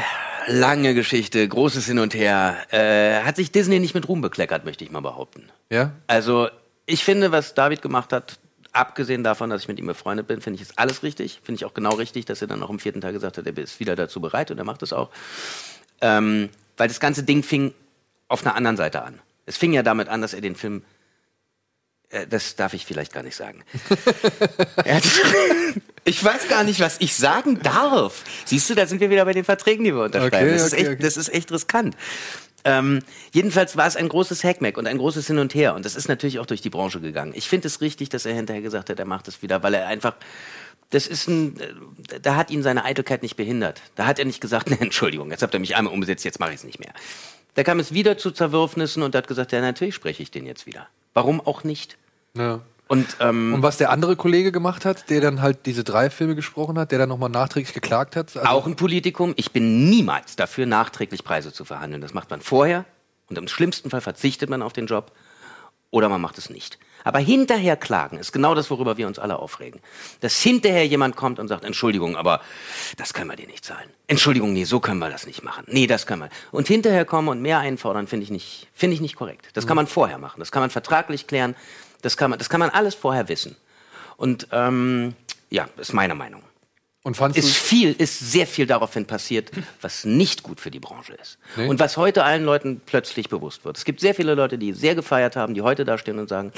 lange Geschichte, großes Hin und Her. Äh, hat sich Disney nicht mit Ruhm bekleckert, möchte ich mal behaupten. Ja? Also, ich finde, was David gemacht hat, abgesehen davon, dass ich mit ihm befreundet bin, finde ich ist alles richtig. Finde ich auch genau richtig, dass er dann auch am vierten Tag gesagt hat, er ist wieder dazu bereit und er macht es auch. Ähm, weil das ganze Ding fing auf einer anderen Seite an. Es fing ja damit an, dass er den Film. Äh, das darf ich vielleicht gar nicht sagen. Ich weiß gar nicht, was ich sagen darf. Siehst du, da sind wir wieder bei den Verträgen, die wir unterschreiben. Okay, das, ist okay, echt, okay. das ist echt riskant. Ähm, jedenfalls war es ein großes Hackmack und ein großes Hin und Her. Und das ist natürlich auch durch die Branche gegangen. Ich finde es richtig, dass er hinterher gesagt hat, er macht es wieder, weil er einfach. Das ist ein. äh, Da hat ihn seine Eitelkeit nicht behindert. Da hat er nicht gesagt, nee, Entschuldigung, jetzt habt ihr mich einmal umgesetzt, jetzt mache ich es nicht mehr. Da kam es wieder zu Zerwürfnissen und hat gesagt, ja, natürlich spreche ich den jetzt wieder. Warum auch nicht? ja. Und, ähm, Und was der andere Kollege gemacht hat, der dann halt diese drei Filme gesprochen hat, der dann nochmal nachträglich geklagt hat? Also, Auch ein Politikum. Ich bin niemals dafür, nachträglich Preise zu verhandeln. Das macht man vorher und im schlimmsten Fall verzichtet man auf den Job oder man macht es nicht. Aber hinterher klagen ist genau das, worüber wir uns alle aufregen. Dass hinterher jemand kommt und sagt, Entschuldigung, aber das können wir dir nicht zahlen. Entschuldigung, nee, so können wir das nicht machen. Nee, das können wir. Und hinterher kommen und mehr einfordern, finde ich nicht, finde ich nicht korrekt. Das kann man vorher machen. Das kann man vertraglich klären. Das kann man, das kann man alles vorher wissen. Und ähm, ja, ist meine Meinung und fandst ist viel, ist sehr viel daraufhin passiert, was nicht gut für die Branche ist. Nee. Und was heute allen Leuten plötzlich bewusst wird. Es gibt sehr viele Leute, die sehr gefeiert haben, die heute da stehen und sagen,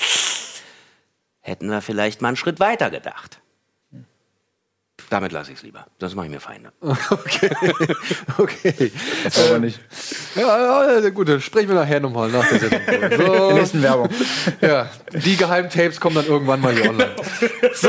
hätten wir vielleicht mal einen Schritt weiter gedacht. Damit lasse ich es lieber. Sonst mache ich mir Feinde. okay. okay. Das aber nicht. Ja, ja, gut, dann sprechen wir nachher nochmal nach der Sendung. In der So, nächsten Werbung. ja, die Geheimtapes kommen dann irgendwann mal hier online. So,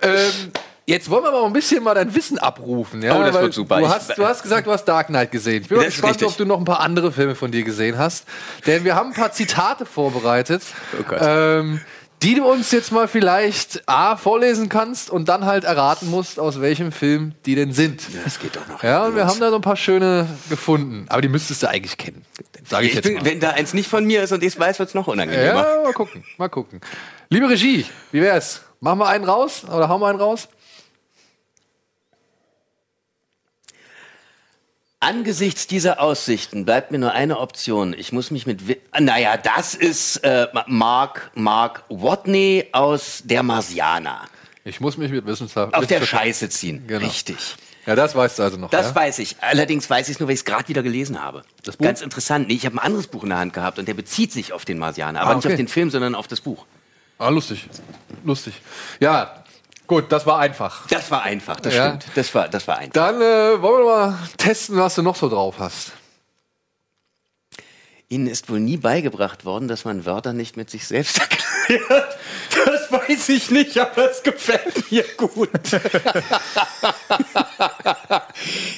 ähm, jetzt wollen wir mal ein bisschen mal dein Wissen abrufen. Ja? Oh, das Weil wird super. Du hast, du hast gesagt, du hast Dark Knight gesehen. Ich bin Das gespannt, ob du noch ein paar andere Filme von dir gesehen hast. Denn wir haben ein paar Zitate vorbereitet. Oh. Ähm, die du uns jetzt mal vielleicht A vorlesen kannst und dann halt erraten musst, aus welchem Film die denn sind. Das geht doch noch. Ja, und wir haben da so ein paar schöne gefunden. Aber die müsstest du eigentlich kennen. Sage ich Ich jetzt bin, mal. wenn da eins nicht von mir ist und ich es weiß, wird es noch unangenehmer. Ja, mal gucken, mal gucken. Liebe Regie, wie wär's? Machen wir einen raus oder hauen wir einen raus? Angesichts dieser Aussichten bleibt mir nur eine Option. Ich muss mich mit. Wi Ah, naja, das ist äh, Mark, Mark Watney aus Der Marsianer. Ich muss mich mit Wissenschaft. Auf der Scheiße ziehen. Genau. Richtig. Ja, das weißt du also noch. Das ja? weiß ich. Allerdings weiß ich es nur, weil ich es gerade wieder gelesen habe. Das Buch? Ganz interessant. Nee, ich habe ein anderes Buch in der Hand gehabt und der bezieht sich auf den Marsianer. Aber Ah, nicht okay. auf den Film, sondern auf das Buch. Ah, lustig. Lustig. Ja, gut, das war einfach. Das war einfach, das Ja. stimmt. Das war, das war einfach. Dann äh, wollen wir mal testen, was du noch so drauf hast. Ihnen ist wohl nie beigebracht worden, dass man Wörter nicht mit sich selbst erklärt. Das weiß ich nicht, aber es gefällt mir gut.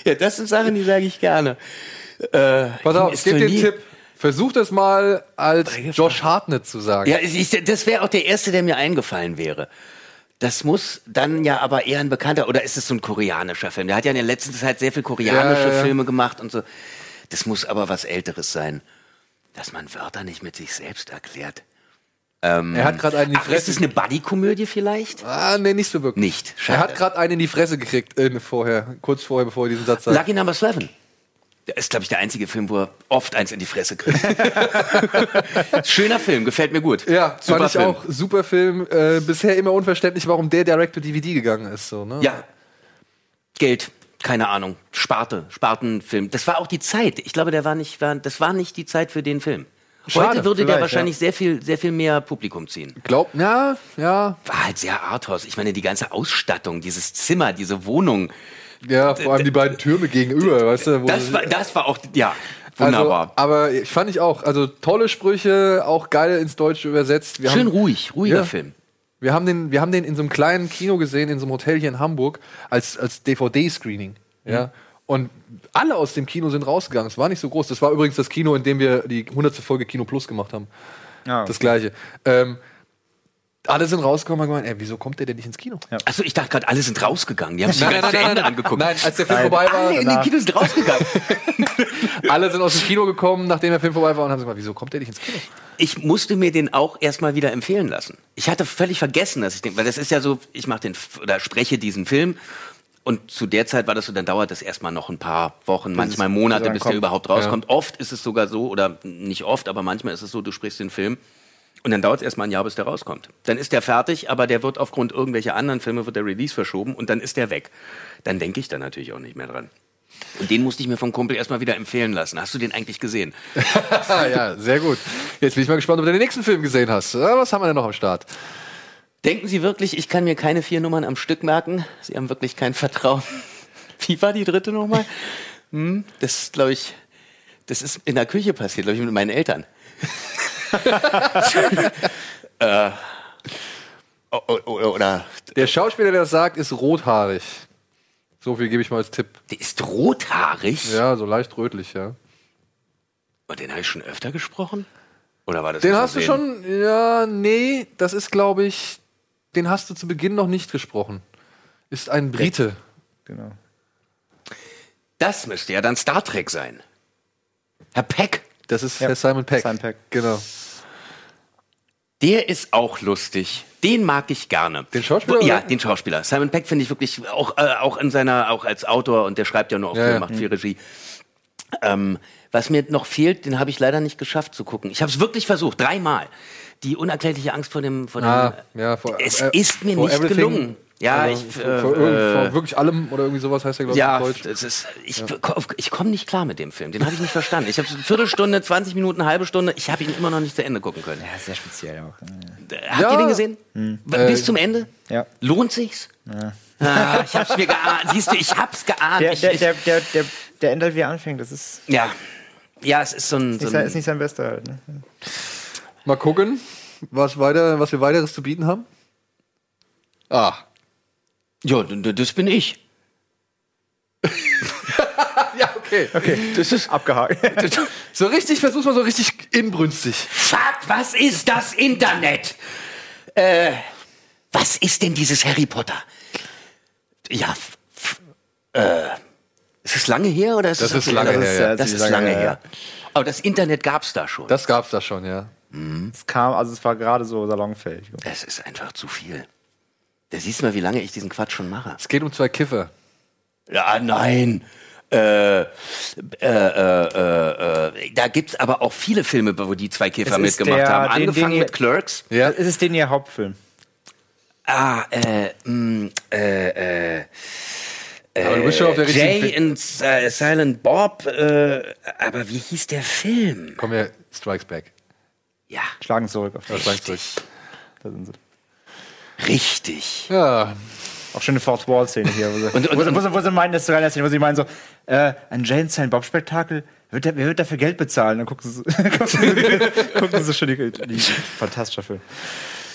ja, das sind Sachen, die sage ich gerne. Äh, Pass auf, ich ist gebe wohl dir einen nie- Tipp. Versuch das mal als Josh Hartnett zu sagen. Ja, ich, das wäre auch der erste, der mir eingefallen wäre. Das muss dann ja aber eher ein bekannter, oder ist es so ein koreanischer Film? Der hat ja in der letzten Zeit sehr viel koreanische Ja, ja. Filme gemacht und so. Das muss aber was Älteres sein. Dass man Wörter nicht mit sich selbst erklärt. Ähm, Er hat gerade einen in die ach, ist Fresse. es eine Buddy-Komödie vielleicht? Ah, nee, nicht so wirklich. Nicht. Er Schade. hat gerade einen in die Fresse gekriegt, äh, vorher, kurz vorher, bevor er diesen Satz sagt. Lucky Number 11. Der ist, glaube ich, der einzige Film, wo er oft eins in die Fresse kriegt. Schöner Film, gefällt mir gut. Ja, Super fand ich Film. auch. Super Film. Äh, bisher immer unverständlich, warum der Direct-to-DVD gegangen ist. So, ne? Ja. Geld, keine Ahnung. Sparte, Spartenfilm. Das war auch die Zeit. Ich glaube, der war nicht, war, das war nicht die Zeit für den Film. Schade, Heute würde der wahrscheinlich sehr viel, sehr viel mehr Publikum ziehen. Glaub, ja, ja. War halt sehr Arthouse. Ich meine, die ganze Ausstattung, dieses Zimmer, diese Wohnung. Ja, vor allem die beiden Türme gegenüber, weißt du? Das war, das war auch, ja, wunderbar. Also, aber ich fand ich auch. Also tolle Sprüche, auch geil ins Deutsche übersetzt. Wir Schön haben, ruhig, ruhiger Ja. Film. Wir haben, den, wir haben den in so einem kleinen Kino gesehen, in so einem Hotel hier in Hamburg, als, als DVD-Screening. Ja. Und alle aus dem Kino sind rausgegangen. Es war nicht so groß. Das war übrigens das Kino, in dem wir die 100. Folge Kino Plus gemacht haben. Ja. Das gleiche. Ähm, alle sind rausgekommen und haben gemeint, ey, wieso kommt der denn nicht ins Kino? Achso, ich dachte gerade, alle sind rausgegangen. Die haben sich ganz zu Ende angeguckt. Nein, als der Film vorbei war, Alle in den Kino sind rausgegangen. alle sind aus dem Kino gekommen, nachdem der Film vorbei war und haben gesagt, wieso kommt der nicht ins Kino? ich musste mir den auch erstmal wieder empfehlen lassen. Ich hatte völlig vergessen, dass ich den, weil das ist ja so, ich mache den oder spreche diesen Film und zu der Zeit war das so, dann dauert das erstmal noch ein paar Wochen, manchmal Monate, bis der überhaupt rauskommt. Oft ist es sogar so, oder nicht oft, aber manchmal ist es so, du sprichst den Film und dann dauert es erstmal ein Jahr, bis der rauskommt. Dann ist der fertig, aber der wird aufgrund irgendwelcher anderen Filme, wird der Release verschoben und dann ist der weg. Dann denke ich da natürlich auch nicht mehr dran. Und den musste ich mir vom Kumpel erstmal wieder empfehlen lassen. Hast du den eigentlich gesehen? Ja, sehr gut. Jetzt bin ich mal gespannt, ob du den nächsten Film gesehen hast. Ja, was haben wir denn noch am Start? Denken Sie wirklich, ich kann mir keine vier Nummern am Stück merken? Sie haben wirklich kein Vertrauen. Wie war die dritte nochmal? Hm, das glaube ich, das ist in der Küche passiert, glaube ich, mit meinen Eltern. äh, oder Der Schauspieler, der das sagt, ist rothaarig. So viel gebe ich mal als Tipp. der ist rothaarig. Ja, so leicht rötlich, ja. Und den habe ich schon öfter gesprochen? Oder war das Den hast du schon, ja, nee, das ist, glaube ich, den hast du zu Beginn noch nicht gesprochen. Ist ein Brite. Genau. Das müsste ja dann Star Trek sein. Herr Peck, Das ist Ja, Herr Simon Peck. Simon Peck. Genau. Der ist auch lustig. Den mag ich gerne. Den Schauspieler, Ja, oder? den Schauspieler. Simon Peck finde ich wirklich auch, äh, auch in seiner, auch als Autor und der schreibt ja nur auch Ja, viel, ja. macht viel Regie. Ähm, was mir noch fehlt, den habe ich leider nicht geschafft zu gucken. Ich habe es wirklich versucht, dreimal. Die unerklärliche Angst vor dem, vor dem Ah, ja, vor- es äh, ist mir nicht everything. gelungen. Ja, Also, ich, vor, äh, vor, äh, wirklich allem oder irgendwie sowas heißt der, glaube ich, ja, Deutsch. das ist, ich, ich komme nicht klar mit dem Film. Den habe ich nicht verstanden. Ich habe eine Viertelstunde, 20 Minuten, eine halbe Stunde. Ich habe ihn immer noch nicht zu Ende gucken können. Ja, sehr speziell auch. Habt Ja. ihr den gesehen? W- Bis Äh, zum Ende? Ja. Lohnt sich's? Ah, ich hab's mir geahnt. Siehst du, ich hab's geahnt. Der, der, der, der, der, der endet, wie er anfängt. Das ist ja. Ja, es ist so ein. nicht, So sein, ein ist nicht sein bester halt. Ne? Mal gucken, was, weiter, was wir weiteres zu bieten haben. Ah. ja, das bin ich. Ja, okay. Das ist. Abgehakt. So richtig, versuch's mal so richtig inbrünstig. Fuck, was ist das Internet? Äh, was ist denn dieses Harry Potter? Ja, f- f- äh, ist es lange her oder ist Das es ist lange her, ja. Das ist lange her. Aber das Internet gab's da schon. Das gab's da schon, ja. Es kam, also es war gerade so salonfähig. Es ist einfach zu viel. Da siehst du mal, wie lange ich diesen Quatsch schon mache. Es geht um zwei Kiffer. Ja, nein. Äh, äh, äh, äh, äh, da gibt's aber auch viele Filme, wo die zwei Kiffer Es ist mitgemacht der- haben. den- Angefangen den mit Clerks. Ja. Ist es denn ihr Hauptfilm? Ah, äh, mh, äh, äh, Aber du bist schon auf der richtigen Jay and äh, Silent Bob. Äh, aber wie hieß der Film? Komm her, Strikes Back. Ja, Schlagen zurück auf das. richtig. Da sind sie. Richtig. Ja, Auch schöne Fourth Wall Szene hier, wo sie, Und- und- wo, sie, wo, sie, wo sie meinen, das ist so geil, Szene, wo sie meinen so, äh, ein Jane Silent Bob Spektakel, wird der, wer wird dafür Geld bezahlen? Dann gucken sie, gucken sie, schon die, die fantastischer Film.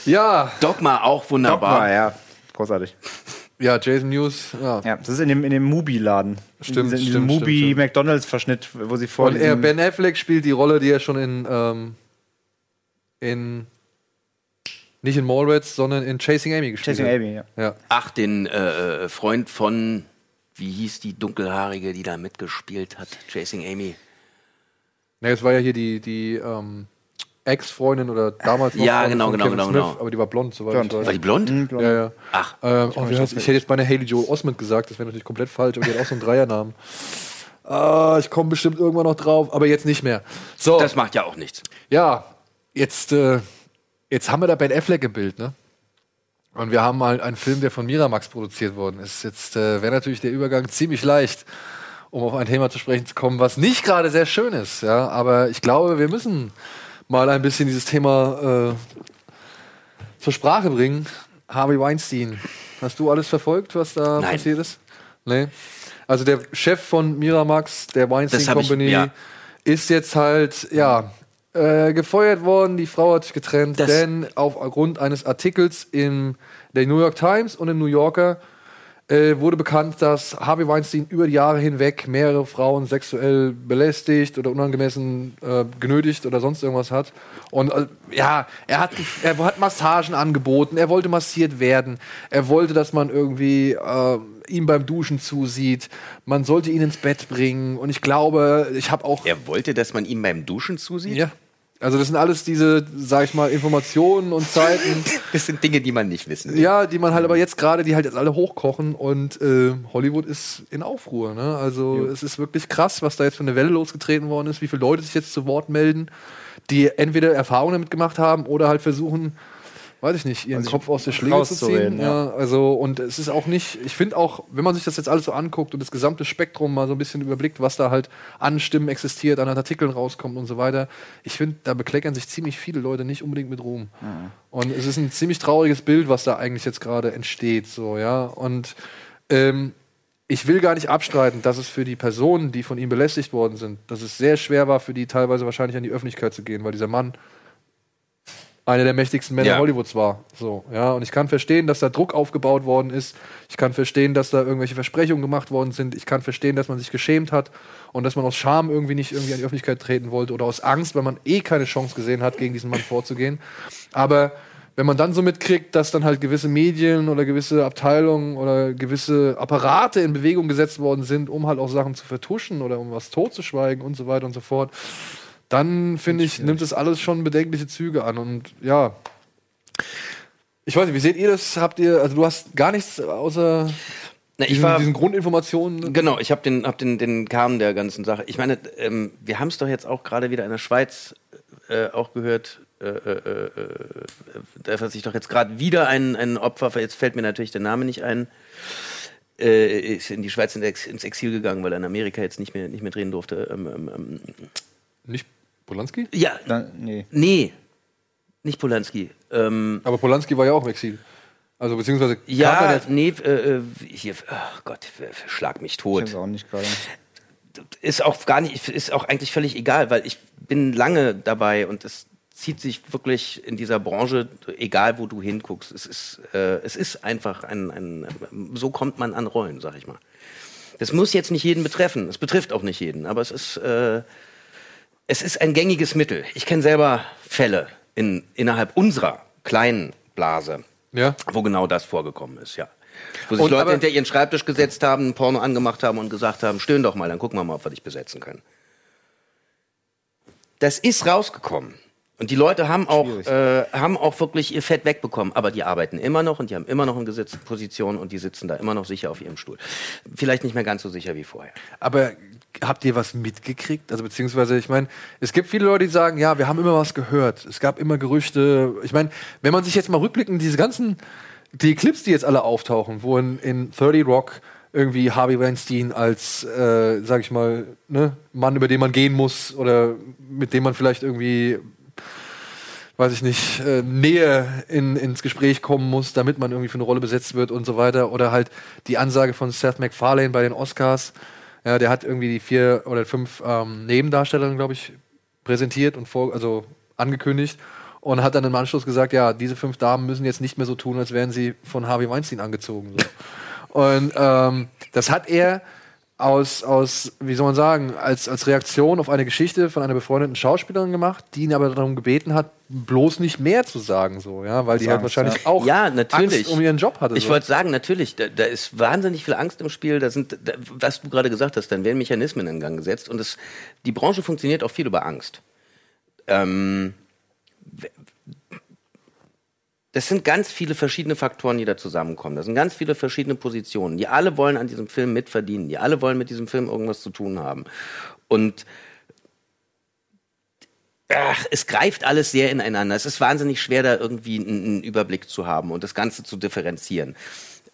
ja, Dogma auch wunderbar. Dogma, ja, großartig. ja, Jason News. Ja. Ja, das ist in dem, in dem Mubi-Laden. Stimmt, in diesem, diesem stimmt, Mubi stimmt, McDonalds Verschnitt, wo sie vor Und er, Ben Affleck spielt die Rolle, die er schon in, ähm, in nicht in Mallrats, sondern in Chasing Amy gespielt Chasing hat. Amy, ja. Ja. Ach, den äh, äh, Freund von, wie hieß die dunkelhaarige, die da mitgespielt hat? Chasing Amy. Ne, es war ja hier die, die ähm, Ex-Freundin oder damals noch Ja, Freundin genau, von genau, Kevin genau, Smith, genau. aber die war blond, soweit Blond. ich weiß. War die blond? Mhm, blond. Ja, ja. Ach, Ähm, oh, wie heißt, ich hätte jetzt meine Haley Joel Osment gesagt, das wäre natürlich komplett falsch, aber die hat auch so einen Dreiernamen. Ah, ich komme bestimmt irgendwann noch drauf, aber jetzt nicht mehr. So, das macht ja auch nichts. ja, jetzt, äh, jetzt haben wir da Ben Affleck im Bild, ne? Und wir haben mal einen Film, der von Miramax produziert worden ist. Jetzt äh, wäre natürlich der Übergang ziemlich leicht, um auf ein Thema zu sprechen zu kommen, was nicht gerade sehr schön ist, ja. Aber ich glaube, wir müssen mal ein bisschen dieses Thema äh, zur Sprache bringen. Harvey Weinstein. Hast du alles verfolgt, was da Nein. passiert ist? Nee. Also der Chef von Miramax, der Weinstein hab ich- Company, ja. ist jetzt halt, ja, äh, gefeuert worden. Die Frau hat sich getrennt, Das- denn aufgrund eines Artikels in der New York Times und im New Yorker äh, wurde bekannt, dass Harvey Weinstein über die Jahre hinweg mehrere Frauen sexuell belästigt oder unangemessen äh, genötigt oder sonst irgendwas hat. Und äh, ja, er hat, er hat Massagen angeboten, er wollte massiert werden, er wollte, dass man irgendwie äh, ihm beim Duschen zusieht, man sollte ihn ins Bett bringen. Und ich glaube, ich habe auch Er wollte, dass man ihm beim Duschen zusieht? ja. Also das sind alles diese, sag ich mal, Informationen und Zeiten, Das sind Dinge, die man nicht wissen will. ja, die man halt aber jetzt gerade, die halt jetzt alle hochkochen und äh, Hollywood ist in Aufruhr. Ne? Also es ist wirklich krass, was da jetzt für eine Welle losgetreten worden ist, wie viele Leute sich jetzt zu Wort melden, die entweder Erfahrungen damit gemacht haben oder halt versuchen, weiß ich nicht, ihren Also Kopf aus der Schlinge zu ziehen. Ja. ja. also und es ist auch nicht, ich finde auch, wenn man sich das jetzt alles so anguckt und das gesamte Spektrum mal so ein bisschen überblickt, was da halt an Stimmen existiert, an Artikeln rauskommt und so weiter, ich finde, da bekleckern sich ziemlich viele Leute nicht unbedingt mit Ruhm. Und es ist ein ziemlich trauriges Bild, was da eigentlich jetzt gerade entsteht, so, ja. Und ähm, ich will gar nicht abstreiten, dass es für die Personen, die von ihm belästigt worden sind, dass es sehr schwer war, für die teilweise wahrscheinlich an die Öffentlichkeit zu gehen, weil dieser Mann einer der mächtigsten Männer Ja. Hollywoods war. So, ja. Und ich kann verstehen, dass da Druck aufgebaut worden ist. Ich kann verstehen, dass da irgendwelche Versprechungen gemacht worden sind. Ich kann verstehen, dass man sich geschämt hat und dass man aus Scham irgendwie nicht irgendwie an die Öffentlichkeit treten wollte oder aus Angst, weil man eh keine Chance gesehen hat, gegen diesen Mann vorzugehen. Aber wenn man dann so mitkriegt, dass dann halt gewisse Medien oder gewisse Abteilungen oder gewisse Apparate in Bewegung gesetzt worden sind, um halt auch Sachen zu vertuschen oder um was totzuschweigen und so weiter und so fort, dann finde ich, nimmt es alles schon bedenkliche Züge an. Und ja, ich weiß nicht, wie seht ihr das? Habt ihr, also du hast gar nichts außer Na, ich diesen, war, diesen Grundinformationen. Genau, ich habe den, hab den, den Kern der ganzen Sache. Ich meine, ähm, wir haben es doch jetzt auch gerade wieder in der Schweiz äh, auch gehört. Äh, äh, äh, äh, da hat sich doch jetzt gerade wieder ein, ein Opfer, jetzt fällt mir natürlich der Name nicht ein, äh, ist in die Schweiz ins Exil gegangen, weil er in Amerika jetzt nicht mehr, nicht mehr drehen durfte. Ähm, ähm, ähm, Nicht Polanski? ja, Dann, nee. nee, nicht Polanski. Ähm, Aber Polanski war ja auch im Exil. Also beziehungsweise ja, er nee, äh, äh, hier, oh Gott, schlag mich Ich tot. weiß auch nicht gerade. ist auch gar nicht, ist auch eigentlich völlig egal, weil ich bin lange dabei und es zieht sich wirklich in dieser Branche, egal wo du hinguckst, es ist, äh, es ist einfach ein, ein, so kommt man an Rollen, sag ich mal. Das muss jetzt nicht jeden betreffen, es betrifft auch nicht jeden, aber es ist, äh, es ist ein gängiges Mittel. Ich kenne selber Fälle in, innerhalb unserer kleinen Blase, Ja. wo genau das vorgekommen ist, ja. Wo sich Und Leute hinter ihren Schreibtisch gesetzt haben, ein Porno angemacht haben und gesagt haben, stöhn doch mal, dann gucken wir mal, ob wir dich besetzen können. Das ist rausgekommen. Und die Leute haben auch, äh, haben auch wirklich ihr Fett wegbekommen. Aber die arbeiten immer noch und die haben immer noch eine Gesetzposition und die sitzen da immer noch sicher auf ihrem Stuhl. Vielleicht nicht mehr ganz so sicher wie vorher. Aber habt ihr was mitgekriegt? Also beziehungsweise, ich meine, es gibt viele Leute, die sagen, ja, wir haben immer was gehört. Es gab immer Gerüchte. Ich meine, wenn man sich jetzt mal rückblickend diese ganzen, die Clips, die jetzt alle auftauchen, wo in, in 30 Rock irgendwie Harvey Weinstein als, äh, sag ich mal, ne, Mann, über den man gehen muss oder mit dem man vielleicht irgendwie weiß ich nicht, äh, Nähe in, ins Gespräch kommen muss, damit man irgendwie für eine Rolle besetzt wird und so weiter. Oder halt die Ansage von Seth MacFarlane bei den Oscars. Ja, der hat irgendwie die vier oder fünf ähm, Nebendarstellerinnen, glaube ich, präsentiert und vor, also angekündigt und hat dann im Anschluss gesagt, ja, diese fünf Damen müssen jetzt nicht mehr so tun, als wären sie von Harvey Weinstein angezogen. So. Und ähm, das hat er aus, aus, wie soll man sagen, als, als Reaktion auf eine Geschichte von einer befreundeten Schauspielerin gemacht, die ihn aber darum gebeten hat, bloß nicht mehr zu sagen, so, ja, weil die halt Angst, wahrscheinlich ja. auch Ja, natürlich. Angst um ihren Job hatte. Ich so. wollte sagen, natürlich, da, da ist wahnsinnig viel Angst im Spiel. Da sind, da, was du gerade gesagt hast, dann werden Mechanismen in Gang gesetzt. Und es, die Branche funktioniert auch viel über Angst. Ähm, das sind ganz viele verschiedene Faktoren, die da zusammenkommen. Das sind ganz viele verschiedene Positionen. Die alle wollen an diesem Film mitverdienen. Die alle wollen mit diesem Film irgendwas zu tun haben. Und ach, es greift alles sehr ineinander. Es ist wahnsinnig schwer, da irgendwie einen, einen Überblick zu haben und das Ganze zu differenzieren.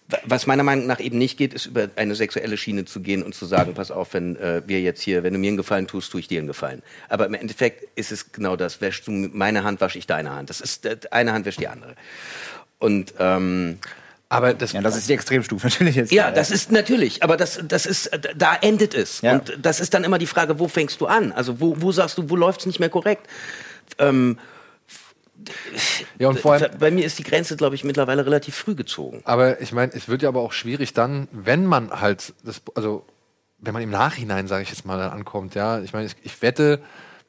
Wa- Was meiner Meinung nach eben nicht geht, ist über eine sexuelle Schiene zu gehen und zu sagen, pass auf, wenn äh, wir jetzt hier, wenn du mir einen Gefallen tust, tue ich dir einen Gefallen. Aber im Endeffekt ist es genau das. Wäschst du meine Hand, wasche ich deine Hand. Das ist äh, eine Hand wäscht die andere. Und ähm, Aber das, Ja, das ist die Extremstufe natürlich jetzt. Ja, das ist natürlich, aber das, das ist, da endet es. Ja. Und das ist dann immer die Frage, wo fängst du an? Also wo, wo sagst du, wo läuft's nicht mehr korrekt? Ähm, ja, und vor allem, bei mir ist die Grenze, glaube ich, mittlerweile relativ früh gezogen. Aber ich meine, es wird ja aber auch schwierig dann, wenn man halt das, also wenn man im Nachhinein, sage ich jetzt mal, dann ankommt, ja. Ich meine, ich, ich wette,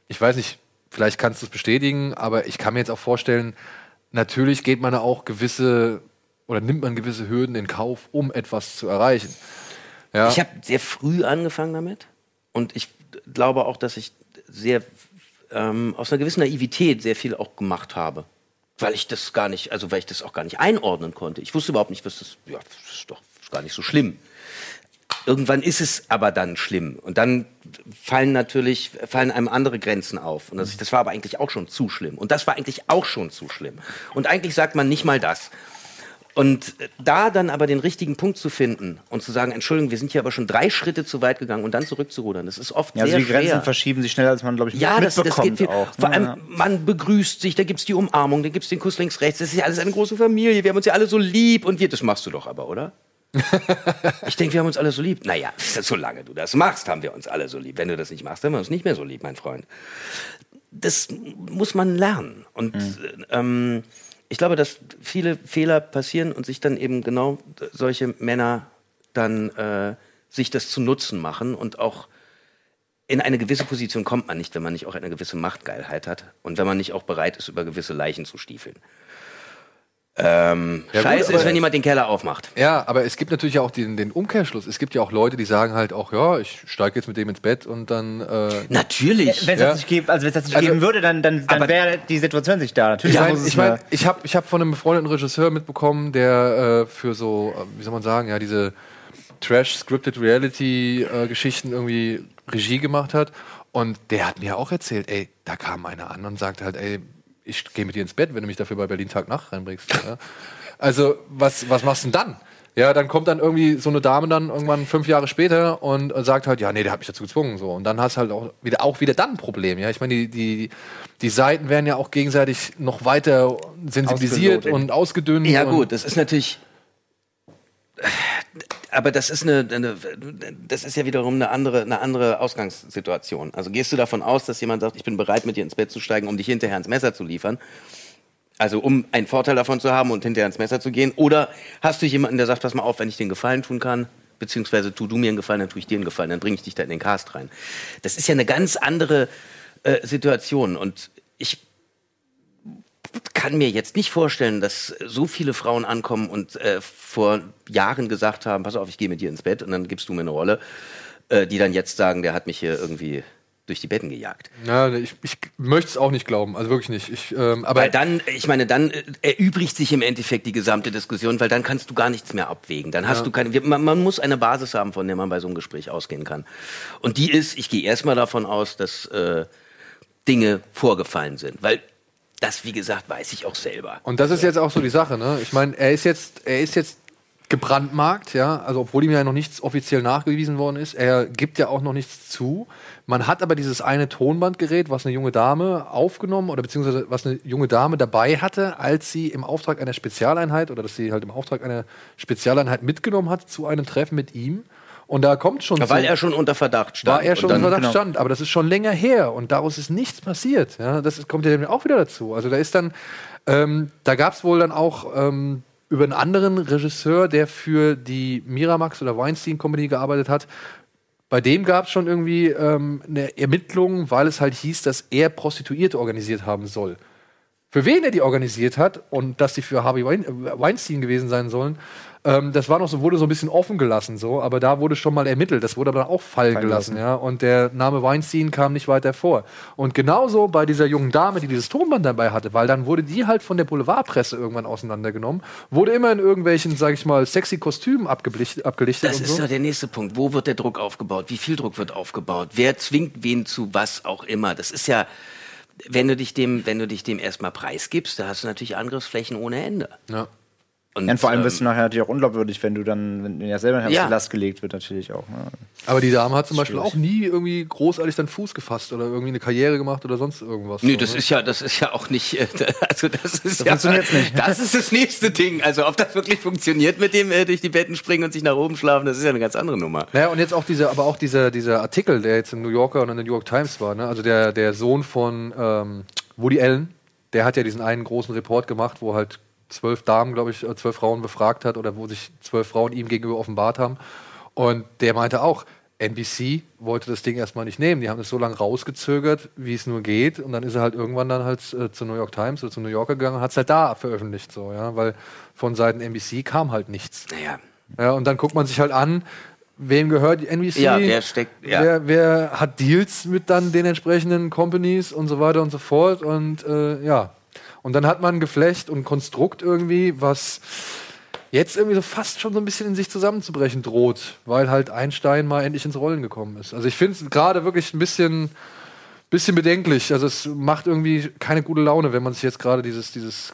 ich weiß nicht, vielleicht kannst du es bestätigen, aber ich kann mir jetzt auch vorstellen, natürlich geht man da auch gewisse oder nimmt man gewisse Hürden in Kauf, um etwas zu erreichen. Ja. Ich habe sehr früh angefangen damit und ich glaube auch, dass ich sehr ähm, aus einer gewissen Naivität sehr viel auch gemacht habe. Weil ich das gar nicht, also weil ich das auch gar nicht einordnen konnte. Ich wusste überhaupt nicht, was das, ja, das ist doch gar nicht so schlimm. Irgendwann ist es aber dann schlimm. Und dann fallen natürlich, fallen einem andere Grenzen auf. Und das, das war aber eigentlich auch schon zu schlimm. Und das war eigentlich auch schon zu schlimm. Und eigentlich sagt man nicht mal das. Und da dann aber den richtigen Punkt zu finden und zu sagen, Entschuldigung, wir sind hier aber schon drei Schritte zu weit gegangen und dann zurückzurudern, das ist oft Ja, also sehr die Grenzen verschieben sich schneller, als man, glaube ich, Ja, das, das mitbekommt geht viel. auch. Vor ne? allem, Ja. man begrüßt sich, da gibt's die Umarmung, da gibt's den Kuss links, rechts. Das ist ja alles eine große Familie. Wir haben uns ja alle so lieb. Und wir, das machst du doch aber, oder? ich denke, wir haben uns alle so lieb. Naja, solange du das machst, haben wir uns alle so lieb. Wenn du das nicht machst, haben wir uns nicht mehr so lieb, mein Freund. Das muss man lernen. Und ähm, ich glaube, dass viele Fehler passieren und sich dann eben genau solche Männer dann äh, sich das zu Nutzen machen und auch in eine gewisse Position kommt man nicht, wenn man nicht auch eine gewisse Machtgeilheit hat und wenn man nicht auch bereit ist, über gewisse Leichen zu stiefeln. Ähm, Ja, gut, scheiße aber- ist, wenn jemand den Keller aufmacht. Ja, aber es gibt natürlich auch den, den Umkehrschluss. Es gibt ja auch Leute, die sagen halt auch, ja, ich steige jetzt mit dem ins Bett und dann. Äh, Natürlich. Wenn es Ja. das nicht gibt, also das nicht Also- geben würde, dann, dann, dann wäre die Situation nicht da. Natürlich ich meine, muss es ich, mein, ich habe ich hab von einem befreundeten Regisseur mitbekommen, der äh, für so, äh, wie soll man sagen, ja, diese Trash-Scripted Reality-Geschichten irgendwie Regie gemacht hat. Und der hat mir auch erzählt, ey, da kam einer an und sagte halt, ey, ich gehe mit dir ins Bett, wenn du mich dafür bei Berlin Tag Nacht reinbringst. ja. Also, was, was machst du denn dann? Ja, dann kommt dann irgendwie so eine Dame dann irgendwann fünf Jahre später und sagt halt, ja, nee, der hat mich dazu gezwungen. So. Und dann hast du halt auch wieder, auch wieder dann ein Problem. Ja, ich meine, die, die, die Seiten werden ja auch gegenseitig noch weiter sensibilisiert Ausgelotet. und ausgedünnt. Ja und gut, das ist natürlich. Aber das ist eine, eine, das ist ja wiederum eine andere, eine andere Ausgangssituation. Also gehst du davon aus, dass jemand sagt, ich bin bereit, mit dir ins Bett zu steigen, um dich hinterher ins Messer zu liefern? Also um einen Vorteil davon zu haben und hinterher ins Messer zu gehen? Oder hast du jemanden, der sagt, pass mal auf, wenn ich einen Gefallen tun kann, beziehungsweise tu du mir einen Gefallen, dann tue ich dir einen Gefallen, dann bringe ich dich da in den Cast rein. Das ist ja eine ganz andere äh, Situation. Und ich kann mir jetzt nicht vorstellen, dass so viele Frauen ankommen und äh, vor Jahren gesagt haben, pass auf, ich gehe mit dir ins Bett und dann gibst du mir eine Rolle, äh, die dann jetzt sagen, der hat mich hier irgendwie durch die Betten gejagt. Ja, ich, ich möchte es auch nicht glauben, also wirklich nicht. Ich, ähm, aber Weil dann, ich meine, dann äh, erübrigt sich im Endeffekt die gesamte Diskussion, weil dann kannst du gar nichts mehr abwägen. Dann hast du keine, man, man muss eine Basis haben, von der man bei so einem Gespräch ausgehen kann. Und die ist, ich gehe erstmal davon aus, dass äh, Dinge vorgefallen sind. Weil das, wie gesagt, weiß ich auch selber. Und das ist jetzt auch so die Sache, ne? Ich meine, er ist jetzt, er ist jetzt gebrandmarkt, ja, also obwohl ihm ja noch nichts offiziell nachgewiesen worden ist, er gibt ja auch noch nichts zu. Man hat aber dieses eine Tonbandgerät, was eine junge Dame aufgenommen oder beziehungsweise was eine junge Dame dabei hatte, als sie im Auftrag einer Spezialeinheit oder dass sie halt im Auftrag einer Spezialeinheit mitgenommen hat zu einem Treffen mit ihm. Und da kommt schon Weil zu- er schon unter Verdacht stand. war er schon dann, Verdacht genau. stand, aber das ist schon länger her und daraus ist nichts passiert. Ja, das ist, kommt ja dann auch wieder dazu. Also da ist dann, ähm, da gab es wohl dann auch ähm, über einen anderen Regisseur, der für die Miramax oder Weinstein Company gearbeitet hat. Bei dem gab es schon irgendwie ähm, eine Ermittlung, weil es halt hieß, dass er Prostituierte organisiert haben soll. Für wen er die organisiert hat und dass die für Harvey Wein äh, Weinstein gewesen sein sollen, ähm, das war noch so, wurde so ein bisschen offen gelassen, so, aber da wurde schon mal ermittelt. Das wurde aber dann auch fallen Fallen gelassen, ja. Und der Name Weinstein kam nicht weiter vor. Und genauso bei dieser jungen Dame, die dieses Tonband dabei hatte, weil dann wurde die halt von der Boulevardpresse irgendwann auseinandergenommen, wurde immer in irgendwelchen, sag ich mal, sexy Kostümen abgelichtet, abgelichtet das und ist so. ja der nächste Punkt. Wo wird der Druck aufgebaut? Wie viel Druck wird aufgebaut? Wer zwingt wen zu was auch immer? Das ist ja, wenn du dich dem, wenn du dich dem erstmal preisgibst, da hast du natürlich Angriffsflächen ohne Ende. Ja. Und, Ja, und vor allem ähm, wirst du nachher natürlich auch unglaubwürdig, wenn du dann, wenn dir selber nachher Ja. Last gelegt wird, natürlich auch. Ne? Aber die Dame hat zum Beispiel auch nie irgendwie großartig dann Fuß gefasst oder irgendwie eine Karriere gemacht oder sonst irgendwas. Nee, so, das ne? ist ja, das ist ja auch nicht, äh, also das ist ja, funktioniert's nicht. das ist das nächste Ding. Also ob das wirklich funktioniert mit dem äh, durch die Betten springen und sich nach oben schlafen, das ist ja eine ganz andere Nummer. Naja, und jetzt auch dieser, aber auch dieser, dieser Artikel, der jetzt im New Yorker und in der New York Times war, ne? also der, der Sohn von ähm, Woody Allen, der hat ja diesen einen großen Report gemacht, wo halt zwölf Damen, glaube ich, äh, zwölf Frauen befragt hat oder wo sich zwölf Frauen ihm gegenüber offenbart haben. Und der meinte auch, NBC wollte das Ding erstmal nicht nehmen. Die haben es so lange rausgezögert, wie es nur geht. Und dann ist er halt irgendwann dann halt äh, zur New York Times oder zum New Yorker gegangen und hat es halt da veröffentlicht, so, ja, weil von Seiten NBC kam halt nichts. Naja, Ja, und dann guckt man sich halt an, wem gehört die NBC? Ja, wer steckt- ja. Wer, wer hat Deals mit dann den entsprechenden Companies und so weiter und so fort. Und äh, ja. Und dann hat man ein Geflecht und ein Konstrukt irgendwie, was jetzt irgendwie so fast schon so ein bisschen in sich zusammenzubrechen droht, weil halt Einstein mal endlich ins Rollen gekommen ist. Also ich finde es gerade wirklich ein bisschen, bisschen bedenklich. Also es macht irgendwie keine gute Laune, wenn man sich jetzt gerade dieses, dieses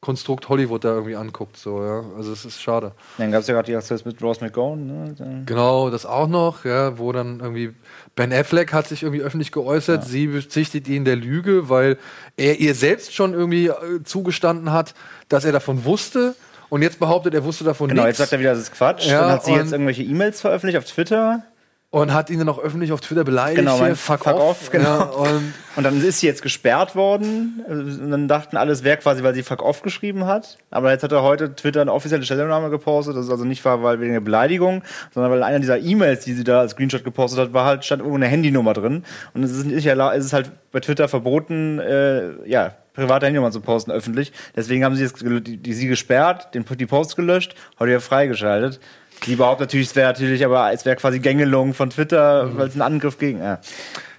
Konstrukt Hollywood da irgendwie anguckt. So, ja. Also es ist schade. Dann gab es ja gerade die Aktion mit Rose McGowan. Ne? Genau, das auch noch, ja, wo dann irgendwie Ben Affleck hat sich irgendwie öffentlich geäußert, sie bezichtigt ihn der Lüge, weil er ihr selbst schon irgendwie äh, zugestanden hat, dass er davon wusste und jetzt behauptet, er wusste davon Genau, nichts jetzt sagt er wieder, das ist Quatsch. Ja, dann hat sie jetzt irgendwelche E-Mails veröffentlicht auf Twitter. Und hat ihn dann auch öffentlich auf Twitter beleidigt. Genau, hier, mein fuck, fuck off. off, genau. Ja, und Und dann ist sie jetzt gesperrt worden. Und dann dachten alle, es wäre quasi, weil sie fuck off geschrieben hat. Aber jetzt hat er heute Twitter eine offizielle Stellungnahme gepostet. Das ist also nicht war, weil wegen der Beleidigung, sondern weil einer dieser E-Mails, die sie da als Screenshot gepostet hat, war halt, stand irgendwo eine Handynummer drin. Und es ist, nicht es ist halt bei Twitter verboten, äh, ja, private Handynummern zu posten öffentlich. Deswegen haben sie jetzt die, die, sie gesperrt, den, die Posts gelöscht, heute wieder freigeschaltet. Sie behauptet natürlich, es wäre natürlich, aber es wäre quasi Gängelung von Twitter, weil es ein Angriff gegen. Ja.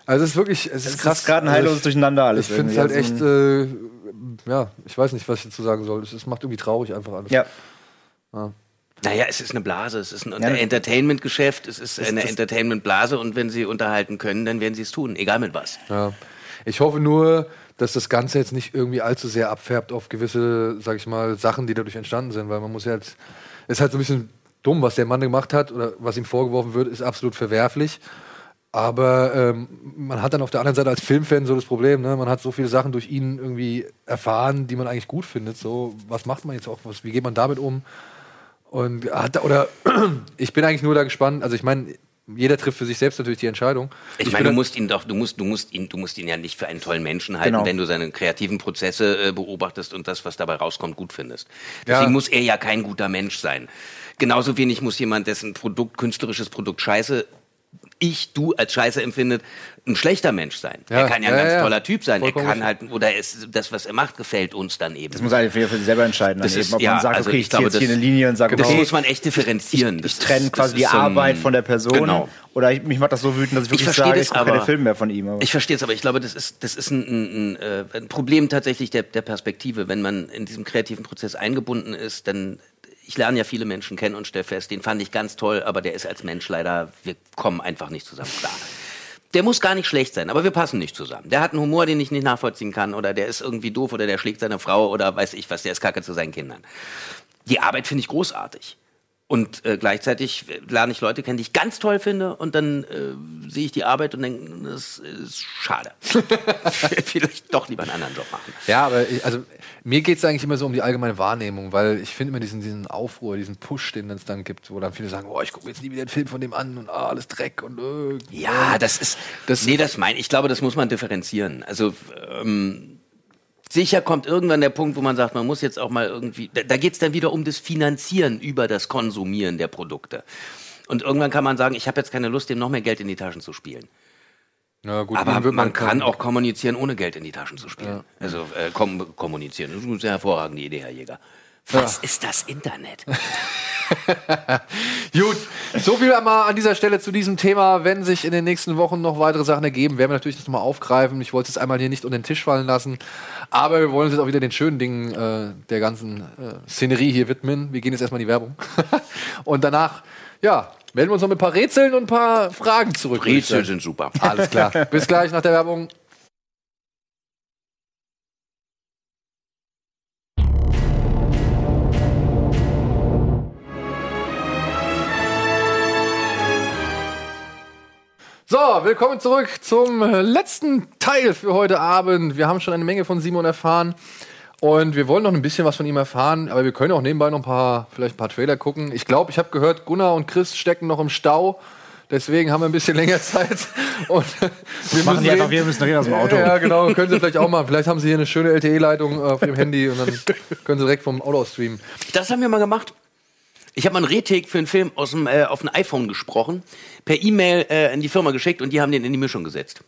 also es ist wirklich, es ist Es krass. ist gerade ein Also heilloses ich- Durcheinander alles. Ich finde es halt irgendwie. echt, Also, äh, ja, ich weiß nicht, was ich dazu sagen soll. Es es macht irgendwie traurig einfach alles. ja. naja, es ist eine Blase, es ist ein Ja, Entertainment-Geschäft, es ist eine das- Entertainment-Blase und wenn sie unterhalten können, dann werden sie es tun, egal mit was. Ja. Ich hoffe nur, dass das Ganze jetzt nicht irgendwie allzu sehr abfärbt auf gewisse, sag ich mal, Sachen, die dadurch entstanden sind, weil man muss ja jetzt, es ist halt so ein bisschen dumm, was der Mann gemacht hat oder was ihm vorgeworfen wird, ist absolut verwerflich. Aber ähm, man hat dann auf der anderen Seite als Filmfan so das Problem, ne? man hat so viele Sachen durch ihn irgendwie erfahren, die man eigentlich gut findet. So, was macht man jetzt auch, was, wie geht man damit um? Und hat da, oder ich bin eigentlich nur da gespannt, also ich meine, jeder trifft für sich selbst natürlich die Entscheidung. Ich, bin meine, du musst ihn doch, du musst, du musst ihn, du musst ihn ja nicht für einen tollen Menschen halten, Genau. wenn du seine kreativen Prozesse äh, beobachtest und das, was dabei rauskommt, gut findest. Ja. Deswegen muss er ja kein guter Mensch sein. Genauso wenig muss jemand, dessen Produkt, künstlerisches Produkt scheiße, ich, du als scheiße empfindet, ein schlechter Mensch sein. Ja, er kann ja ein ja, ganz ja. toller Typ sein. Vollkommen er kann halt, oder es, das, was er macht, gefällt uns dann eben. Das muss eigentlich für sich selber entscheiden. Das ist- eben, ob ja, man sagt, also okay, ich ich ziehe glaube, jetzt hier das- eine Linie und sage, das okay, muss man echt differenzieren. ich Das trenne ist- quasi das die ist so ein- Arbeit von der Person. Genau. Oder ich, mich macht das so wütend, dass ich wirklich verstehe sage, das ich gucke keine Filme mehr von ihm. Aber Ich verstehe es, aber ich glaube, das ist, das ist ein, ein, ein, äh, ein Problem tatsächlich der, der Perspektive. Wenn man in diesem kreativen Prozess eingebunden ist, dann, ich lerne ja viele Menschen kennen und stelle fest, den fand ich ganz toll, aber der ist als Mensch leider, wir kommen einfach nicht zusammen klar. Der muss gar nicht schlecht sein, aber wir passen nicht zusammen. Der hat einen Humor, den ich nicht nachvollziehen kann, oder der ist irgendwie doof, oder der schlägt seine Frau, oder weiß ich was, der ist kacke zu seinen Kindern. Die Arbeit finde ich großartig. Und äh, gleichzeitig lerne ich Leute kennen, die ich ganz toll finde, und dann äh, sehe ich die Arbeit und denke, das ist schade. Vielleicht doch lieber einen anderen Job machen. Ja, aber ich, also mir geht es eigentlich immer so um die allgemeine Wahrnehmung, weil ich finde immer diesen, diesen Aufruhr, diesen Push, den es dann gibt, wo dann viele sagen, oh, ich gucke jetzt nie wieder einen Film von dem an und ah, alles Dreck und äh, Ja, das ist. Das- nee, das meine ich. glaube, das muss man differenzieren. Also ähm, sicher kommt irgendwann der Punkt, wo man sagt, man muss jetzt auch mal irgendwie. Da, da geht es dann wieder um das Finanzieren über das Konsumieren der Produkte. Und irgendwann kann man sagen, ich habe jetzt keine Lust, dem noch mehr Geld in die Taschen zu spielen. Ja, gut, Aber wird man kann auch kommunizieren, ohne Geld in die Taschen zu spielen. Also äh, kom kommunizieren. Das ist eine sehr hervorragende Idee, Herr Jäger. Was ist das Internet? Gut, so viel einmal an dieser Stelle zu diesem Thema. Wenn sich in den nächsten Wochen noch weitere Sachen ergeben, werden wir natürlich das nochmal aufgreifen. Ich wollte es jetzt einmal hier nicht unter den Tisch fallen lassen. Aber wir wollen uns jetzt auch wieder den schönen Dingen äh, der ganzen äh, Szenerie hier widmen. Wir gehen jetzt erstmal in die Werbung. Und danach, ja, melden wir uns noch mit ein paar Rätseln und ein paar Fragen zurück. Rätsel sind super. Alles klar. Bis gleich nach der Werbung. So, willkommen zurück zum äh, letzten Teil für heute Abend. Wir haben schon eine Menge von Simon erfahren. Und wir wollen noch ein bisschen was von ihm erfahren, aber wir können auch nebenbei noch ein paar, vielleicht ein paar Trailer gucken. Ich glaube, ich habe gehört, Gunnar und Chris stecken noch im Stau. Deswegen haben wir ein bisschen länger Zeit. Und wir Machen die reden. einfach, wir müssen reden aus dem Auto. Ja, genau. Können Sie vielleicht auch mal. Vielleicht haben Sie hier eine schöne LTE-Leitung äh, auf Ihrem Handy und dann können Sie direkt vom Auto streamen. Das haben wir mal gemacht. Ich habe mal einen Retake für einen Film aus dem, äh, auf ein iPhone gesprochen, per E-Mail äh, in die Firma geschickt und die haben den in die Mischung gesetzt.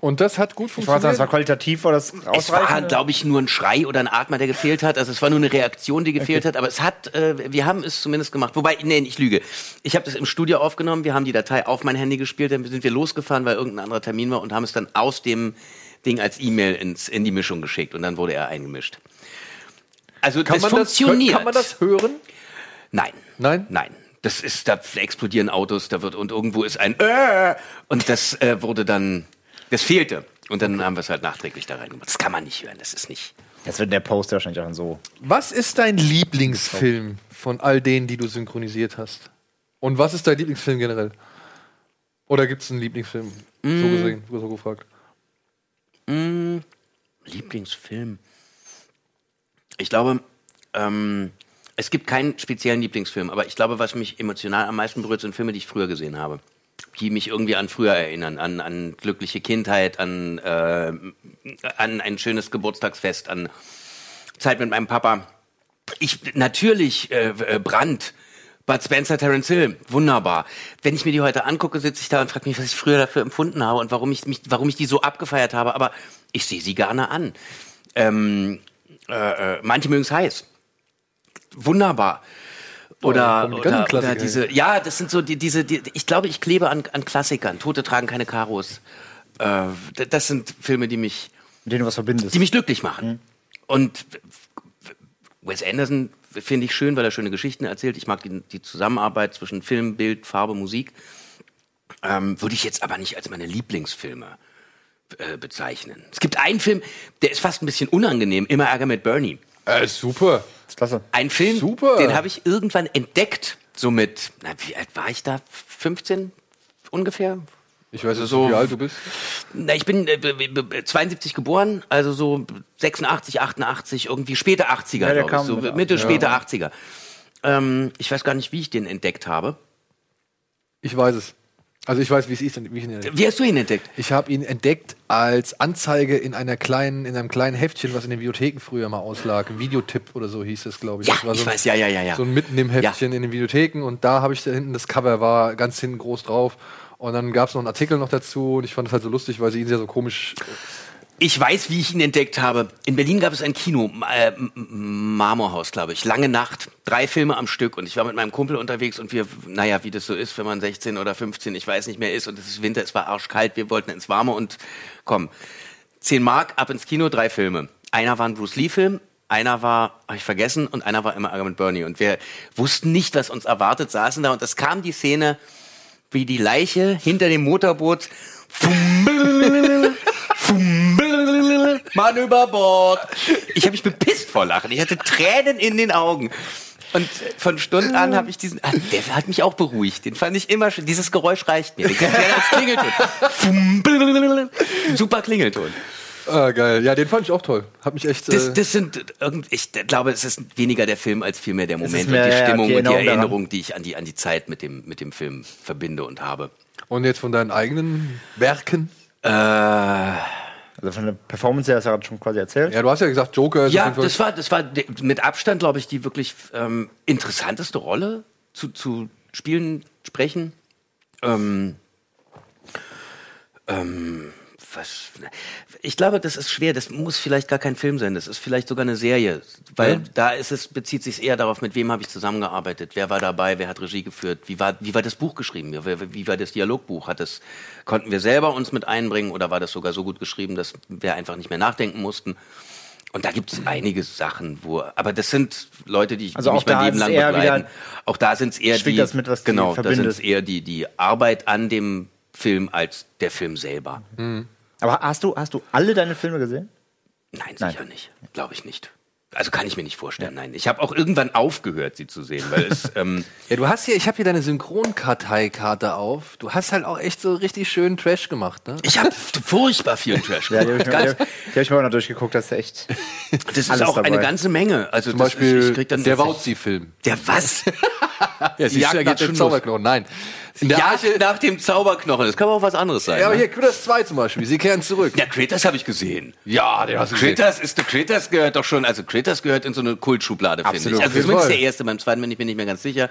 Und das hat gut Ich weiß nicht, das war funktioniert. qualitativ, war das Es war, glaube ich, nur ein Schrei oder ein Atmer, der gefehlt hat. Also es war nur eine Reaktion, die gefehlt hat. Aber es hat, äh, wir haben es zumindest gemacht. Wobei, nee, ich lüge. Ich habe das im Studio aufgenommen. Wir haben die Datei auf mein Handy gespielt. Dann sind wir losgefahren, weil irgendein anderer Termin war und haben es dann aus dem Ding als E-Mail ins in die Mischung geschickt und dann wurde er eingemischt. Also Kann das man das, funktioniert. kann man das hören? Nein. Nein? Nein. Das ist, da explodieren Autos, da wird und irgendwo ist ein äh, und das äh, wurde dann, das fehlte. Und dann haben wir es halt nachträglich da reingemacht. Das kann man nicht hören, das ist nicht. Jetzt wird der Poster wahrscheinlich auch so. Was ist dein Lieblingsfilm von all denen, die du synchronisiert hast? Und was ist dein Lieblingsfilm generell? Oder gibt es einen Lieblingsfilm? So gesehen, so gefragt. Lieblingsfilm. Ich glaube, ähm, es gibt keinen speziellen Lieblingsfilm, aber ich glaube, was mich emotional am meisten berührt, sind Filme, die ich früher gesehen habe. Die mich irgendwie an früher erinnern, an, an glückliche Kindheit, an, äh, an ein schönes Geburtstagsfest, an Zeit mit meinem Papa. Ich natürlich äh, äh, Brand, Bud Spencer, Terence Hill, wunderbar. Wenn ich mir die heute angucke, sitze ich da und frage mich, was ich früher dafür empfunden habe und warum ich mich, warum ich die so abgefeiert habe. Aber ich sehe sie gerne an. Ähm, äh, äh, manche mögen es heiß. Wunderbar. Oder, ganzen oder, oder diese, ja, das sind so die, diese, die, ich glaube, ich klebe an, an Klassikern. Tote tragen keine Karos. Äh, das sind Filme, die mich, Mit denen du was verbindest. die mich glücklich machen. Und Wes Anderson finde ich schön, weil er schöne Geschichten erzählt. Ich mag die, die Zusammenarbeit zwischen Film, Bild, Farbe, Musik. Ähm, Würde ich jetzt aber nicht als meine Lieblingsfilme äh, bezeichnen. Es gibt einen Film, der ist fast ein bisschen unangenehm. Immer Ärger mit Bernie. Äh, super. Klasse. Ein Film, Super. den habe ich irgendwann entdeckt. So mit, na, wie alt war ich da? 15 ungefähr? Ich weiß nicht, So- wie alt du bist. Na, ich bin äh, b- b- b- 72 geboren, also so 86, 88, irgendwie späte 80er, Ja, der glaub ich, so mit Mitte, späte 80er. Ähm, ich weiß gar nicht, wie ich den entdeckt habe. Ich weiß es. Also ich weiß, wie es ist, wie ich ihn entdeckt. Wie hast du ihn entdeckt? Ich habe ihn entdeckt als Anzeige in einer kleinen, in einem kleinen Heftchen, was in den Videotheken früher mal auslag. Videotipp oder so hieß es, glaube ich. Ja, das war ich so ein, weiß, ja, ja, ja, ja. So ein mitten im Heftchen in den Videotheken und da habe ich da hinten das Cover war ganz hinten groß drauf. Und dann gab es noch einen Artikel noch dazu und ich fand es halt so lustig, weil sie ihn sehr so komisch. Ich weiß, wie ich ihn entdeckt habe. In Berlin gab es ein Kino, äh, Marmorhaus, glaube ich. Lange Nacht, drei Filme am Stück. Und ich war mit meinem Kumpel unterwegs und wir, naja, wie das so ist, wenn man 16 oder 15, ich weiß nicht mehr ist. Und es ist Winter, es war arschkalt, wir wollten ins Warme und komm. 10 Mark, ab ins Kino, drei Filme. Einer war ein Bruce Lee-Film, einer war, habe ich vergessen, und einer war immer Ärger Bernie. Und wir wussten nicht, was uns erwartet, saßen da und es kam die Szene, wie die Leiche hinter dem Motorboot Mann über Bord. Ich habe mich bepisst vor Lachen. Ich hatte Tränen in den Augen. Und von Stunden an habe ich diesen. Ah, der hat mich auch beruhigt. Den fand ich immer schön. Dieses Geräusch reicht mir. Den kennt ihr als Klingelton. Super Klingelton. Ah, geil. Ja, den fand ich auch toll. Hat mich echt. Das, äh, das sind irgend, ich glaube, es ist weniger der Film als vielmehr der Moment mehr, und die ja, Stimmung die und die Erinnerung daran. Erinnerung, die ich an die an die Zeit mit dem mit dem Film verbinde und habe. Und jetzt von deinen eigenen Werken. Äh, Also von der Performance her hast du gerade schon quasi erzählt. Ja, du hast ja gesagt, Joker ist Ja, das war, das war mit Abstand, glaube ich, die wirklich ähm, interessanteste Rolle zu, zu spielen, sprechen. Ähm, ähm, was, ich glaube, das ist schwer. Das muss vielleicht gar kein Film sein. Das ist vielleicht sogar eine Serie, weil Ja. da ist es bezieht sich eher darauf, mit wem habe ich zusammengearbeitet, wer war dabei, wer hat Regie geführt, wie war wie war das Buch geschrieben, wie, wie war das Dialogbuch, hat das konnten wir selber uns mit einbringen oder war das sogar so gut geschrieben, dass wir einfach nicht mehr nachdenken mussten. Und da gibt es einige Sachen, wo, aber das sind Leute, die, ich Also mich mein da Leben lang begleiten. Auch da sind es eher die, das mit, was genau, da sind es eher die, die Arbeit an dem Film als der Film selber. Aber hast du, hast du alle deine Filme gesehen? Nein, Nein. sicher nicht. Glaube ich nicht. Also kann ich mir nicht vorstellen, nein. Ich habe auch irgendwann aufgehört, sie zu sehen, weil es. Ähm, Ja, du hast hier, ich habe hier deine Synchronkarteikarte auf. Du hast halt auch echt so richtig schön Trash gemacht, ne? ich habe furchtbar viel Trash Ja, die habe gemacht. ich, hab- ich mir auch noch durchgeguckt, das ist echt. das ist alles auch eine dabei. ganze Menge. Also Zum Beispiel ist, ich krieg dann der Wauzi-Film. Der was? Ja, siehst du, da geht's schon. Zauberknochen. Nein. In der Ja, Arche. nach dem Zauberknochen. Das kann aber auch was anderes sein. Ja, aber ne? hier, Critters 2 zum Beispiel. Sie kehren zurück. Ja, Critters habe ich gesehen. Ja, der hast du gesehen. Critters ist Critters gehört doch schon, also Critters gehört in so eine Kultschublade, finde ich. Absolut, Also zumindest der erste, beim zweiten bin ich mir nicht mehr ganz sicher.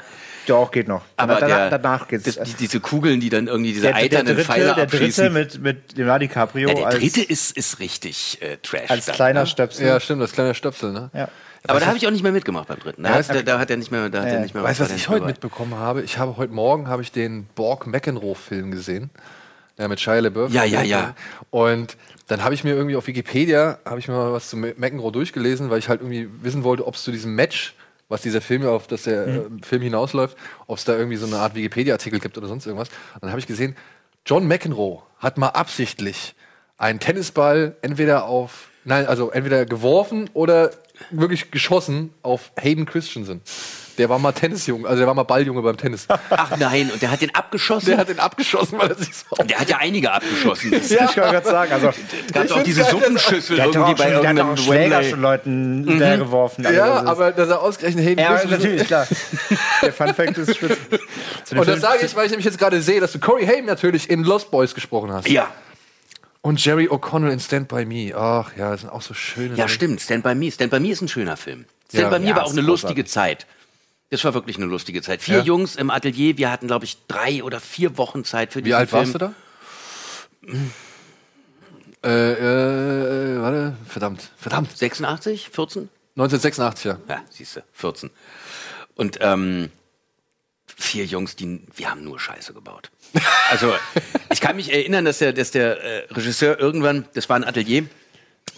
Doch, geht noch. Aber danach, der, danach geht's. das, die, diese Kugeln, die dann irgendwie diese der, der, eiternen dritte, Pfeile der dritte mit, mit Leonardo DiCaprio ja, der als, dritte ist, ist richtig äh, Trash. als dann, kleiner ne? Stöpsel. Ja, stimmt, das kleine Stöpsel, ne? Ja. Aber da habe ich auch nicht mehr mitgemacht beim dritten. Da, Ja, hat, da, da hat er nicht mehr, da hat er nicht mehr Weißt du, was ich heute dabei. mitbekommen habe? Ich habe heute Morgen habe ich den Borg McEnroe-Film gesehen. Ja, mit Shia LaBeouf. Ja, ja, ja. Und dann habe ich mir irgendwie auf Wikipedia, habe ich mir mal was zu McEnroe durchgelesen, weil ich halt irgendwie wissen wollte, ob es zu diesem Match, was dieser Film, ja auf das der äh, Film hinausläuft, ob es da irgendwie so eine Art Wikipedia-Artikel gibt oder sonst irgendwas. Und dann habe ich gesehen, John McEnroe hat mal absichtlich einen Tennisball entweder auf, nein, also entweder geworfen oder wirklich geschossen auf Hayden Christensen. Der war mal Tennisjunge, also der war mal Balljunge beim Tennis. Ach nein, und der hat den abgeschossen? Der hat den abgeschossen, weil er sich so der hat ja einige abgeschossen. Es Ich wollte gerade sagen, also gab auch diese Suppenschüssel der irgendwie auch bei der irgendeinem auch Schläger schon Leuten hinterhergeworfen. Also Ja, das ist- aber dass er ausgerechnet Hayden Ja, Christensen natürlich, klar. Der Fun Fact ist spitze. Und das sage ich, weil ich nämlich jetzt gerade sehe, dass du Corey Haim natürlich in Lost Boys gesprochen hast. Ja, Und Jerry O'Connell in Stand By Me. Ach ja, das sind auch so schöne. ja, stimmt. Stand by Me. Stand by Me ist ein schöner Film. Stand Ja. by Me Ja, war auch eine lustige großartig. Zeit. Das war wirklich eine lustige Zeit. Vier Ja. Jungs im Atelier. Wir hatten, glaube ich, drei oder vier Wochen Zeit für Wie diesen alt Film. warst du da? Äh, äh, warte, verdammt, verdammt. 86, 14? 1986, ja. Ja, siehst du, 14. Und ähm, vier Jungs, die wir haben nur Scheiße gebaut. Also ich kann mich erinnern, dass der, dass der äh, Regisseur irgendwann, das war ein Atelier,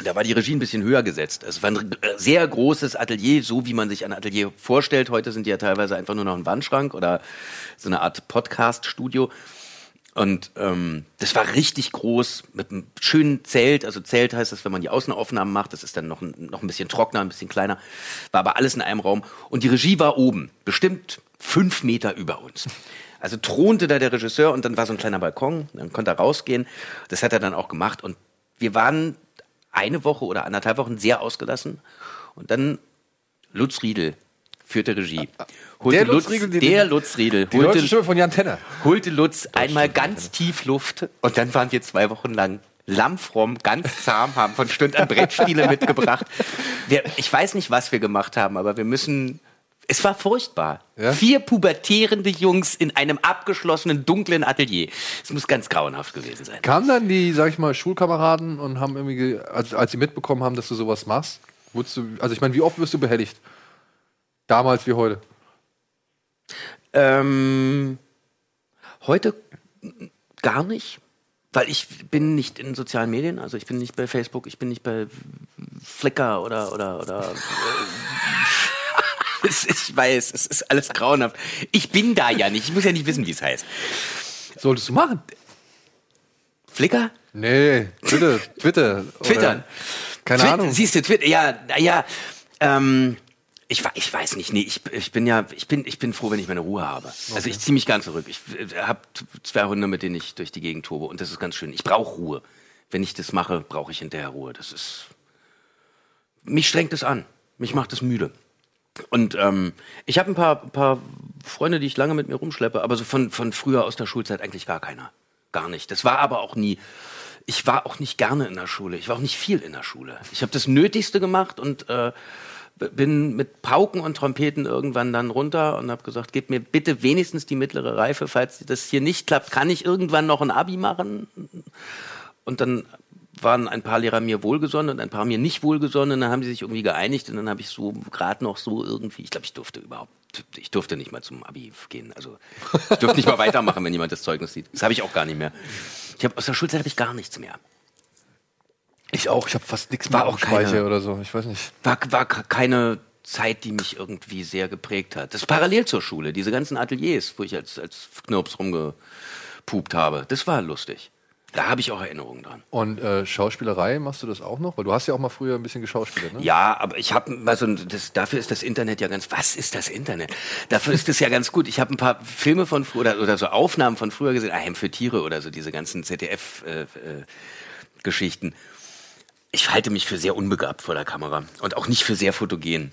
da war die Regie ein bisschen höher gesetzt. Es war ein äh, sehr großes Atelier, so wie man sich ein Atelier vorstellt. Heute sind die ja teilweise einfach nur noch ein Wandschrank oder so eine Art Podcast-Studio. Und ähm, das war richtig groß mit einem schönen Zelt. Also Zelt heißt das, wenn man die Außenaufnahmen macht, das ist dann noch ein, noch ein bisschen trockener, ein bisschen kleiner. War aber alles in einem Raum. Und die Regie war oben, bestimmt fünf Meter über uns. Also thronte da der Regisseur und dann war so ein kleiner Balkon, dann konnte er rausgehen. Das hat er dann auch gemacht. Und wir waren eine Woche oder anderthalb Wochen sehr ausgelassen. Und dann Lutz Riedel führte Regie. Holte Der Lutz Riedel, die- der Lutz Riedel, Die holte, Stimme von Jan Tenner. holte Lutz einmal ganz tief Luft und dann waren wir zwei Wochen lang lammfromm, ganz zahm, haben von Stund an Brettspiele mitgebracht. Wir, ich weiß nicht, was wir gemacht haben, aber wir müssen. Es war furchtbar. Ja? Vier pubertierende Jungs in einem abgeschlossenen, dunklen Atelier. Es muss ganz grauenhaft gewesen sein. Kamen dann die, sag ich mal, Schulkameraden und haben irgendwie, ge- als, als sie mitbekommen haben, dass du sowas machst, wurdest du, also ich meine, wie oft wirst du behelligt? Damals wie heute. Ähm, heute gar nicht, weil ich bin nicht in sozialen Medien, also ich bin nicht bei Facebook, ich bin nicht bei Flickr oder oder oder. Äh, es, ich weiß, es ist alles grauenhaft. Ich bin da ja nicht. Ich muss ja nicht wissen, wie es heißt. Solltest du machen? Flickr? Nee, Twitter, Twitter. Twittern? Keine Twi- Ahnung. Siehst du, Twitter, ja, ja, ähm, ich, ich weiß nicht, nee, ich, ich bin ja, ich bin, ich bin froh, wenn ich meine Ruhe habe. Also ich ziehe mich ganz zurück. Ich habe zwei Hunde, mit denen ich durch die Gegend tobe und das ist ganz schön. Ich brauche Ruhe. Wenn ich das mache, brauche ich hinterher Ruhe. Das ist, mich strengt es an. Mich macht es müde. Und ähm, ich habe ein paar, paar Freunde, die ich lange mit mir rumschleppe, aber so von, von früher aus der Schulzeit eigentlich gar keiner. Gar nicht. Das war aber auch nie. Ich war auch nicht gerne in der Schule. Ich war auch nicht viel in der Schule. Ich habe das Nötigste gemacht und äh, bin mit Pauken und Trompeten irgendwann dann runter und habe gesagt, gebt mir bitte wenigstens die mittlere Reife. Falls das hier nicht klappt, kann ich irgendwann noch ein Abi machen. Und dann waren ein paar Lehrer mir wohlgesonnen und ein paar mir nicht wohlgesonnen. Und dann haben sie sich irgendwie geeinigt und dann habe ich so gerade noch so irgendwie, ich glaube, ich durfte überhaupt, ich durfte nicht mal zum Abi gehen. Also ich durfte nicht mal weitermachen, wenn jemand das Zeugnis sieht. Das habe ich auch gar nicht mehr. Ich hab, aus der Schulzeit habe ich gar nichts mehr. Ich auch, ich habe fast nichts War mehr auch keine- oder so. Ich weiß nicht. War, war keine Zeit, die mich irgendwie sehr geprägt hat. Das ist parallel zur Schule, diese ganzen Ateliers, wo ich als, als Knirps rumgepupt habe. Das war lustig. Da habe ich auch Erinnerungen dran. Und äh, Schauspielerei machst du das auch noch? Weil du hast ja auch mal früher ein bisschen geschauspielert, ne? Ja, aber ich habe also das, dafür ist das Internet ja ganz. Was ist das Internet? Dafür ist es ja ganz gut. Ich habe ein paar Filme von früher oder, oder so Aufnahmen von früher gesehen, Heim für Tiere oder so diese ganzen ZDF-Geschichten. ich halte mich für sehr unbegabt vor der Kamera und auch nicht für sehr fotogen.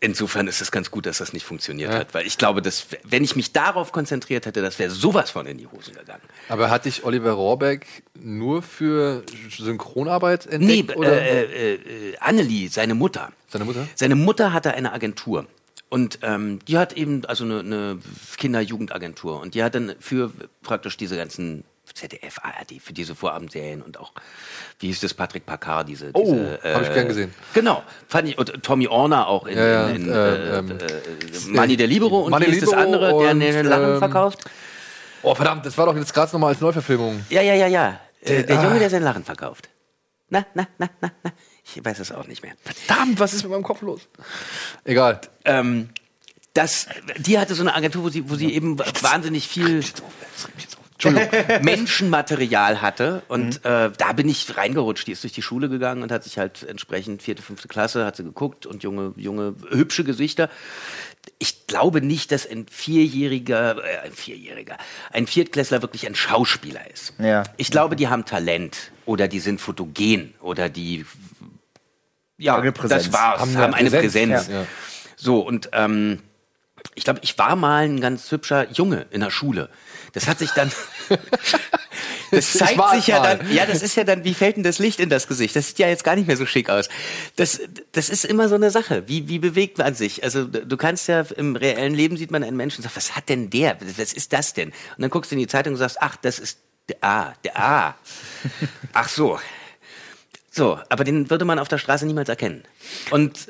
Insofern ist es ganz gut, dass das nicht funktioniert Ja. hat, weil ich glaube, dass wenn ich mich darauf konzentriert hätte, das wäre sowas von in die Hose gegangen. Aber hat dich Oliver Rohrbeck nur für Synchronarbeit Nee, entdeckt? oder? äh, äh, äh, Annelie, seine Mutter. Seine Mutter? Seine Mutter hatte eine Agentur. Und ähm, die hat eben also eine, eine Kinder-Jugendagentur. Und die hat dann für praktisch diese ganzen ZDF, ARD, für diese Vorabendserien und auch, wie hieß das, Patrick Packard, diese. Oh, diese, hab ich gern gesehen. Genau, fand ich. Und Tommy Orner auch in, Ja, in, in äh, äh, ähm, äh, der Libero und Manni wie ist das andere, der und, eine Lachen ähm, verkauft? Oh, verdammt, das war doch jetzt gerade nochmal als Neuverfilmung. Ja, ja, ja, ja. Der, der ah. Junge, der sein Lachen verkauft. Na, na, na, na, na. Ich weiß es auch nicht mehr. Verdammt, was ist mit meinem Kopf los? Egal. ähm, das, die hatte so eine Agentur, wo sie, wo sie eben wahnsinnig viel Menschenmaterial hatte. Und äh, da bin ich reingerutscht. Die ist durch die Schule gegangen und hat sich halt entsprechend vierte, fünfte Klasse, hat sie geguckt und junge, junge, hübsche Gesichter. Ich glaube nicht, dass ein Vierjähriger, äh, ein Vierjähriger, ein Viertklässler wirklich ein Schauspieler ist. Ja. Ich glaube, die haben Talent oder die sind fotogen oder die ja, das war's, Haben haben, eine eine Präsenz, Präsenz. ja. So, und ähm, ich glaube, ich war mal ein ganz hübscher Junge in der Schule. Das hat sich dann. Das zeigt sich ja mal. dann, ja, das ist ja dann, wie fällt denn das Licht in das Gesicht? Das sieht ja jetzt gar nicht mehr so schick aus. Das, das ist immer so eine Sache. Wie, wie bewegt man sich? Also, du kannst ja im reellen Leben sieht man einen Menschen und sagt, was hat denn der? Was ist das denn? Und dann guckst du in die Zeitung und sagst, ach, das ist der A, der A. Ach so. So, aber den würde man auf der Straße niemals erkennen. Und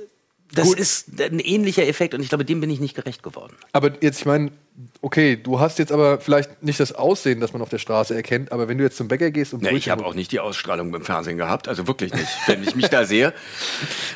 das ist ein ähnlicher Effekt und ich glaube, dem bin ich nicht gerecht geworden. Aber jetzt, ich meine, okay, du hast jetzt aber vielleicht nicht das Aussehen, das man auf der Straße erkennt, aber wenn du jetzt zum Bäcker gehst und Ja, ich habe auch nicht die Ausstrahlung beim Fernsehen gehabt, also wirklich nicht. Wenn ich mich da sehe,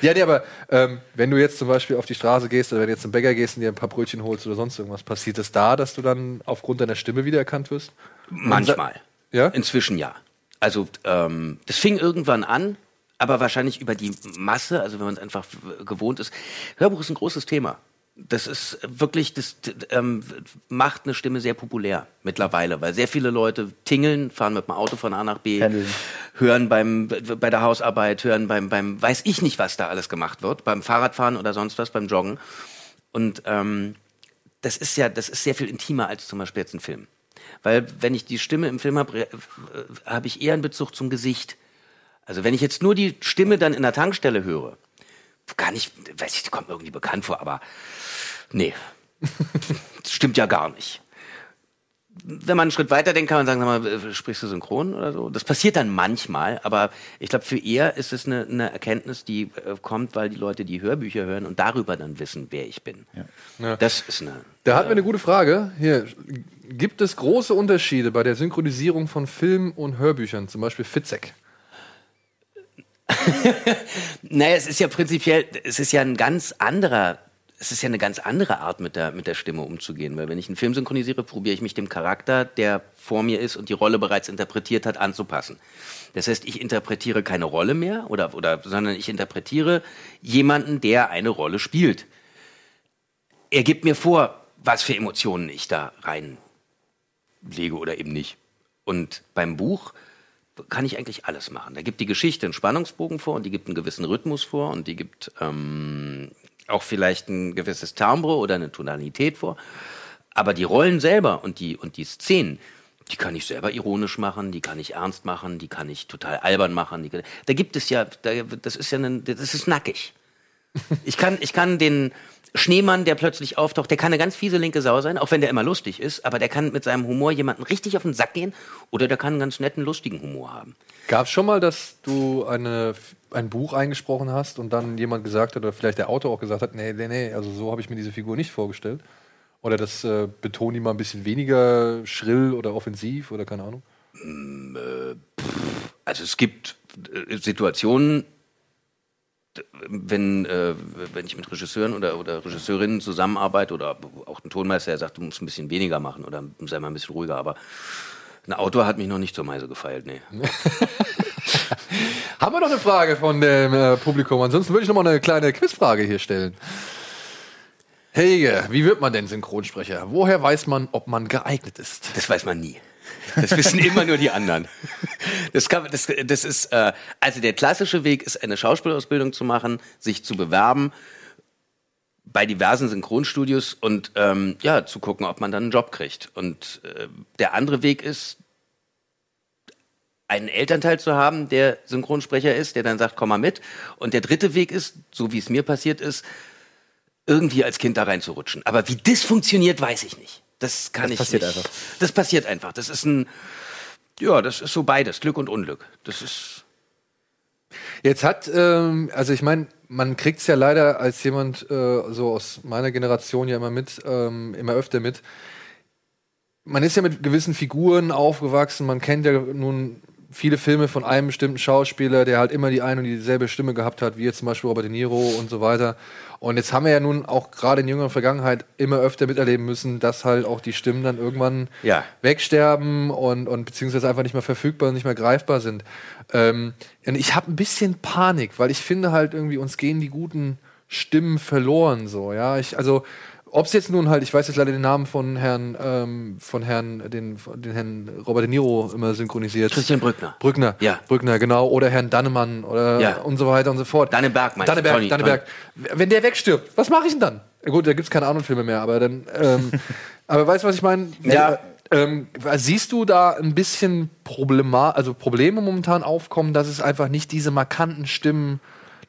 Ja, nee, aber ähm, wenn du jetzt zum Beispiel auf die Straße gehst oder wenn du jetzt zum Bäcker gehst und dir ein paar Brötchen holst oder sonst irgendwas, passiert es da, dass du dann aufgrund deiner Stimme wiedererkannt wirst? manchmal. Ja? Inzwischen ja. Also ähm, das fing irgendwann an, aber wahrscheinlich über die Masse, also wenn man es einfach gewohnt ist. Hörbuch ist ein großes Thema. Das ist wirklich, das ähm, macht eine Stimme sehr populär mittlerweile, weil sehr viele Leute tingeln, fahren mit dem Auto von A nach B, Pendeln. hören beim, bei der Hausarbeit, hören beim, beim, weiß ich nicht, was da alles gemacht wird, beim Fahrradfahren oder sonst was, beim Joggen. Und ähm, das ist ja, das ist sehr viel intimer als zum Beispiel jetzt ein Film. Weil wenn ich die Stimme im Film habe, äh, habe ich eher einen Bezug zum Gesicht. Also wenn ich jetzt nur die Stimme dann in der Tankstelle höre, gar nicht, weiß ich, die kommt mir irgendwie bekannt vor, aber nee, das stimmt ja gar nicht. Wenn man einen Schritt weiter denkt, kann man sagen, sag mal, äh, sprichst du synchron oder so? Das passiert dann manchmal, aber ich glaube, für eher ist es eine, eine Erkenntnis, die äh, kommt, weil die Leute die Hörbücher hören und darüber dann wissen, wer ich bin. Ja. Das ist eine. Da hatten wir eine gute Frage. Hier, gibt es große Unterschiede bei der Synchronisierung von Film- und Hörbüchern, zum Beispiel Fitzek? Naja, es ist ja prinzipiell, es ist ja ein ganz anderer, es ist ja eine ganz andere Art, mit der, mit der Stimme umzugehen. Weil wenn ich einen Film synchronisiere, probiere ich mich dem Charakter, der vor mir ist und die Rolle bereits interpretiert hat, anzupassen. Das heißt, ich interpretiere keine Rolle mehr, oder, oder, sondern ich interpretiere jemanden, der eine Rolle spielt. Er gibt mir vor, was für Emotionen ich da reinlege oder eben nicht. Und beim Buch kann ich eigentlich alles machen. Da gibt die Geschichte einen Spannungsbogen vor und die gibt einen gewissen Rhythmus vor und die gibt ähm, auch vielleicht ein gewisses Timbre oder eine Tonalität vor. Aber die Rollen selber und die, und die Szenen, die kann ich selber ironisch machen, die kann ich ernst machen, die kann ich total albern machen. Die, da gibt es ja, da, das ist ja ein, das ist nackig. Ich kann, ich kann den Schneemann, der plötzlich auftaucht, der kann eine ganz fiese linke Sau sein, auch wenn der immer lustig ist, aber der kann mit seinem Humor jemanden richtig auf den Sack gehen oder der kann einen ganz netten, lustigen Humor haben. Gab es schon mal, dass du eine, ein Buch eingesprochen hast und dann jemand gesagt hat, oder vielleicht der Autor auch gesagt hat, nee, nee, nee, also so habe ich mir diese Figur nicht vorgestellt? Oder das äh, betont die mal ein bisschen weniger schrill oder offensiv oder keine Ahnung? Also es gibt äh, Situationen, wenn, äh, wenn ich mit Regisseuren oder, oder Regisseurinnen zusammenarbeite oder auch ein Tonmeister, der sagt, du musst ein bisschen weniger machen oder sei mal ein bisschen ruhiger, aber Ein Autor hat mich noch nicht zur Meise gefeilt, nee. Haben wir noch eine Frage von dem äh, Publikum? Ansonsten würde ich noch mal eine kleine Quizfrage hier stellen. Helge, wie wird man denn Synchronsprecher? Woher weiß man, ob man geeignet ist? Das weiß man nie. Das wissen immer nur die anderen. Das, kann, das, das ist, äh, also der klassische Weg ist, eine Schauspielausbildung zu machen, sich zu bewerben bei diversen Synchronstudios und ähm, ja, zu gucken, ob man dann einen Job kriegt. Und äh, der andere Weg ist, einen Elternteil zu haben, der Synchronsprecher ist, der dann sagt, komm mal mit. Und der dritte Weg ist, so wie es mir passiert ist, irgendwie als Kind da reinzurutschen. Aber wie das funktioniert, weiß ich nicht. Das kann Das ich passiert nicht. einfach. Das passiert einfach. Das ist ein, ja, das ist so beides, Glück und Unglück. Das ist, Jetzt hat, ähm, also ich meine, man kriegt es ja leider als jemand äh, so aus meiner Generation ja immer mit, ähm, immer öfter mit. Man ist ja mit gewissen Figuren aufgewachsen, man kennt ja nun viele Filme von einem bestimmten Schauspieler, der halt immer die eine und dieselbe Stimme gehabt hat, wie jetzt zum Beispiel Robert De Niro und so weiter. Und jetzt haben wir ja nun auch gerade in jüngerer Vergangenheit immer öfter miterleben müssen, dass halt auch die Stimmen dann irgendwann Ja. wegsterben und, und beziehungsweise einfach nicht mehr verfügbar und nicht mehr greifbar sind. Ähm, und ich habe ein bisschen Panik, weil ich finde halt irgendwie, uns gehen die guten Stimmen verloren so, ja. Ich, also, ob es jetzt nun halt, ich weiß jetzt leider den Namen von Herrn, ähm, von Herrn, den, den Herrn Robert De Niro immer synchronisiert. Christian Brückner. Brückner. Ja. Brückner, genau. Oder Herrn Dannemann oder Ja. und so weiter und so fort. Danneberg meinst du? Danneberg, Tony, Danneberg. Wenn der wegstirbt, was mache ich denn dann? Gut, da gibt's keine anderen Filme mehr, aber dann, ähm, aber weißt du, was ich meine? Ja. Ähm, siehst du da ein bisschen Problema also Probleme momentan aufkommen, dass es einfach nicht diese markanten Stimmen,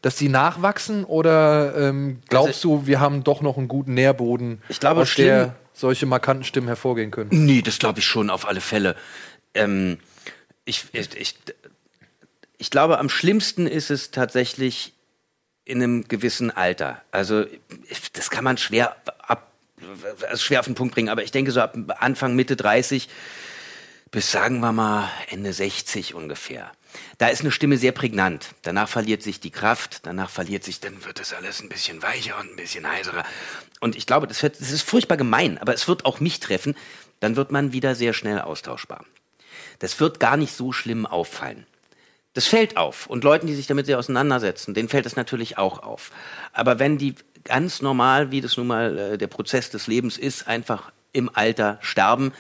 dass die nachwachsen? Oder ähm, glaubst du, wir haben doch noch einen guten Nährboden, Ich glaube, aus der solche markanten Stimmen hervorgehen können? Nee, das glaube ich schon auf alle Fälle. Ähm, ich, ich, ich, ich glaube, am schlimmsten ist es tatsächlich in einem gewissen Alter. Also das kann man schwer ab, also schwer auf den Punkt bringen, aber ich denke so ab Anfang Mitte 30 bis sagen wir mal Ende 60 ungefähr. Da ist eine Stimme sehr prägnant. Danach verliert sich die Kraft, danach verliert sich, dann wird das alles ein bisschen weicher und ein bisschen heiserer. Und ich glaube, das, wird, das ist furchtbar gemein, aber es wird auch mich treffen. Dann wird man wieder sehr schnell austauschbar. Das wird gar nicht so schlimm auffallen. Das fällt auf. Und Leuten, die sich damit sehr auseinandersetzen, denen fällt es natürlich auch auf. Aber wenn die ganz normal, wie das nun mal äh, der Prozess des Lebens ist, einfach im Alter sterben,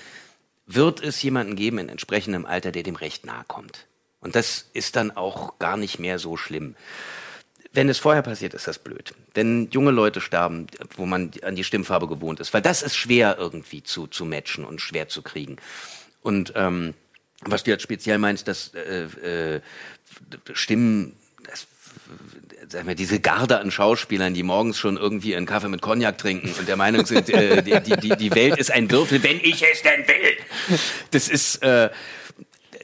wird es jemanden geben in entsprechendem Alter, der dem recht nahe kommt. Und das ist dann auch gar nicht mehr so schlimm. Wenn es vorher passiert, ist das blöd. Wenn junge Leute sterben, wo man an die Stimmfarbe gewohnt ist, weil das ist schwer irgendwie zu, zu matchen und schwer zu kriegen. Und ähm, was du jetzt speziell meinst, dass äh, äh, Stimmen, das, sag mal, diese Garde an Schauspielern, die morgens schon irgendwie einen Kaffee mit Cognac trinken und der Meinung sind, äh, die, die, die, die Welt ist ein Würfel, wenn ich es denn will. Das ist, äh,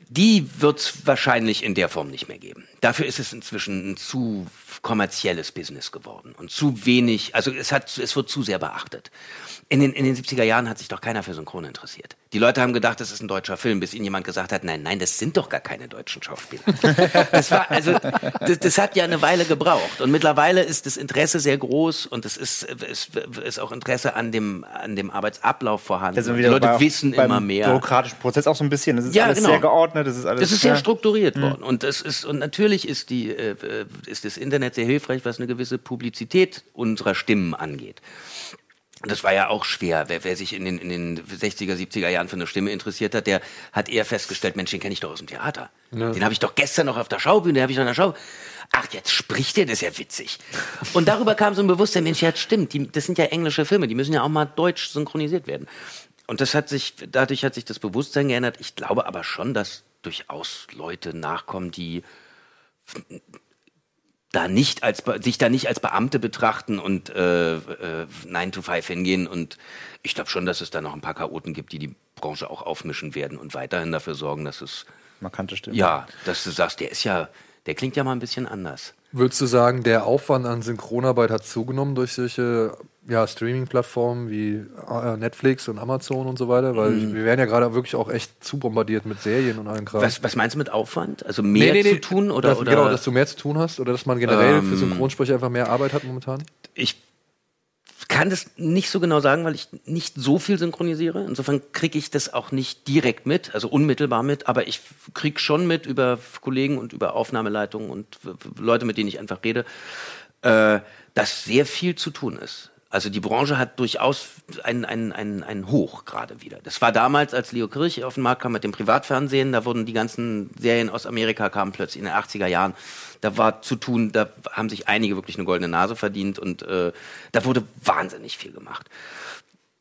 die wird es wahrscheinlich in der Form nicht mehr geben. Dafür ist es inzwischen ein zu kommerzielles Business geworden und zu wenig, also es, hat, es wird zu sehr beachtet. In den, in den 70er Jahren hat sich doch keiner für Synchron interessiert. Die Leute haben gedacht, das ist ein deutscher Film, bis ihnen jemand gesagt hat, nein, nein, das sind doch gar keine deutschen Schauspieler. Das war, also, das, das hat ja eine Weile gebraucht. Und mittlerweile ist das Interesse sehr groß und es ist, es ist auch Interesse an dem, an dem Arbeitsablauf vorhanden. Wir Die Leute bei- wissen beim immer mehr. bürokratischen Prozess auch so ein bisschen. Das ist Ja, alles genau. sehr geordnet. Das ist alles. Das ist sehr ja. strukturiert worden. Und das ist, und natürlich ist die, äh, äh, ist das Internet sehr hilfreich, was eine gewisse Publizität unserer Stimmen angeht. Das war ja auch schwer. Wer, wer sich in den, in den 60er, 70er Jahren für eine Stimme interessiert hat, der hat eher festgestellt, Mensch, den kenne ich doch aus dem Theater. Den habe ich doch gestern noch auf der Schaubühne, den habe ich noch in der Schau. Ach, jetzt spricht der, das ist ja witzig. Und darüber kam so ein Bewusstsein, Mensch, ja, stimmt, die, das sind ja englische Filme, die müssen ja auch mal deutsch synchronisiert werden. Und das hat sich, dadurch hat sich das Bewusstsein geändert. Ich glaube aber schon, dass durchaus Leute nachkommen, die da nicht als sich da nicht als Beamte betrachten und äh, äh, 9 to 5 hingehen und ich glaube schon, dass es da noch ein paar Chaoten gibt, die die Branche auch aufmischen werden und weiterhin dafür sorgen, dass es Markante Stimme. ja, dass du sagst, der ist ja, der klingt ja mal ein bisschen anders. Würdest du sagen, der Aufwand an Synchronarbeit hat zugenommen durch solche ja, Streaming-Plattformen wie äh, Netflix und Amazon und so weiter? Weil wir werden ja gerade wirklich auch echt zu bombardiert mit Serien und allem Kram. Was, was meinst du mit Aufwand? Also mehr zu tun oder, dass, oder Genau, dass du mehr zu tun hast oder dass man generell Ähm, für Synchronsprecher einfach mehr Arbeit hat momentan? ich kann das nicht so genau sagen, weil ich nicht so viel synchronisiere. Insofern kriege ich das auch nicht direkt mit, also unmittelbar mit, aber ich kriege schon mit über Kollegen und über Aufnahmeleitungen und Leute, mit denen ich einfach rede, äh, dass sehr viel zu tun ist. Also die Branche hat durchaus einen, einen, einen, einen Hoch gerade wieder. Das war damals, als Leo Kirch auf den Markt kam mit dem Privatfernsehen, da wurden die ganzen Serien aus Amerika kamen plötzlich in den 80er Jahren. Da war zu tun, da haben sich einige wirklich eine goldene Nase verdient und äh, da wurde wahnsinnig viel gemacht.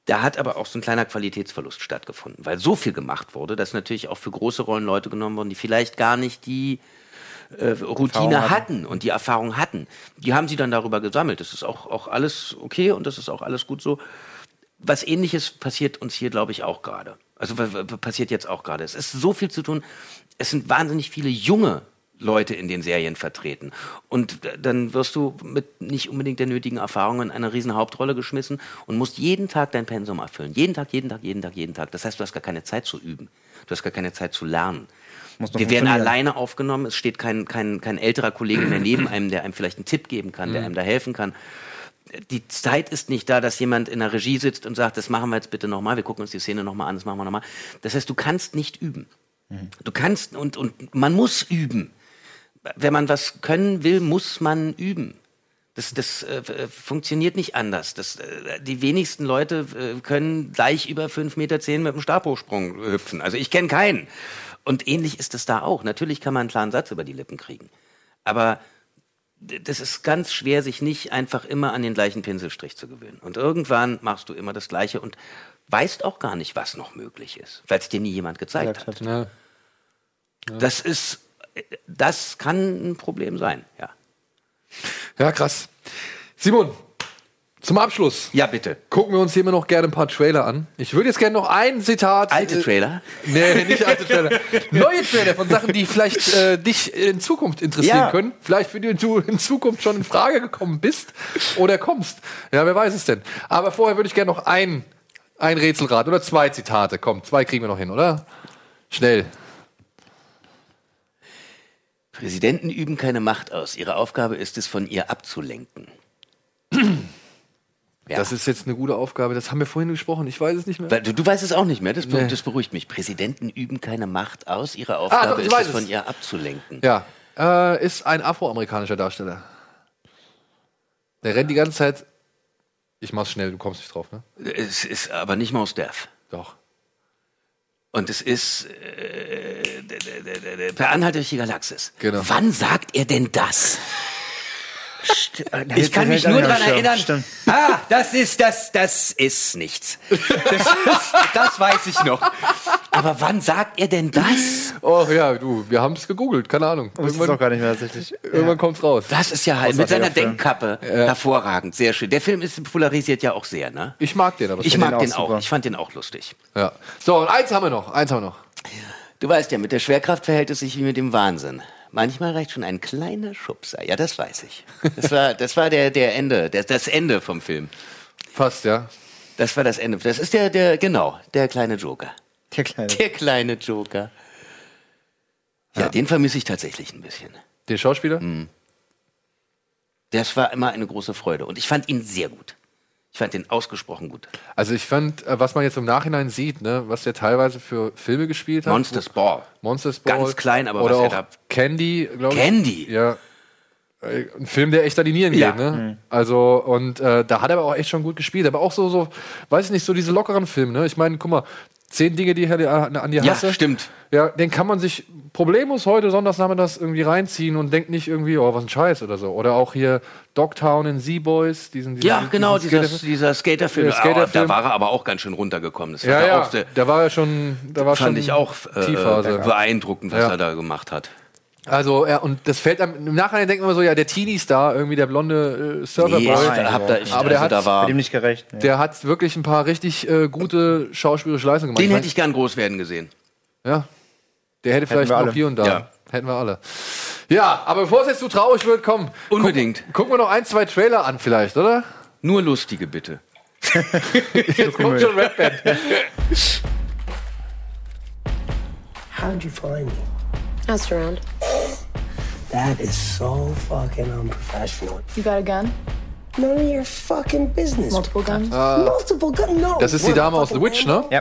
Da hat aber auch so ein kleiner Qualitätsverlust stattgefunden, weil so viel gemacht wurde, dass natürlich auch für große Rollen Leute genommen wurden, die vielleicht gar nicht die äh, Routine hatten. und die Erfahrung hatten. Die haben sie dann darüber gesammelt. Das ist auch, auch alles okay und das ist auch alles gut so. Was ähnliches passiert uns hier, glaube ich, auch gerade. Also passiert jetzt auch gerade. Es ist so viel zu tun. Es sind wahnsinnig viele junge Leute in den Serien vertreten. Und dann wirst du mit nicht unbedingt der nötigen Erfahrung in eine riesen Hauptrolle geschmissen und musst jeden Tag dein Pensum erfüllen. Jeden Tag, jeden Tag, jeden Tag, jeden Tag. Das heißt, du hast gar keine Zeit zu üben. Du hast gar keine Zeit zu lernen. Wir werden alleine aufgenommen. Es steht kein, kein, kein älterer Kollege mehr neben einem, der einem vielleicht einen Tipp geben kann, der einem da helfen kann. Die Zeit ist nicht da, dass jemand in der Regie sitzt und sagt, das machen wir jetzt bitte nochmal, wir gucken uns die Szene nochmal an, das machen wir nochmal. Das heißt, du kannst nicht üben. Du kannst und, und man muss üben. Wenn man was können will, muss man üben. Das, das äh, f- funktioniert nicht anders. Das, äh, die wenigsten Leute äh, können gleich über fünf Meter zehn mit dem Stabhochsprung äh, hüpfen. Also ich kenne keinen. Und ähnlich ist es da auch. Natürlich kann man einen klaren Satz über die Lippen kriegen. Aber das ist ganz schwer, sich nicht einfach immer an den gleichen Pinselstrich zu gewöhnen. Und irgendwann machst du immer das Gleiche und weißt auch gar nicht, was noch möglich ist, weil es dir nie jemand gezeigt hat. Ja. Das ist, das kann ein Problem sein, ja. ja, krass. Simon, zum Abschluss Ja, bitte. gucken wir uns hier immer noch gerne ein paar Trailer an. Ich würde jetzt gerne noch ein Zitat. Alte äh, Trailer. Nee, nicht alte Trailer. Neue Trailer von Sachen, die vielleicht äh, dich in Zukunft interessieren Ja. können. Vielleicht für die du in Zukunft schon in Frage gekommen bist oder kommst. Ja, wer weiß es denn. Aber vorher würde ich gerne noch ein, ein Rätselrad oder zwei Zitate. Komm, zwei kriegen wir noch hin, oder? Schnell. Präsidenten üben keine Macht aus. Ihre Aufgabe ist es, von ihr abzulenken. Ja. Das ist jetzt eine gute Aufgabe. Das haben wir vorhin gesprochen. Ich weiß es nicht mehr. Weil, du, du weißt es auch nicht mehr, das, Nee. das beruhigt mich. Präsidenten üben keine Macht aus. Ihre doch, Aufgabe ich ist weiß es, von ihr abzulenken. Ja, äh, ist ein afroamerikanischer Darsteller. Der rennt die ganze Zeit. Ich mach's schnell, du kommst nicht drauf, ne? Es ist aber nicht Maus Def. Doch. Und es ist äh, der- der- der- der- der- per Anhalt durch die Galaxis. Genau. Wann sagt er denn das? Äh, Ich kann mich nur daran erinnern. Stimmt. Ah, das ist das, das ist nichts. Das, ist, das weiß ich noch. Aber wann sagt er denn das? Oh ja, du, wir haben es gegoogelt, keine Ahnung. Irgendwann, gar nicht mehr tatsächlich. irgendwann kommt's raus. Das ist ja halt mit seiner. Denkkappe hervorragend, sehr schön. Der Film ist polarisiert ja auch sehr, ne? Ich mag den, aber Ich mag den den auch auch. super. Ich fand den auch lustig. ja. So, und eins haben wir noch. Eins haben wir noch. Du weißt ja, mit der Schwerkraft verhält es sich wie mit dem Wahnsinn. Manchmal reicht schon ein kleiner Schubser. Ja, das weiß ich. Das war, das war der, der Ende, das, das Ende vom Film. Fast, ja. Das war das Ende. Das ist der, der, genau, der kleine Joker. Der Kleine. Der kleine Joker. Ja, den vermisse ich tatsächlich ein bisschen. Den Schauspieler? Hm. Das war immer eine große Freude. Und ich fand ihn sehr gut. Ich fand ihn ausgesprochen gut. Also ich fand, äh, was man jetzt im Nachhinein sieht, ne, was der teilweise für Filme gespielt hat. Monsters Ball. Monsters Ball. Ganz klein, aber Oder was er auch da- Candy, glaube ich. Candy? Ja. Äh, Ein Film, der echt an die Nieren Ja. geht, ne? Also, und äh, da hat er aber auch echt schon gut gespielt. Aber auch so, so, weiß ich nicht, so diese lockeren Filme, ne? Ich meine, guck mal, zehn Dinge, die ich an dir Ja, hasse. stimmt. Ja, den kann man sich problemlos heute sonntagsnachmittags irgendwie reinziehen und denkt nicht irgendwie, oh, was ein Scheiß oder so. Oder auch hier Dogtown in Z-Boys, diesen, diesen Ja, genau, diesen dieser, Skater- dieser Skaterfilm. Der. Oh, da war er aber auch ganz schön runtergekommen. Das Ja, war ja, auch sehr, da war er schon, da war fand schon ich auch äh, Tiefphase. beeindruckend, was Ja. er da gemacht hat. Also, ja, und das fällt einem, im Nachhinein denkt man immer so, ja, der Teenie-Star, irgendwie der blonde äh, Surferboy, Nee, hab da, ich, Aber der also da hat- war, ihm nicht gerecht. Nee. der hat wirklich ein paar richtig äh, gute schauspielerische Leistungen gemacht. den hätte ich gern groß werden gesehen. Ja. Der hätte vielleicht alle. hier und da. Ja. Hätten wir alle. Ja, aber bevor es jetzt zu traurig wird, komm. Unbedingt. Guck, gucken wir noch ein, zwei Trailer an, vielleicht, oder? Nur lustige, bitte. Jetzt kommt schon Red Band. How'd you find me? Asked around. That is so fucking unprofessional. You got a gun? None of your fucking business. Multiple guns. Multiple guns. No. Das ist die Dame aus The Witch, ne? Ja.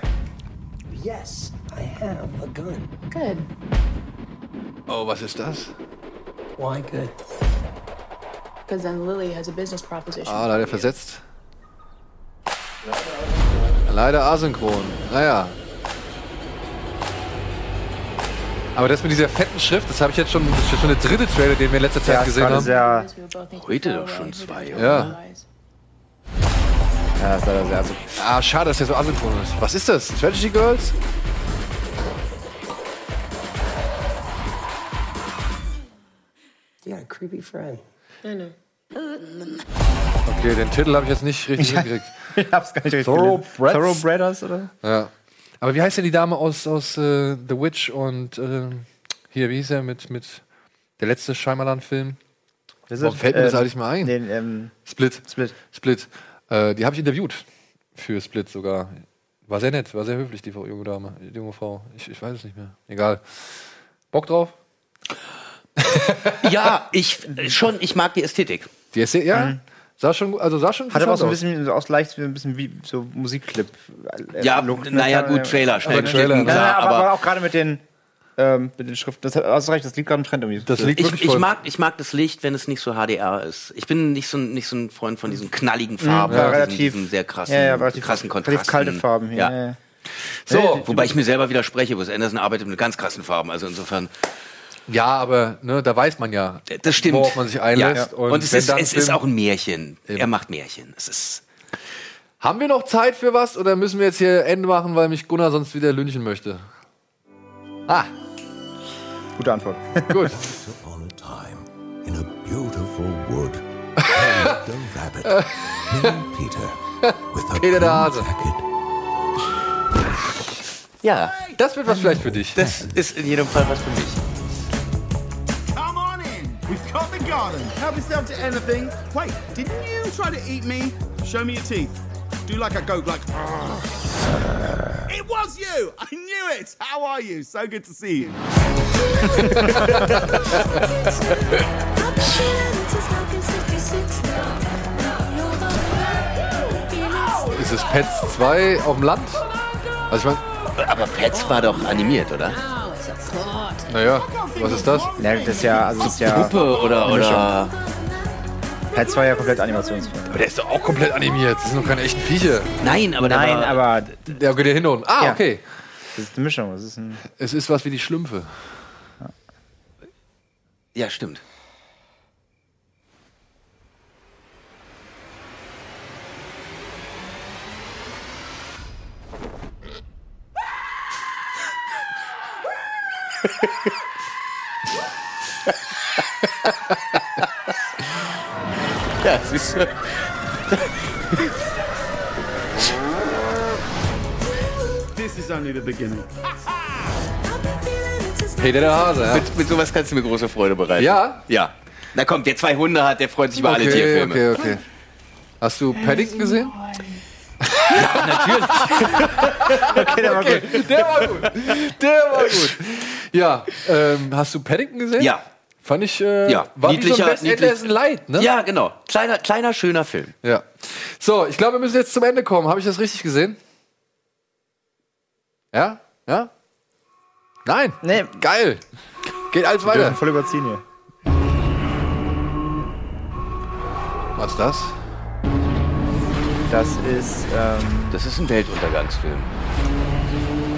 Yes, I have a gun. Good. Oh, was ist das? Why good? Because then Lily has a business proposition. Ah, leider versetzt. Leider asynchron. Naja. Aber das mit dieser fetten Schrift, das habe ich jetzt schon, das ist jetzt schon der dritte Trailer, den wir in letzter Zeit Ja, gesehen haben. sehr, Heute doch schon zwei, oder? Ja. ja, ist leider sehr, also, Ah, schade, dass der so asynchron ist. Was ist das? Strategy Girls? A creepy friend. Okay, den Titel habe ich jetzt nicht richtig hingekriegt. ich hab's gar nicht richtig Thoroughbreds? gelesen. Thoroughbreaders, oder? Ja. Aber wie heißt denn die Dame aus, aus äh, The Witch und äh, hier, wie hieß er mit, mit der letzte? Das Warum fällt mir das eigentlich mal ein? Den, ähm, Split. Split. Split. Äh, die habe ich interviewt. Für Split sogar. War sehr nett, war sehr höflich, die junge Dame, die junge Frau. Ich, ich weiß es nicht mehr. Egal. Bock drauf? Ja, ich äh, schon, ich mag die Ästhetik. Die sehr, ja, sah schon, also sah schon Hat aber auch so ein bisschen, aus leicht, ein bisschen wie so Musikclip. äh, Ja, Look, ne? naja, gut, Ja, Trailer, schnell Aber Trailer, Ja, klar, aber, aber aber auch gerade mit den, ähm, mit den Schriften. Das hast recht, das liegt gerade im Trend irgendwie. Das liegt ich, ich, mag, ich mag das Licht, wenn es nicht so HDR ist. Ich bin nicht so, ein- nicht so ein Freund von diesen knalligen Farben, ja, diesen, relativ- diesen sehr krassen, ja, ja, relativ, krassen relativ Kontrasten. kalte Farben hier. Ja. Ja. Ja. So, Wobei ich mir selber widerspreche, Wes Anderson arbeitet mit ganz krassen Farben. Also insofern, ja, aber ne, da weiß man ja, das stimmt. worauf man sich einlässt. Ja. Und, Und, es, ist, es ist auch ein Märchen. Eben. Er macht Märchen. Es ist. Haben wir noch Zeit für was oder müssen wir jetzt hier Ende machen, weil mich Gunnar sonst wieder lynchen möchte? Ah, Gute Antwort. gut. in a beautiful wood, a rabbit Peter with a Peter der Hase. jacket. Ja, Das wird was vielleicht für dich. das ist in jedem Fall was für mich. Come on in. We've got the garden. Help yourself to anything. Wait, didn't you try to eat me? Show me your teeth. Do like a goat, like. It was you. I knew it. How are you? So good to see you. Ist es Pets 2 auf dem Land? Also ich meine, Aber Pets war doch animiert, oder? Naja, was ist das? Ja, das ist ja, also das ist ja, Puppe oder, oder. Pets war ja komplett Animationsfilm. Aber der ist doch auch komplett animiert. Das sind doch keine echten Viecher. Nein, aber der Nein, war, aber Der geht ja hin und. Ah, Ja. okay. das ist eine Mischung. Das ist ein, Es ist was wie die Schlümpfe. Ja, stimmt. ja, siehst du. This is only the beginning. Peter der Hase, ja? Mit, mit sowas kannst du mir große Freude bereiten. Ja? Ja. Na komm, der zwei Hunde hat, der freut sich über alle Okay, Tierfilme. okay, okay. Hast du Paddington gesehen? okay, der war gut. Der war gut. Der war gut. Ja, ähm, hast du Paddington gesehen? Ja. Fand ich, äh, Ja, war wie so niedlicher- ein Wes Light, ne? Ja, genau. Kleiner, kleiner, schöner Film. Ja. So, ich glaube, wir müssen jetzt zum Ende kommen. Habe ich das richtig gesehen? Ja? Ja? Nein? Nee, Geil. Geht alles wir weiter. dürfen voll überziehen hier. Was ist das? Das ist, ähm, Das ist ein Weltuntergangsfilm.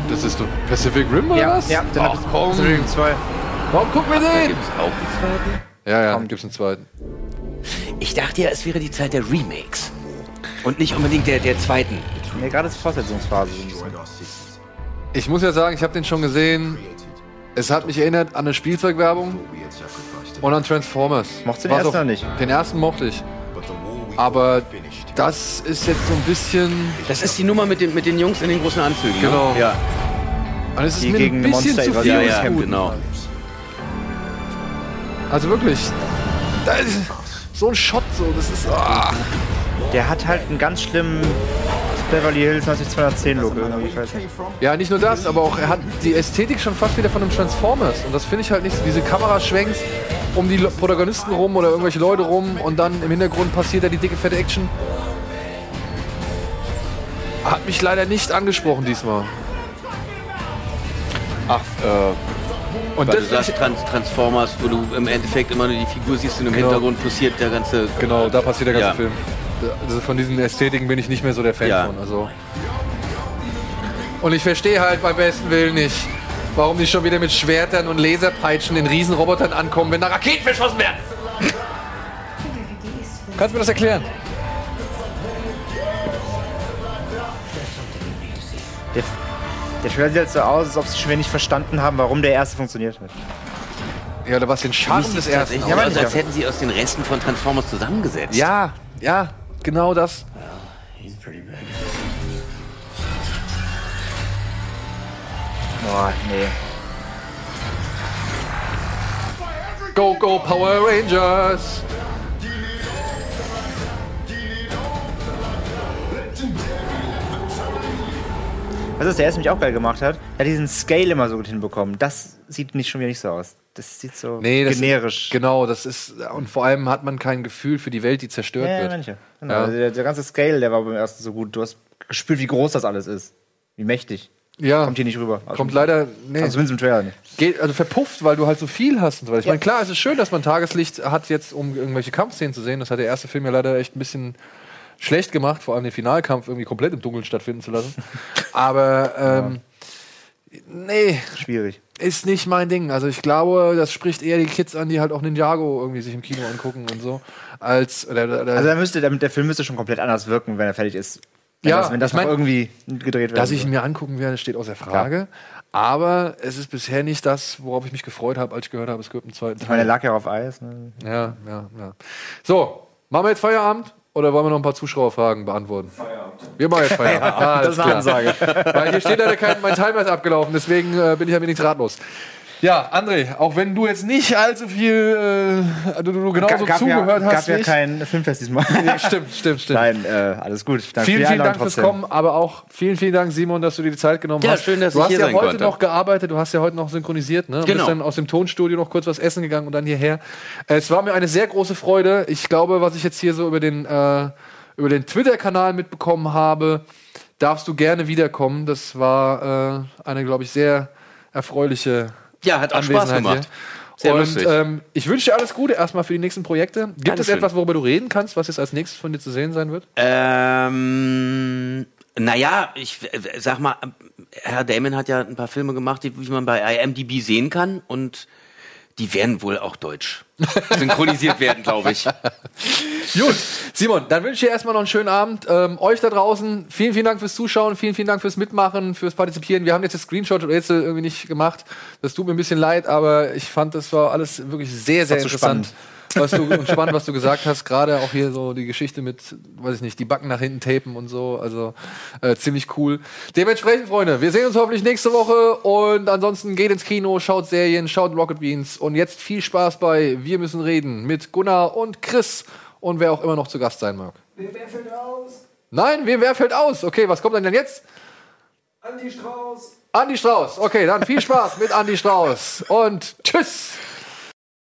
Das ist doch Pacific Rim oder ja, was? ja, dann Ach, komm. Pacific zwei. Warum gucken wir Da den? gibt es auch einen zweiten. Ja, ja, Komm. gibt's einen zweiten. Ich dachte ja, es wäre die Zeit der Remakes. Und nicht unbedingt der, der zweiten. Nee, gerade ist die Fortsetzungsphase. Ich muss ja sagen, ich habe den schon gesehen. Es hat mich erinnert an eine Spielzeugwerbung und an Transformers. Mochtest du den ersten noch nicht? Den ersten mochte ich. Aber das ist jetzt so ein bisschen. Das ist die Nummer mit den, mit den Jungs in den großen Anzügen. ne? Genau. Ja, Und es ist Die mir gegen ein bisschen Monster zu viel ja, ja Guten. genau. Also wirklich. Da ist so ein Shot so. Das ist. Ah. Der hat halt einen ganz schlimmen Beverly Hills 90210 Look irgendwie. Ich weiß nicht. Ja, nicht nur das, aber auch er hat die Ästhetik schon fast wieder von einem Transformers. Und das finde ich halt nicht so. Diese Kameraschwenks, um die Protagonisten rum oder irgendwelche Leute rum und dann im Hintergrund passiert da die dicke, fette Action. Hat mich leider nicht angesprochen diesmal. Ach, äh, Und weil das du sagst Trans Transformers, wo du im Endeffekt immer nur die Figur siehst und im Genau. Hintergrund passiert der ganze. Genau, da passiert der ganze Ja. Film. Also von diesen Ästhetiken bin ich nicht mehr so der Fan Ja. von. Also. Und ich verstehe halt beim besten Willen nicht, warum die schon wieder mit Schwertern und Laserpeitschen den Riesenrobotern ankommen, wenn da Raketen verschossen werden. Kannst du mir das erklären? Der, der Trailer sieht halt so aus, als ob sie schon wieder nicht verstanden haben, warum der erste funktioniert hat. Ja, oder was den Charme Sieht des ersten aus. meine ich als ja. hätten sie aus den Resten von Transformers zusammengesetzt. Ja, ja, genau das. Boah, nee. Go, go, Power Rangers! Was ist der erste mich auch geil gemacht hat? Er hat diesen Scale immer so gut hinbekommen. Das sieht nicht schon wieder nicht so aus. Das sieht so Nee, das generisch. Genau, das ist. Und vor allem hat man kein Gefühl für die Welt, die zerstört Ja, ja, wird. manche. Genau. Ja. Also der, der ganze Scale, der war beim ersten so gut. Du hast gespürt, wie groß das alles ist. Wie mächtig. Ja, Kommt hier nicht rüber. kommt leider. Nee. Also zumindest im Trailer nicht. geht, also verpufft, weil du halt so viel hast und so weiter. Ich Ja. meine, klar, es ist schön, dass man Tageslicht hat jetzt, um irgendwelche Kampfszenen zu sehen. Das hat der erste Film ja leider echt ein bisschen schlecht gemacht, vor allem den Finalkampf irgendwie komplett im Dunkeln stattfinden zu lassen. Aber ähm, nee, Schwierig. ist nicht mein Ding. Also ich glaube, das spricht eher die Kids an, die halt auch Ninjago irgendwie sich im Kino angucken und so. Als oder, oder, Also müsste, der, der Film müsste schon komplett anders wirken, wenn er fertig ist. Wenn Ja, das, wenn das ich mein, noch irgendwie gedreht wird. Dass ich ihn mir angucken werde, steht außer Frage. Aber es ist bisher nicht das, worauf ich mich gefreut habe, als ich gehört habe, es gibt einen zweiten ich meine, Teil. er lag ja auf Eis. Ne? Ja, ja, ja. So, machen wir jetzt Feierabend oder wollen wir noch ein paar Zuschauerfragen beantworten? Feierabend. Wir machen jetzt Feierabend. Ah, das ist eine Ansage. Weil hier steht leider kein, mein Timer ist abgelaufen, deswegen äh, bin ich ein wenig ratlos. Ja, André, auch wenn du jetzt nicht allzu viel, äh, du, du genauso gab zugehört ja, hast gab ja kein Filmfest diesmal. Nee, stimmt, stimmt, stimmt. Nein, äh, alles gut. Danke Vielen, vielen Dank fürs trotzdem. Kommen, aber auch vielen, vielen Dank, Simon, dass du dir die Zeit genommen Ja, hast. schön, dass du ich hast hier ja sein heute konnte. noch gearbeitet, du hast ja heute noch synchronisiert, ne? Du Genau. bist dann aus dem Tonstudio noch kurz was essen gegangen und dann hierher. Es war mir eine sehr große Freude. Ich glaube, was ich jetzt hier so über den, äh, über den Twitter-Kanal mitbekommen habe, darfst du gerne wiederkommen. Das war äh, eine, glaube ich, sehr erfreuliche Ja, hat auch Spaß gemacht. hier. Sehr und lustig. ähm, ich wünsche dir alles Gute erstmal für die nächsten Projekte. Gibt es Dankeschön. etwas, worüber du reden kannst, was jetzt als nächstes von dir zu sehen sein wird? Ähm, naja, ich äh, sag mal, Herr Damon hat ja ein paar Filme gemacht, die wie man bei IMDb sehen kann und die werden wohl auch deutsch synchronisiert werden, glaube ich. Gut, Simon, dann wünsche ich dir erstmal noch einen schönen Abend. Ähm, euch da draußen, vielen, vielen Dank fürs Zuschauen, vielen, vielen Dank fürs Mitmachen, fürs Partizipieren. Wir haben jetzt das Screenshot-Rätsel irgendwie nicht gemacht. Das tut mir ein bisschen leid, aber ich fand, das war alles wirklich sehr, sehr interessant. Was du, spannend, was du gesagt hast, gerade auch hier so die Geschichte mit, weiß ich nicht, die Backen nach hinten tapen und so, also äh, ziemlich cool. Dementsprechend, Freunde, wir sehen uns hoffentlich nächste Woche und ansonsten geht ins Kino, schaut Serien, schaut Rocket Beans und jetzt viel Spaß bei Wir müssen reden mit Gunnar und Chris und wer auch immer noch zu Gast sein mag. Wer fällt aus? Nein, wer, wer fällt aus? Okay, was kommt denn jetzt? Andi Strauß. Andi Strauß. Okay, dann viel Spaß mit Andi Strauß und tschüss.